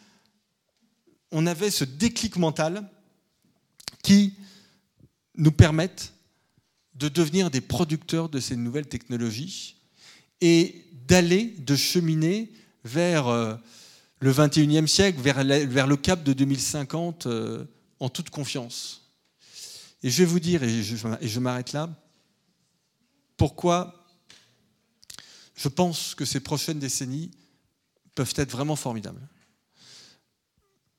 on avait ce déclic mental qui nous permette de devenir des producteurs de ces nouvelles technologies et d'aller, de cheminer vers euh, le 21e siècle, vers, le cap de 2050 euh, en toute confiance. Et je vais vous dire, et je, m'arrête là, pourquoi je pense que ces prochaines décennies peuvent être vraiment formidables.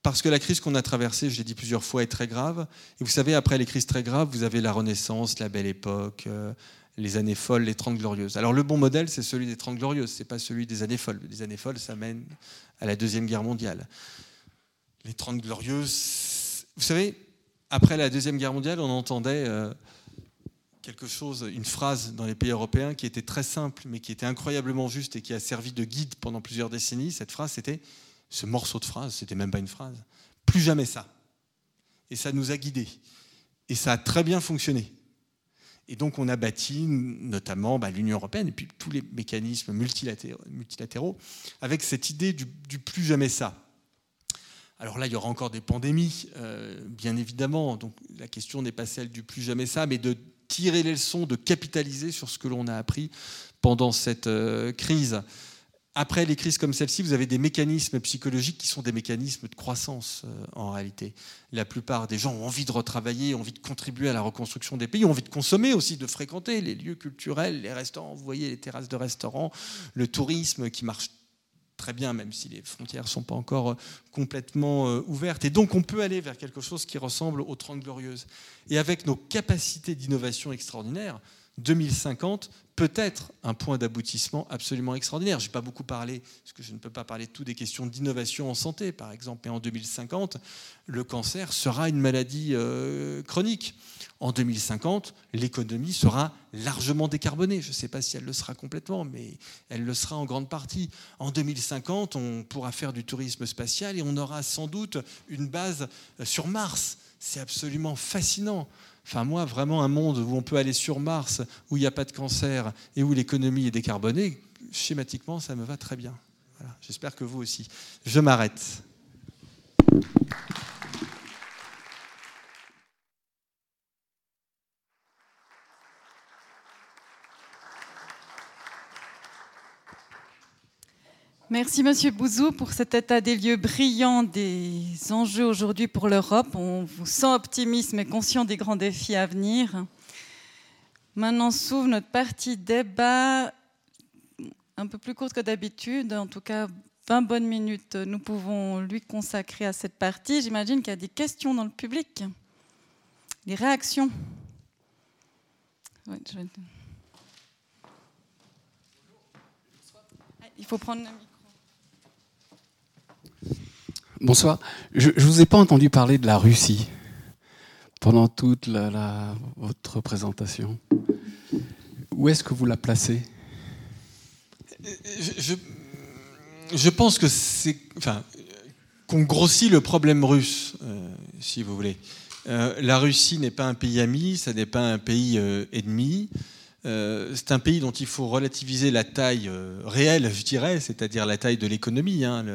Parce que la crise qu'on a traversée, je l'ai dit plusieurs fois, est très grave. Et vous savez, après les crises très graves, vous avez la Renaissance, la Belle Époque, euh, les années folles, les Trente Glorieuses. Alors le bon modèle, c'est celui des Trente Glorieuses, c'est pas celui des années folles. Les années folles, ça mène à la Deuxième Guerre mondiale. Les Trente Glorieuses, vous savez, après la Deuxième Guerre mondiale, on entendait euh, quelque chose, une phrase dans les pays européens qui était très simple, mais qui était incroyablement juste et qui a servi de guide pendant plusieurs décennies. Cette phrase, c'était, ce morceau de phrase, c'était même pas une phrase, plus jamais ça. Et ça nous a guidés. Et ça a très bien fonctionné. Et donc on a bâti notamment bah, l'Union européenne et puis tous les mécanismes multilatéraux, avec cette idée du, plus jamais ça. Alors là, il y aura encore des pandémies, euh, bien évidemment. Donc la question n'est pas celle du plus jamais ça, mais de tirer les leçons, de capitaliser sur ce que l'on a appris pendant cette euh, crise. Après les crises comme celle-ci, vous avez des mécanismes psychologiques qui sont des mécanismes de croissance euh, en réalité. La plupart des gens ont envie de retravailler, ont envie de contribuer à la reconstruction des pays, ont envie de consommer aussi, de fréquenter les lieux culturels, les restaurants. Vous voyez les terrasses de restaurants, le tourisme qui marche très bien, même si les frontières ne sont pas encore euh, complètement euh, ouvertes. Et donc on peut aller vers quelque chose qui ressemble aux Trente Glorieuses. Et avec nos capacités d'innovation extraordinaires, 2050 peut être un point d'aboutissement absolument extraordinaire. Je n'ai pas beaucoup parlé, parce que je ne peux pas parler de tout, des questions d'innovation en santé, par exemple. Mais en 2050, le cancer sera une maladie euh, chronique. En 2050, l'économie sera largement décarbonée. Je ne sais pas si elle le sera complètement, mais elle le sera en grande partie. En 2050, on pourra faire du tourisme spatial et on aura sans doute une base euh, sur Mars. C'est absolument fascinant. Enfin, moi, vraiment, un monde où on peut aller sur Mars, où il n'y a pas de cancer et où l'économie est décarbonée, schématiquement, ça me va très bien. J'espère que vous aussi. Je m'arrête. Merci Monsieur Bouzou pour cet état des lieux brillant des enjeux aujourd'hui pour l'Europe. On vous sent optimisme et conscient des grands défis à venir. Maintenant s'ouvre notre partie débat un peu plus courte que d'habitude, en tout cas 20 bonnes minutes nous pouvons lui consacrer à cette partie. J'imagine qu'il y a des questions dans le public, des réactions. Il faut prendre le micro. Bonsoir. Je ne vous ai pas entendu parler de la Russie pendant toute votre présentation. Où est-ce que vous la placez? Je, pense que c'est, qu'on grossit le problème russe, euh, si vous voulez. Euh, la Russie n'est pas un pays ami, ça n'est pas un pays euh, ennemi. C'est un pays dont il faut relativiser la taille réelle, je dirais, c'est-à-dire la taille de l'économie. Hein.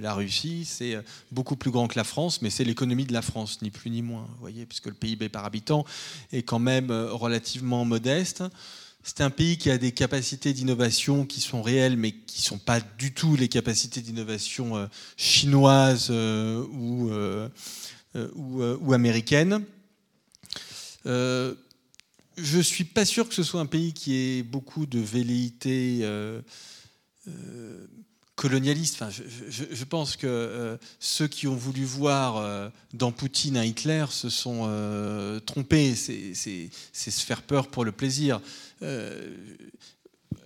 la Russie, c'est beaucoup plus grand que la France, mais c'est l'économie de la France, ni plus ni moins. Vous voyez, puisque le PIB par habitant est quand même relativement modeste. C'est un pays qui a des capacités d'innovation qui sont réelles, mais qui ne sont pas du tout les capacités d'innovation euh, chinoises euh, ou, euh, ou, américaines. Je ne suis pas sûr que ce soit un pays qui ait beaucoup de velléités colonialistes. Enfin, je, pense que ceux qui ont voulu voir dans Poutine un Hitler se sont trompés. C'est se faire peur pour le plaisir. Euh,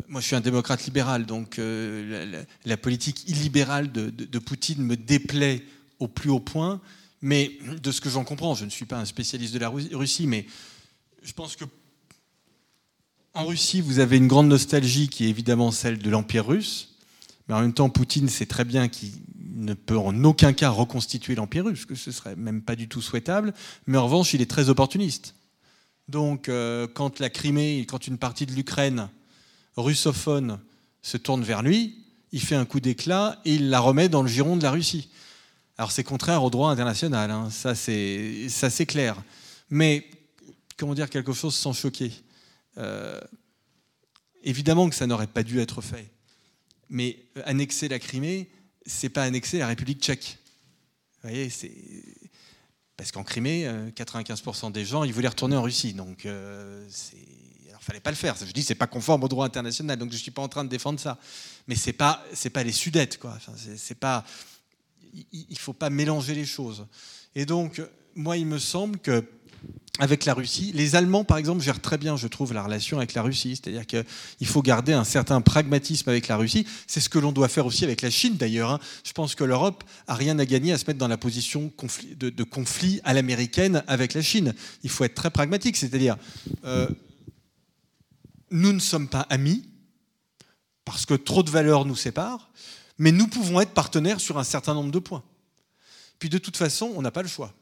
moi, je suis un démocrate libéral, donc euh, la, politique illibérale de, Poutine me déplaît au plus haut point. Mais de ce que j'en comprends, je ne suis pas un spécialiste de la Russie, mais je pense que en Russie, vous avez une grande nostalgie qui est évidemment celle de l'Empire russe. Mais en même temps, Poutine sait très bien qu'il ne peut en aucun cas reconstituer l'Empire russe, que ce serait même pas du tout souhaitable. Mais en revanche, il est très opportuniste. Donc, euh, quand la Crimée, quand une partie de l'Ukraine russophone se tourne vers lui, il fait un coup d'éclat et il la remet dans le giron de la Russie. Alors, c'est contraire au droit international, hein. ça c'est clair. Mais, comment dire quelque chose sans choquer euh, Évidemment que ça n'aurait pas dû être fait. Mais annexer la Crimée, c'est pas annexer la République tchèque. Vous voyez, parce qu'en Crimée, 95% euh, des gens, ils voulaient retourner en Russie. Donc, euh, alors, fallait pas le faire. Je dis, c'est pas conforme au droit international. Donc, je suis pas en train de défendre ça. Mais c'est pas, c'est pas les Sudètes, quoi. Enfin, c'est pas, il faut pas mélanger les choses. Et donc, moi, il me semble que avec la Russie. Les Allemands, par exemple, gèrent très bien, je trouve, la relation avec la Russie. C'est-à-dire qu'il faut garder un certain pragmatisme avec la Russie. C'est ce que l'on doit faire aussi avec la Chine, d'ailleurs. Hein. Je pense que l'Europe a rien à gagner à se mettre dans la position de, conflit à l'américaine avec la Chine. Il faut être très pragmatique. C'est-à-dire, euh, nous ne sommes pas amis parce que trop de valeurs nous séparent, mais nous pouvons être partenaires sur un certain nombre de points. Puis de toute façon, on n'a pas le choix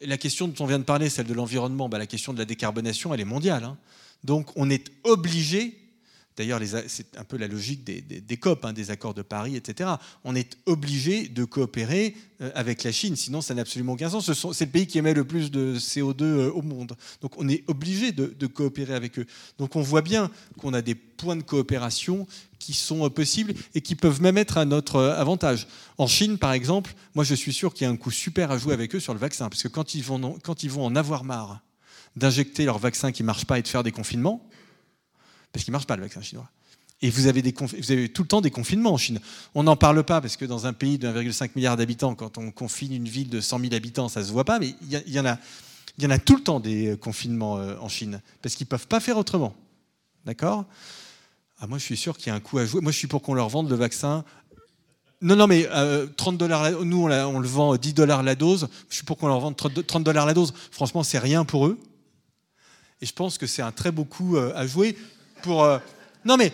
la question dont on vient de parler, celle de l'environnement, bah, la question de la décarbonation, elle est mondiale. Hein. Donc on est obligé D'ailleurs, c'est un peu la logique des, COP, hein, des accords de Paris, etc. On est obligé de coopérer euh, avec la Chine, sinon ça n'a absolument aucun sens. C'est le pays qui émet le plus de CO2 euh, au monde. Donc on est obligé de, coopérer avec eux. Donc on voit bien qu'on a des points de coopération qui sont euh, possibles et qui peuvent même être à notre avantage. En Chine, par exemple, moi je suis sûr qu'il y a un coup super à jouer avec eux sur le vaccin, parce que quand ils vont, quand ils vont en avoir marre d'injecter leur vaccin qui ne marche pas et de faire des confinements, parce qu'il ne marche pas le vaccin chinois. Et vous avez, tout le temps des confinements en Chine. On n'en parle pas parce que dans un pays de 1,5 milliard d'habitants, quand on confine une ville de 100 000 habitants, ça ne se voit pas, mais il y, en a, il y en a tout le temps des euh, confinements euh, en Chine, parce qu'ils ne peuvent pas faire autrement. D'accord? Ah, Moi, je suis sûr qu'il y a un coup à jouer. Moi, je suis pour qu'on leur vende le vaccin. Non, non, mais 30 euh, dollars, nous, on, on, le vend 10 dollars la dose. Je suis pour qu'on leur vende 30 dollars la dose. Franchement, c'est rien pour eux. Et je pense que c'est un très beau coup à jouer pour euh, non mais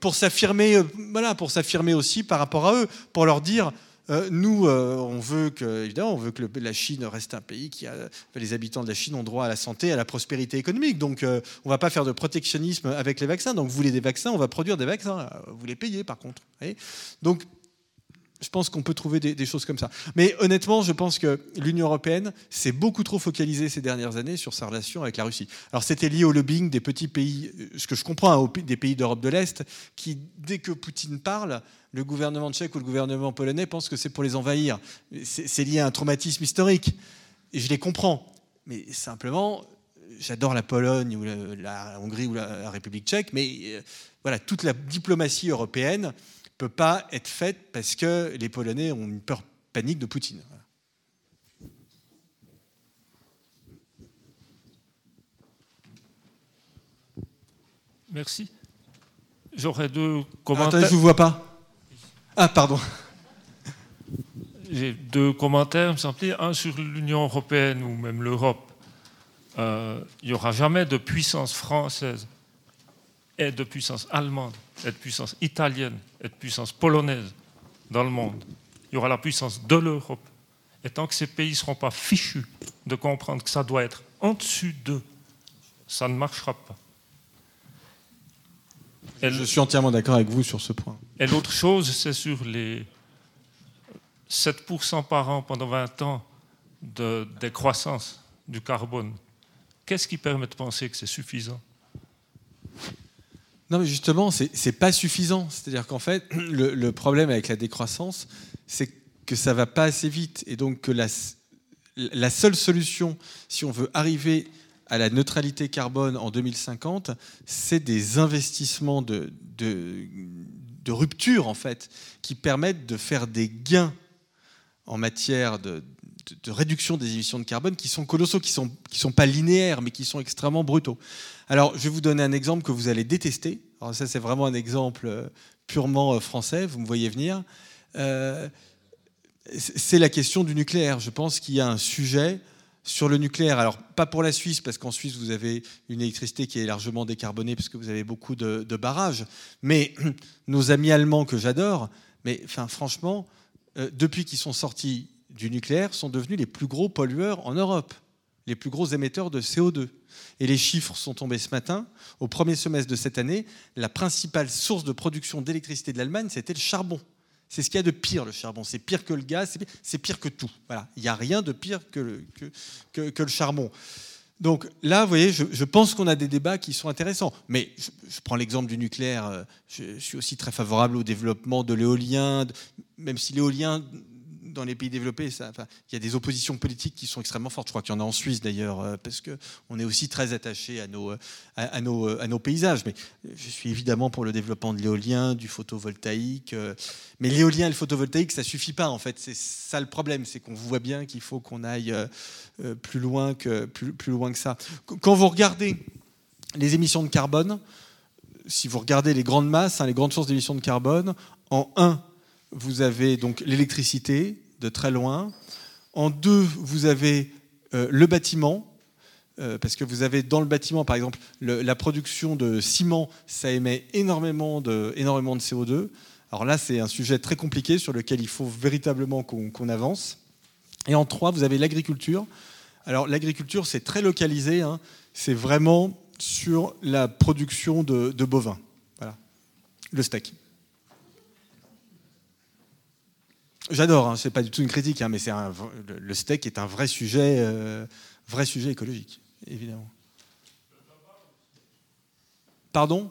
pour s'affirmer, euh, voilà, pour s'affirmer aussi par rapport à eux, pour leur dire. Euh, nous, on veut que, évidemment, on veut que la Chine reste un pays qui a, les habitants de la Chine ont droit à la santé, à la prospérité économique. Donc, on va pas faire de protectionnisme avec les vaccins. Donc, vous voulez des vaccins, on va produire des vaccins. Vous les payez, par contre. Donc, je pense qu'on peut trouver des, choses comme ça. Mais honnêtement, je pense que l'Union européenne s'est beaucoup trop focalisée ces dernières années sur sa relation avec la Russie. Alors c'était lié au lobbying des petits pays, ce que je comprends, hein, des pays d'Europe de l'Est, qui, dès que Poutine parle, le gouvernement tchèque ou le gouvernement polonais pense que c'est pour les envahir. C'est lié à un traumatisme historique. Et je les comprends. Mais simplement, j'adore la Pologne ou la, Hongrie ou la, République tchèque, mais euh, voilà, toute la diplomatie européenne peut pas être faite parce que les Polonais ont une peur panique de Poutine. Merci. J'aurais deux commentaires. Attends, je vous vois pas. Ah, pardon. J'ai deux commentaires, me semble Un sur l'Union européenne ou même l'Europe. Euh, il n'y aura jamais de puissance française est de puissance allemande, est de puissance italienne, est de puissance polonaise dans le monde. Il y aura la puissance de l'Europe. Et tant que ces pays ne seront pas fichus de comprendre que ça doit être en dessus d'eux, ça ne marchera pas. Et je suis entièrement d'accord avec vous sur ce point. Et l'autre chose, c'est sur les 7% par an pendant 20 ans de décroissance du carbone. Qu'est-ce qui permet de penser que c'est suffisant? Non, mais justement, ce n'est pas suffisant. C'est-à-dire qu'en fait, le, problème avec la décroissance, c'est que ça ne va pas assez vite. Et donc la, seule solution, si on veut arriver à la neutralité carbone en 2050, c'est des investissements de, rupture, en fait, qui permettent de faire des gains en matière de, de, réduction des émissions de carbone qui sont colossaux, qui ne sont, qui sont pas linéaires, mais qui sont extrêmement brutaux. Alors, je vais vous donner un exemple que vous allez détester. Alors, ça, c'est vraiment un exemple euh, purement euh, français, vous me voyez venir. Euh, c'est la question du nucléaire. Je pense qu'il y a un sujet sur le nucléaire. Alors, pas pour la Suisse, parce qu'en Suisse, vous avez une électricité qui est largement décarbonée, parce que vous avez beaucoup de, barrages. Mais nos amis allemands, que j'adore, mais franchement, depuis qu'ils sont sortis du nucléaire sont devenus les plus gros pollueurs en Europe, les plus gros émetteurs de CO2. Et les chiffres sont tombés ce matin. Au premier semestre de cette année, la principale source de production d'électricité de l'Allemagne, c'était le charbon. C'est ce qu'il y a de pire, le charbon. C'est pire que le gaz, c'est pire, que tout. Voilà. Il n'y a rien de pire que le, charbon. Donc là, vous voyez, je, pense qu'on a des débats qui sont intéressants. Mais je, prends l'exemple du nucléaire. Euh, je, suis aussi très favorable au développement de l'éolien, même si l'éolien dans les pays développés, il y a des oppositions politiques qui sont extrêmement fortes. Je crois qu'il y en a en Suisse d'ailleurs, euh, parce qu'on est aussi très attaché à nos, à, nos, paysages. Mais je suis évidemment pour le développement de l'éolien, du photovoltaïque. Euh, mais l'éolien et le photovoltaïque, ça suffit pas en fait. C'est ça le problème, c'est qu'on voit bien qu'il faut qu'on aille euh, plus loin que plus, plus loin que ça. Quand vous regardez les émissions de carbone, si vous regardez les grandes masses, hein, les grandes sources d'émissions de carbone, en 1, vous avez donc l'électricité de très loin. En deux, vous avez euh, le bâtiment, euh, parce que vous avez dans le bâtiment, par exemple, la production de ciment, ça émet énormément de, énormément de CO2. Alors là, c'est un sujet très compliqué sur lequel il faut véritablement qu'on avance. Et en trois, vous avez l'agriculture. Alors l'agriculture, c'est très localisé, hein. c'est vraiment sur la production de, bovins. Voilà, le steak. J'adore, hein, c'est pas du tout une critique, hein, mais c'est le steak est un vrai sujet, euh, vrai sujet écologique, évidemment. Pardon?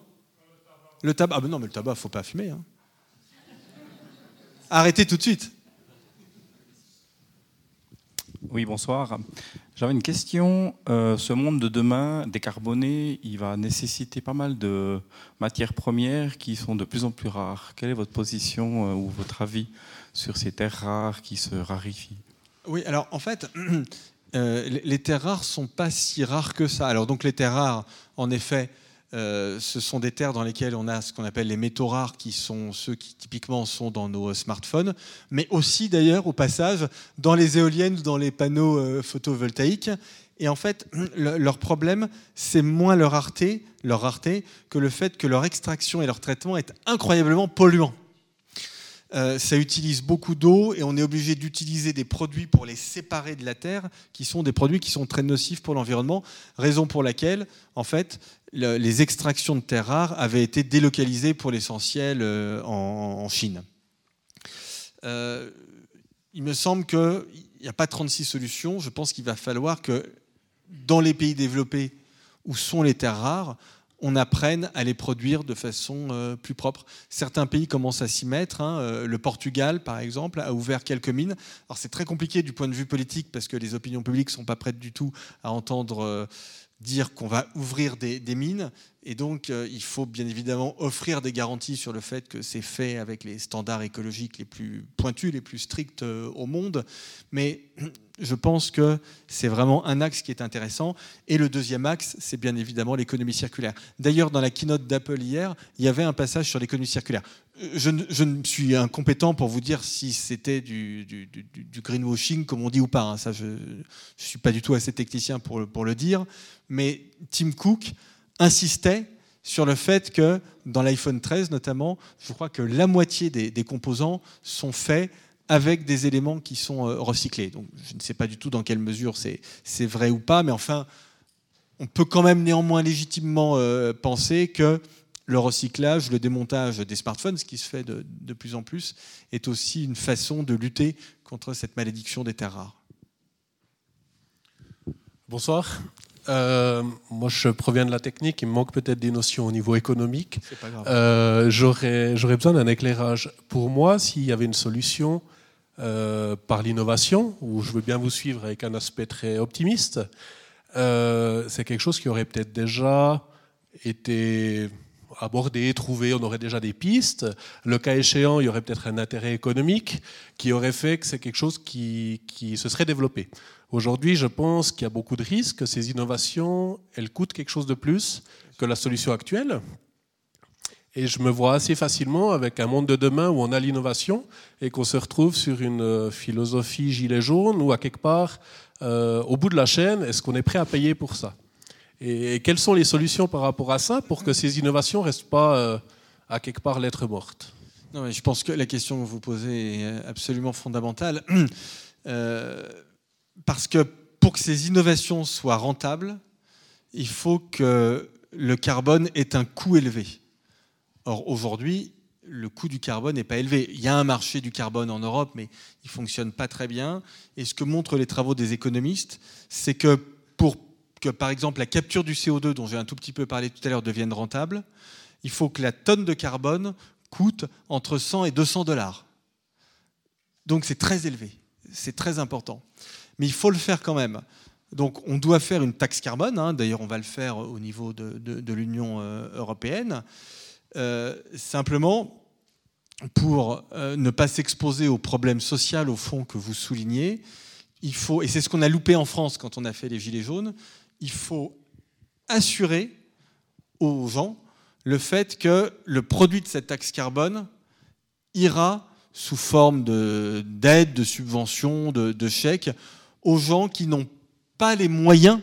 Le tabac Ah ben non, mais le tabac, faut pas fumer. Hein. Arrêtez tout de suite. Oui, bonsoir. J'avais une question. Euh, ce monde de demain décarboné, il va nécessiter pas mal de matières premières qui sont de plus en plus rares. Quelle est votre position euh, ou votre avis sur ces terres rares qui se raréfient? Oui, alors en fait, euh, les terres rares sont pas si rares que ça. Alors donc les terres rares, en effet, euh, ce sont des terres dans lesquelles on a ce qu'on appelle les métaux rares, qui sont ceux qui typiquement sont dans nos smartphones, mais aussi d'ailleurs au passage dans les éoliennes ou dans les panneaux euh, photovoltaïques. Et en fait, leur problème, c'est moins leur rareté, leur rareté que le fait que leur extraction et leur traitement est incroyablement polluant. Euh, ça utilise beaucoup d'eau et on est obligé d'utiliser des produits pour les séparer de la terre, qui sont des produits qui sont très nocifs pour l'environnement, raison pour laquelle, en fait, les extractions de terres rares avaient été délocalisées pour l'essentiel euh, en, Chine. Euh, il me semble qu'il n'y a pas 36 solutions. Je pense qu'il va falloir que dans les pays développés où sont les terres rares, on apprenne à les produire de façon euh, plus propre. Certains pays commencent à s'y mettre. Hein. Euh, le Portugal, par exemple, a ouvert quelques mines. C'est très compliqué du point de vue politique parce que les opinions publiques ne sont pas prêtes du tout à entendre euh, dire qu'on va ouvrir des, mines. Et donc, il faut bien évidemment offrir des garanties sur le fait que c'est fait avec les standards écologiques les plus pointus, les plus stricts au monde. Mais je pense que c'est vraiment un axe qui est intéressant. Et le deuxième axe, c'est bien évidemment l'économie circulaire. D'ailleurs, dans la keynote d'Apple hier, il y avait un passage sur l'économie circulaire. Je, ne suis incompétent pour vous dire si c'était du, greenwashing, comme on dit ou pas. Hein. Je ne suis pas du tout assez technicien pour le dire. Mais Tim Cook insistait sur le fait que dans l'iPhone 13 notamment, je crois que la moitié des, composants sont faits avec des éléments qui sont euh, recyclés. Donc je ne sais pas du tout dans quelle mesure c'est vrai ou pas, mais enfin, on peut quand même néanmoins légitimement euh, penser que le recyclage, le démontage des smartphones, ce qui se fait de, de plus en plus, est aussi une façon de lutter contre cette malédiction des terres rares. Bonsoir. Euh, moi, je proviens de la technique. Il me manque peut-être des notions au niveau économique. Euh, j'aurais, j'aurais besoin d'un éclairage. Pour moi, s'il y avait une solution euh, par l'innovation, où je veux bien vous suivre avec un aspect très optimiste, c'est quelque chose qui aurait peut-être déjà été abordé, trouvé, on aurait déjà des pistes. Le cas échéant, il y aurait peut-être un intérêt économique qui aurait fait que c'est quelque chose qui, qui se serait développé. Aujourd'hui, je pense qu'il y a beaucoup de risques, que ces innovations, elles coûtent quelque chose de plus que la solution actuelle. Et je me vois assez facilement avec un monde de demain où on a l'innovation et qu'on se retrouve sur une euh, philosophie gilet jaune ou à quelque part, euh, au bout de la chaîne, est-ce qu'on est prêt à payer pour ça? Et, quelles sont les solutions par rapport à ça pour que ces innovations ne restent pas euh, à quelque part lettre morte non, Je pense que la question que vous posez est absolument fondamentale. parce que pour que ces innovations soient rentables, il faut que le carbone ait un coût élevé. Or, aujourd'hui, le coût du carbone n'est pas élevé. Il y a un marché du carbone en Europe, mais il ne fonctionne pas très bien. Et ce que montrent les travaux des économistes, c'est que pour que, par exemple, la capture du CO2, dont j'ai un tout petit peu parlé tout à l'heure, devienne rentable, il faut que la tonne de carbone coûte entre 100 et 200 dollars. Donc c'est très élevé, c'est très important mais il faut le faire quand même. Donc on doit faire une taxe carbone, hein. d'ailleurs on va le faire au niveau de, l'Union euh, européenne, euh, simplement pour euh, ne pas s'exposer aux problèmes sociaux au fond que vous soulignez, il faut, et c'est ce qu'on a loupé en France quand on a fait les Gilets jaunes, il faut assurer aux gens le fait que le produit de cette taxe carbone ira sous forme d'aide, de, subventions, de, de chèques aux gens qui n'ont pas les moyens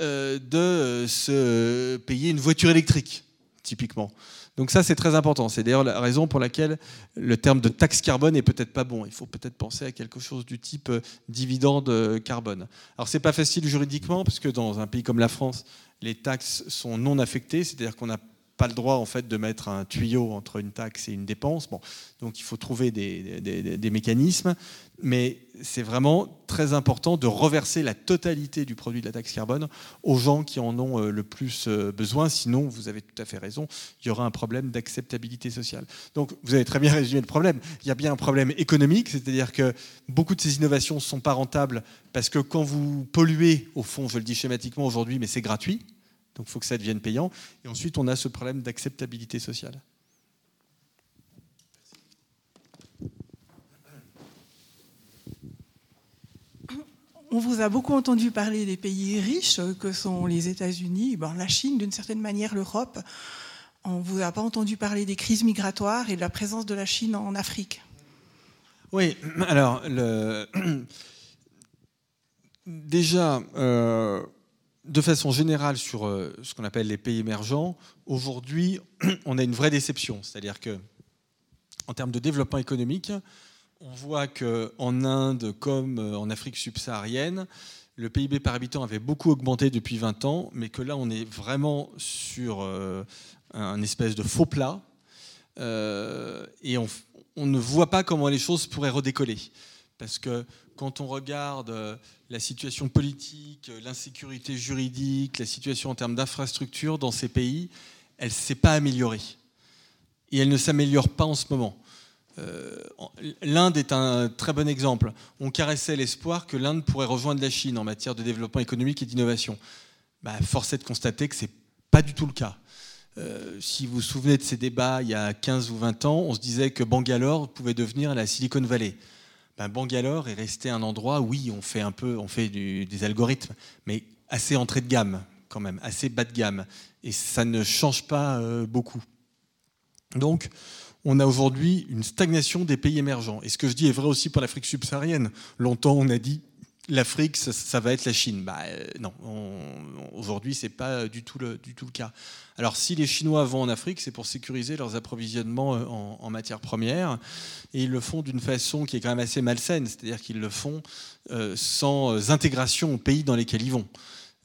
euh, de se payer une voiture électrique, typiquement. Donc ça, c'est très important. C'est d'ailleurs la raison pour laquelle le terme de taxe carbone est peut-être pas bon. Il faut peut-être penser à quelque chose du type euh, dividende euh, carbone. Alors c'est pas facile juridiquement parce que dans un pays comme la France, les taxes sont non affectées, c'est-à-dire qu'on n'a pas le droit en fait de mettre un tuyau entre une taxe et une dépense. Bon, donc il faut trouver des, des mécanismes mais c'est vraiment très important de reverser la totalité du produit de la taxe carbone aux gens qui en ont euh, le plus euh, besoin. Sinon, vous avez tout à fait raison, il y aura un problème d'acceptabilité sociale. Donc, vous avez très bien résumé le problème. Il y a bien un problème économique, c'est-à-dire que beaucoup de ces innovations ne sont pas rentables parce que quand vous polluez, au fond, je le dis schématiquement aujourd'hui, mais c'est gratuit, donc il faut que ça devienne payant. Et ensuite, on a ce problème d'acceptabilité sociale. On vous a beaucoup entendu parler des pays riches que sont les États-Unis, la Chine, d'une certaine manière l'Europe. On ne vous a pas entendu parler des crises migratoires et de la présence de la Chine en Afrique. Oui, alors déjà, euh, de façon générale sur euh, ce qu'on appelle les pays émergents, aujourd'hui, on a une vraie déception. C'est-à-dire que, en termes de développement économique, on voit qu'en Inde comme euh, en Afrique subsaharienne, le PIB par habitant avait beaucoup augmenté depuis 20 ans, mais que là, on est vraiment sur euh, un espèce de faux plat. Et on, ne voit pas comment les choses pourraient redécoller. Parce que quand on regarde la situation politique, l'insécurité juridique, la situation en termes d'infrastructures dans ces pays, elle ne s'est pas améliorée. Et elle ne s'améliore pas en ce moment. Euh, L'Inde est un très bon exemple. On caressait l'espoir que l'Inde pourrait rejoindre la Chine en matière de développement économique et d'innovation. Bah, force est de constater que ce n'est pas du tout le cas. Euh, si vous vous souvenez de ces débats il y a 15 ou 20 ans, on se disait que Bangalore pouvait devenir la Silicon Valley. Ben, Bangalore est resté un endroit, oui, on fait un peu, on fait des algorithmes, mais assez entrée de gamme quand même, assez bas de gamme, et ça ne change pas euh, beaucoup. Donc, on a aujourd'hui une stagnation des pays émergents. Et ce que je dis est vrai aussi pour l'Afrique subsaharienne. Longtemps, on a dit l'Afrique, ça, va être la Chine. Bah, euh, non, aujourd'hui, ce n'est pas du tout, le, cas. Alors, si les Chinois vont en Afrique, c'est pour sécuriser leurs approvisionnements euh, en, matières premières. Et ils le font d'une façon qui est quand même assez malsaine, c'est-à-dire qu'ils le font euh, sans intégration aux pays dans lesquels ils vont.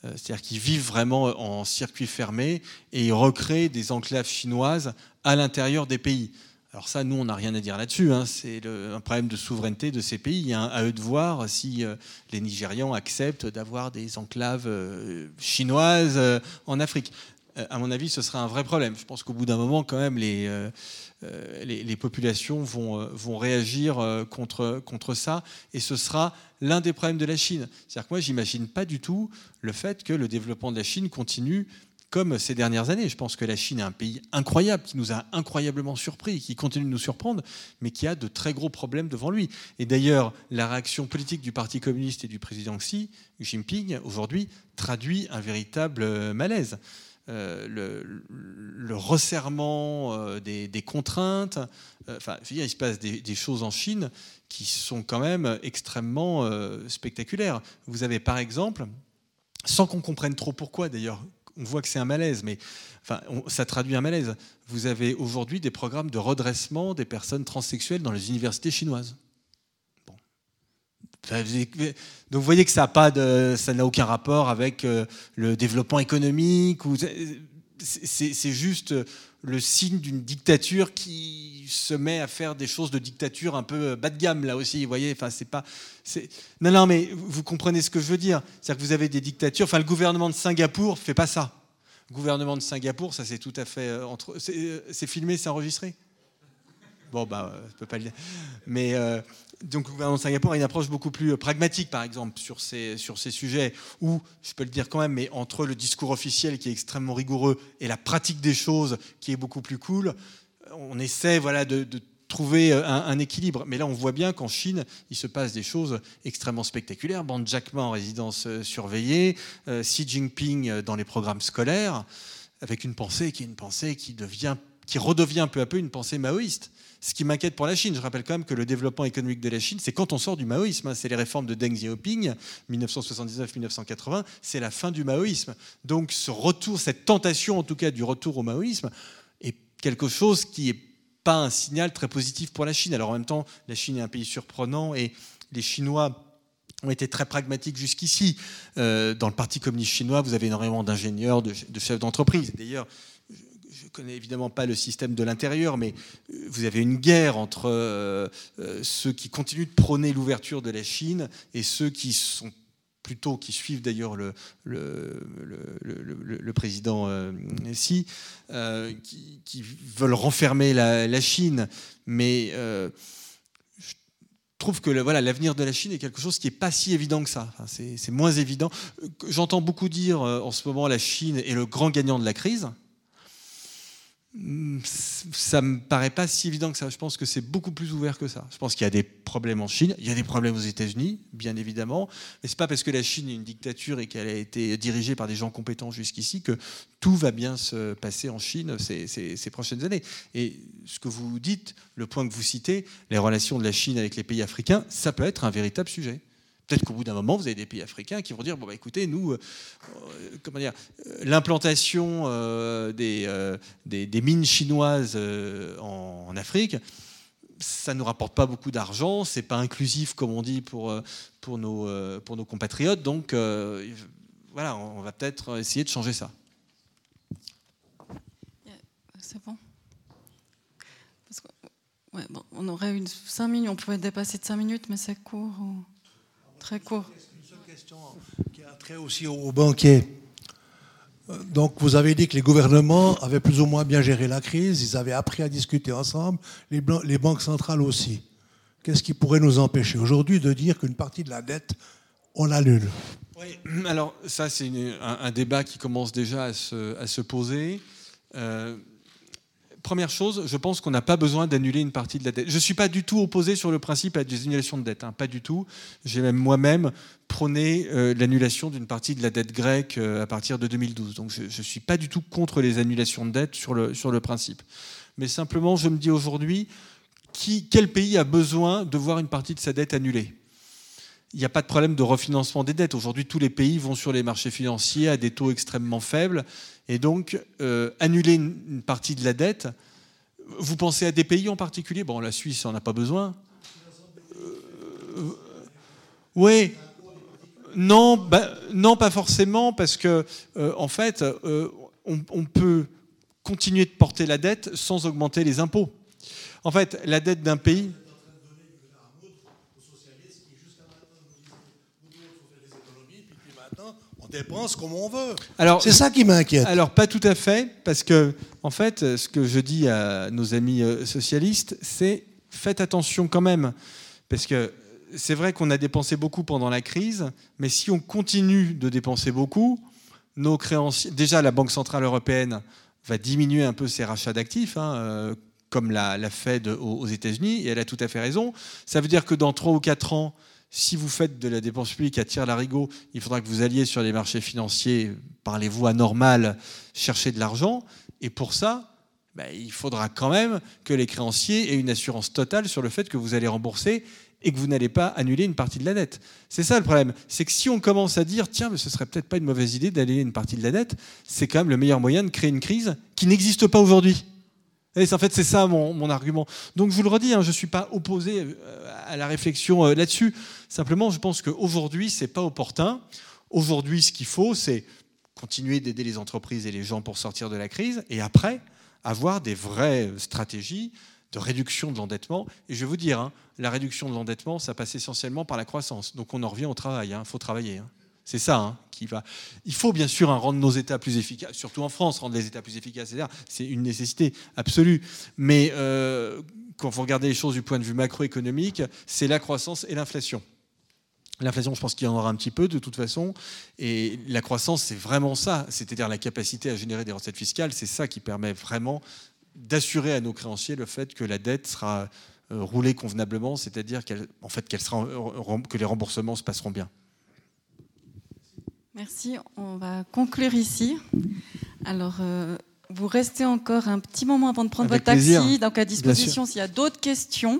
C'est-à-dire qu'ils vivent vraiment en circuit fermé et ils recréent des enclaves chinoises à l'intérieur des pays. Alors ça, nous, on n'a rien à dire là-dessus. Hein. C'est un problème de souveraineté de ces pays. Hein. À eux de voir si euh, les Nigérians acceptent d'avoir des enclaves euh, chinoises euh, en Afrique. à mon avis, ce sera un vrai problème. Je pense qu'au bout d'un moment, quand même, les, les, populations vont, vont réagir contre, contre ça. Et ce sera l'un des problèmes de la Chine. C'est-à-dire que moi, j'imagine pas du tout le fait que le développement de la Chine continue comme ces dernières années. Je pense que la Chine est un pays incroyable, qui nous a incroyablement surpris, qui continue de nous surprendre, mais qui a de très gros problèmes devant lui. Et d'ailleurs, la réaction politique du Parti communiste et du président Xi Jinping, aujourd'hui, traduit un véritable euh, malaise. Euh, le, resserrement euh, des, contraintes, enfin, il se passe des, des, choses en Chine qui sont quand même extrêmement spectaculaires. Vous avez par exemple, sans qu'on comprenne trop pourquoi d'ailleurs, on voit que c'est un malaise, mais ça traduit un malaise. Vous avez aujourd'hui des programmes de redressement des personnes transsexuelles dans les universités chinoises. Donc vous voyez que ça n'a aucun rapport avec euh, le développement économique. C'est juste le signe d'une dictature qui se met à faire des choses de dictature un peu bas de gamme là aussi. Vous voyez, enfin c'est pas. Non, non, mais vous comprenez ce que je veux dire. C'est-à-dire que vous avez des dictatures. Enfin, le gouvernement de Singapour fait pas ça. Le gouvernement de Singapour, ça c'est tout à fait euh, entre. Euh, c'est filmé, c'est enregistré. Bon, bah, je peux pas le dire. Mais euh, donc, le gouvernement de Singapour a une approche beaucoup plus pragmatique, par exemple, sur ces, sur ces sujets, où, je peux le dire quand même, mais entre le discours officiel qui est extrêmement rigoureux et la pratique des choses qui est beaucoup plus cool, on essaie voilà, de, trouver euh, un, équilibre. Mais là, on voit bien qu'en Chine, il se passe des choses extrêmement spectaculaires. Ban Jack Ma en résidence euh, surveillée, euh, Xi Jinping dans les programmes scolaires, avec une pensée qui est une pensée qui, devient, qui redevient peu à peu une pensée maoïste. Ce qui m'inquiète pour la Chine, je rappelle quand même que le développement économique de la Chine, c'est quand on sort du maoïsme. Hein. c'est les réformes de Deng Xiaoping, 1979-1980, c'est la fin du maoïsme. Donc ce retour, cette tentation en tout cas du retour au maoïsme, est quelque chose qui est pas un signal très positif pour la Chine. Alors en même temps, la Chine est un pays surprenant et les Chinois ont été très pragmatiques jusqu'ici. Euh, dans le Parti communiste chinois, vous avez énormément d'ingénieurs, de, chefs d'entreprise. D'ailleurs, connais évidemment pas le système de l'intérieur, mais euh, vous avez une guerre entre euh, ceux qui continuent de prôner l'ouverture de la Chine et ceux qui sont plutôt qui suivent d'ailleurs le, président euh, Xi, euh, qui, veulent renfermer la, Chine. Mais euh, je trouve que voilà, l'avenir de la Chine est quelque chose qui n'est pas si évident que ça. c'est moins évident. J'entends beaucoup dire en ce moment la Chine est le grand gagnant de la crise ça me paraît pas si évident que ça. Je pense que c'est beaucoup plus ouvert que ça. Je pense qu'il y a des problèmes en Chine, il y a des problèmes aux États-Unis, bien évidemment, mais c'est pas parce que la Chine est une dictature et qu'elle a été dirigée par des gens compétents jusqu'ici que tout va bien se passer en Chine ces, prochaines années. Et ce que vous dites, le point que vous citez, les relations de la Chine avec les pays africains, ça peut être un véritable sujet. Peut-être qu'au bout d'un moment, vous avez des pays africains qui vont dire bon bah écoutez, nous, euh, euh, comment dire, euh, l'implantation des, des, mines chinoises en, Afrique, ça ne nous rapporte pas beaucoup d'argent, c'est pas inclusif comme on dit pour pour nos pour nos compatriotes, donc voilà, on va peut-être essayer de changer ça. C'est bon. on aurait une 5 minutes, on pouvait dépasser de 5 minutes, mais c'est court. Très court. Une seule question qui a trait aussi aux banquiers. Donc, vous avez dit que les gouvernements avaient plus ou moins bien géré la crise, ils avaient appris à discuter ensemble, les, les banques centrales aussi. Qu'est-ce qui pourrait nous empêcher aujourd'hui de dire qu'une partie de la dette, on l'annule? Oui, alors ça, c'est un, débat qui commence déjà à se, à se poser. Euh, première chose, je pense qu'on n'a pas besoin d'annuler une partie de la dette. Je ne suis pas du tout opposé sur le principe à des annulations de dette, hein, pas du tout. J'ai même moi-même prôné euh, l'annulation d'une partie de la dette grecque euh, à partir de 2012. Donc je ne suis pas du tout contre les annulations de dette sur le, sur le principe. Mais simplement, je me dis aujourd'hui, quel pays a besoin de voir une partie de sa dette annulée? Il n'y a pas de problème de refinancement des dettes. Aujourd'hui, tous les pays vont sur les marchés financiers à des taux extrêmement faibles. Et donc, euh, annuler une, partie de la dette, vous pensez à des pays en particulier? Bon, la Suisse, on n'a pas besoin. Euh, oui. Non, bah, non, pas forcément, parce que, euh, en fait, on peut continuer de porter la dette sans augmenter les impôts. En fait, la dette d'un pays, dépense comme on veut. Alors, c'est ça qui m'inquiète. Alors, pas tout à fait, parce que, en fait, ce que je dis à nos amis euh, socialistes, c'est faites attention quand même. Parce que c'est vrai qu'on a dépensé beaucoup pendant la crise, mais si on continue de dépenser beaucoup, nos créanciers. Déjà, la Banque Centrale Européenne va diminuer un peu ses rachats d'actifs. Hein, euh, comme l'a, Fed aux, États-Unis, et elle a tout à fait raison. Ça veut dire que dans 3 ou 4 ans, si vous faites de la dépense publique à tir larigot, il faudra que vous alliez sur les marchés financiers, parlez-vous anormal, chercher de l'argent. Et pour ça, ben, il faudra quand même que les créanciers aient une assurance totale sur le fait que vous allez rembourser et que vous n'allez pas annuler une partie de la dette. C'est ça le problème. C'est que si on commence à dire, tiens, mais ce serait peut-être pas une mauvaise idée d'annuler une partie de la dette, c'est quand même le meilleur moyen de créer une crise qui n'existe pas aujourd'hui. Et en fait, c'est ça mon, argument. Donc, je vous le redis, hein, je ne suis pas opposé euh, à la réflexion euh, là-dessus. Simplement, je pense qu'aujourd'hui, ce n'est pas opportun. Aujourd'hui, ce qu'il faut, c'est continuer d'aider les entreprises et les gens pour sortir de la crise, et après, avoir des vraies stratégies de réduction de l'endettement. Et je vais vous dire, hein, la réduction de l'endettement, ça passe essentiellement par la croissance. Donc, on en revient au travail. Il hein, faut travailler. C'est ça hein, qui va. Il faut bien sûr rendre nos États plus efficaces, surtout en France, rendre les États plus efficaces, c'est une nécessité absolue. Mais euh, quand vous regardez les choses du point de vue macroéconomique, c'est la croissance et l'inflation. L'inflation, je pense qu'il y en aura un petit peu de toute façon. Et la croissance, c'est vraiment ça. C'est-à-dire la capacité à générer des recettes fiscales. C'est ça qui permet vraiment d'assurer à nos créanciers le fait que la dette sera euh, roulée convenablement, c'est-à-dire en fait, que les remboursements se passeront bien. Merci. On va conclure ici. Alors, euh, vous restez encore un petit moment avant de prendre votre taxi, donc à disposition s'il y a d'autres questions.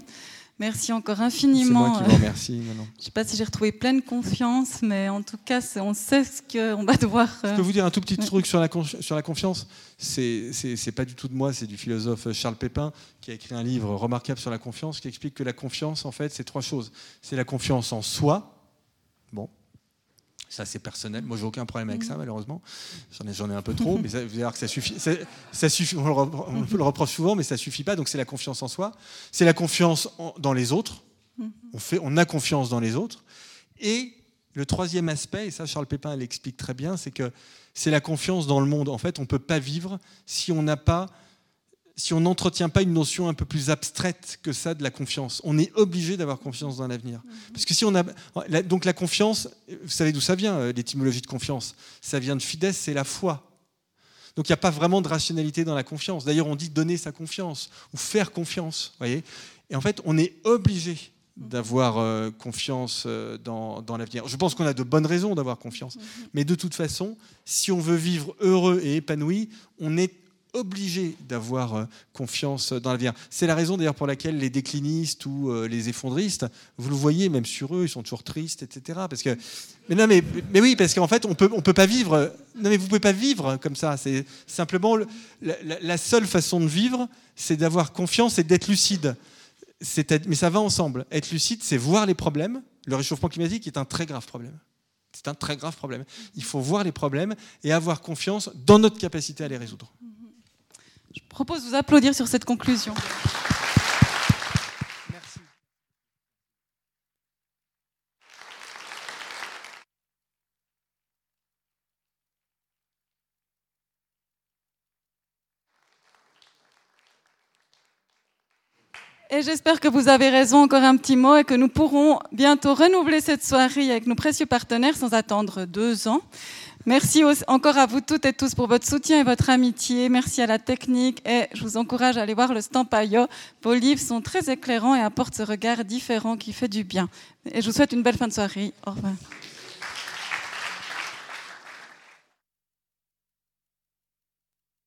Merci encore infiniment. C'est moi qui vous remercie. Je ne sais pas si j'ai retrouvé pleine confiance, mais en tout cas, on sait ce qu'on va devoir. Je peux vous dire un tout petit truc sur la, sur la confiance. C'est pas du tout de moi, c'est du philosophe Charles Pépin qui a écrit un livre remarquable sur la confiance qui explique que la confiance, en fait, c'est trois choses. C'est la confiance en soi. Ça, c'est personnel. Moi, j'ai aucun problème avec ça, malheureusement. J'en ai, ai un peu trop, mais vous allez voir que ça suffit. Ça, suffit on, le, le reproche souvent, mais ça suffit pas. Donc, c'est la confiance en soi. C'est la confiance dans les autres. On, fait, on a confiance dans les autres. Et le troisième aspect, et ça, Charles Pépin l'explique très bien, c'est que c'est la confiance dans le monde. En fait, on ne peut pas vivre si on n'a pas si on n'entretient pas une notion un peu plus abstraite que ça de la confiance. On est obligé d'avoir confiance dans l'avenir. Mhm. Parce que si on a. Donc la confiance, vous savez d'où ça vient, euh, l'étymologie de confiance? Ça vient de fides, c'est la foi. Donc il n'y a pas vraiment de rationalité dans la confiance. D'ailleurs, on dit donner sa confiance ou faire confiance. Voyez? Et en fait, on est obligé d'avoir euh, confiance euh, dans, dans l'avenir. Je pense qu'on a de bonnes raisons d'avoir confiance. Mhm. Mais de toute façon, si on veut vivre heureux et épanoui, on est obligé d'avoir euh, confiance dans l'avenir. C'est la raison d'ailleurs pour laquelle les déclinistes ou euh, les effondristes, vous le voyez même sur eux, ils sont toujours tristes, etc. Parce que, mais non, mais, mais oui, parce qu'en fait, on peut, on peut pas vivre. Non, mais vous pouvez pas vivre comme ça. C'est simplement la, seule façon de vivre, c'est d'avoir confiance et d'être lucide. Mais ça va ensemble. Être lucide, c'est voir les problèmes. Le réchauffement climatique est un très grave problème. C'est un très grave problème. Il faut voir les problèmes et avoir confiance dans notre capacité à les résoudre. Je propose de vous applaudir sur cette conclusion. Et j'espère que vous avez raison, encore un petit mot, et que nous pourrons bientôt renouveler cette soirée avec nos précieux partenaires sans attendre deux ans. Merci encore à vous toutes et tous pour votre soutien et votre amitié. Merci à la technique et je vous encourage à aller voir le Stampaio. Vos livres sont très éclairants et apportent ce regard différent qui fait du bien. Et je vous souhaite une belle fin de soirée. Au revoir.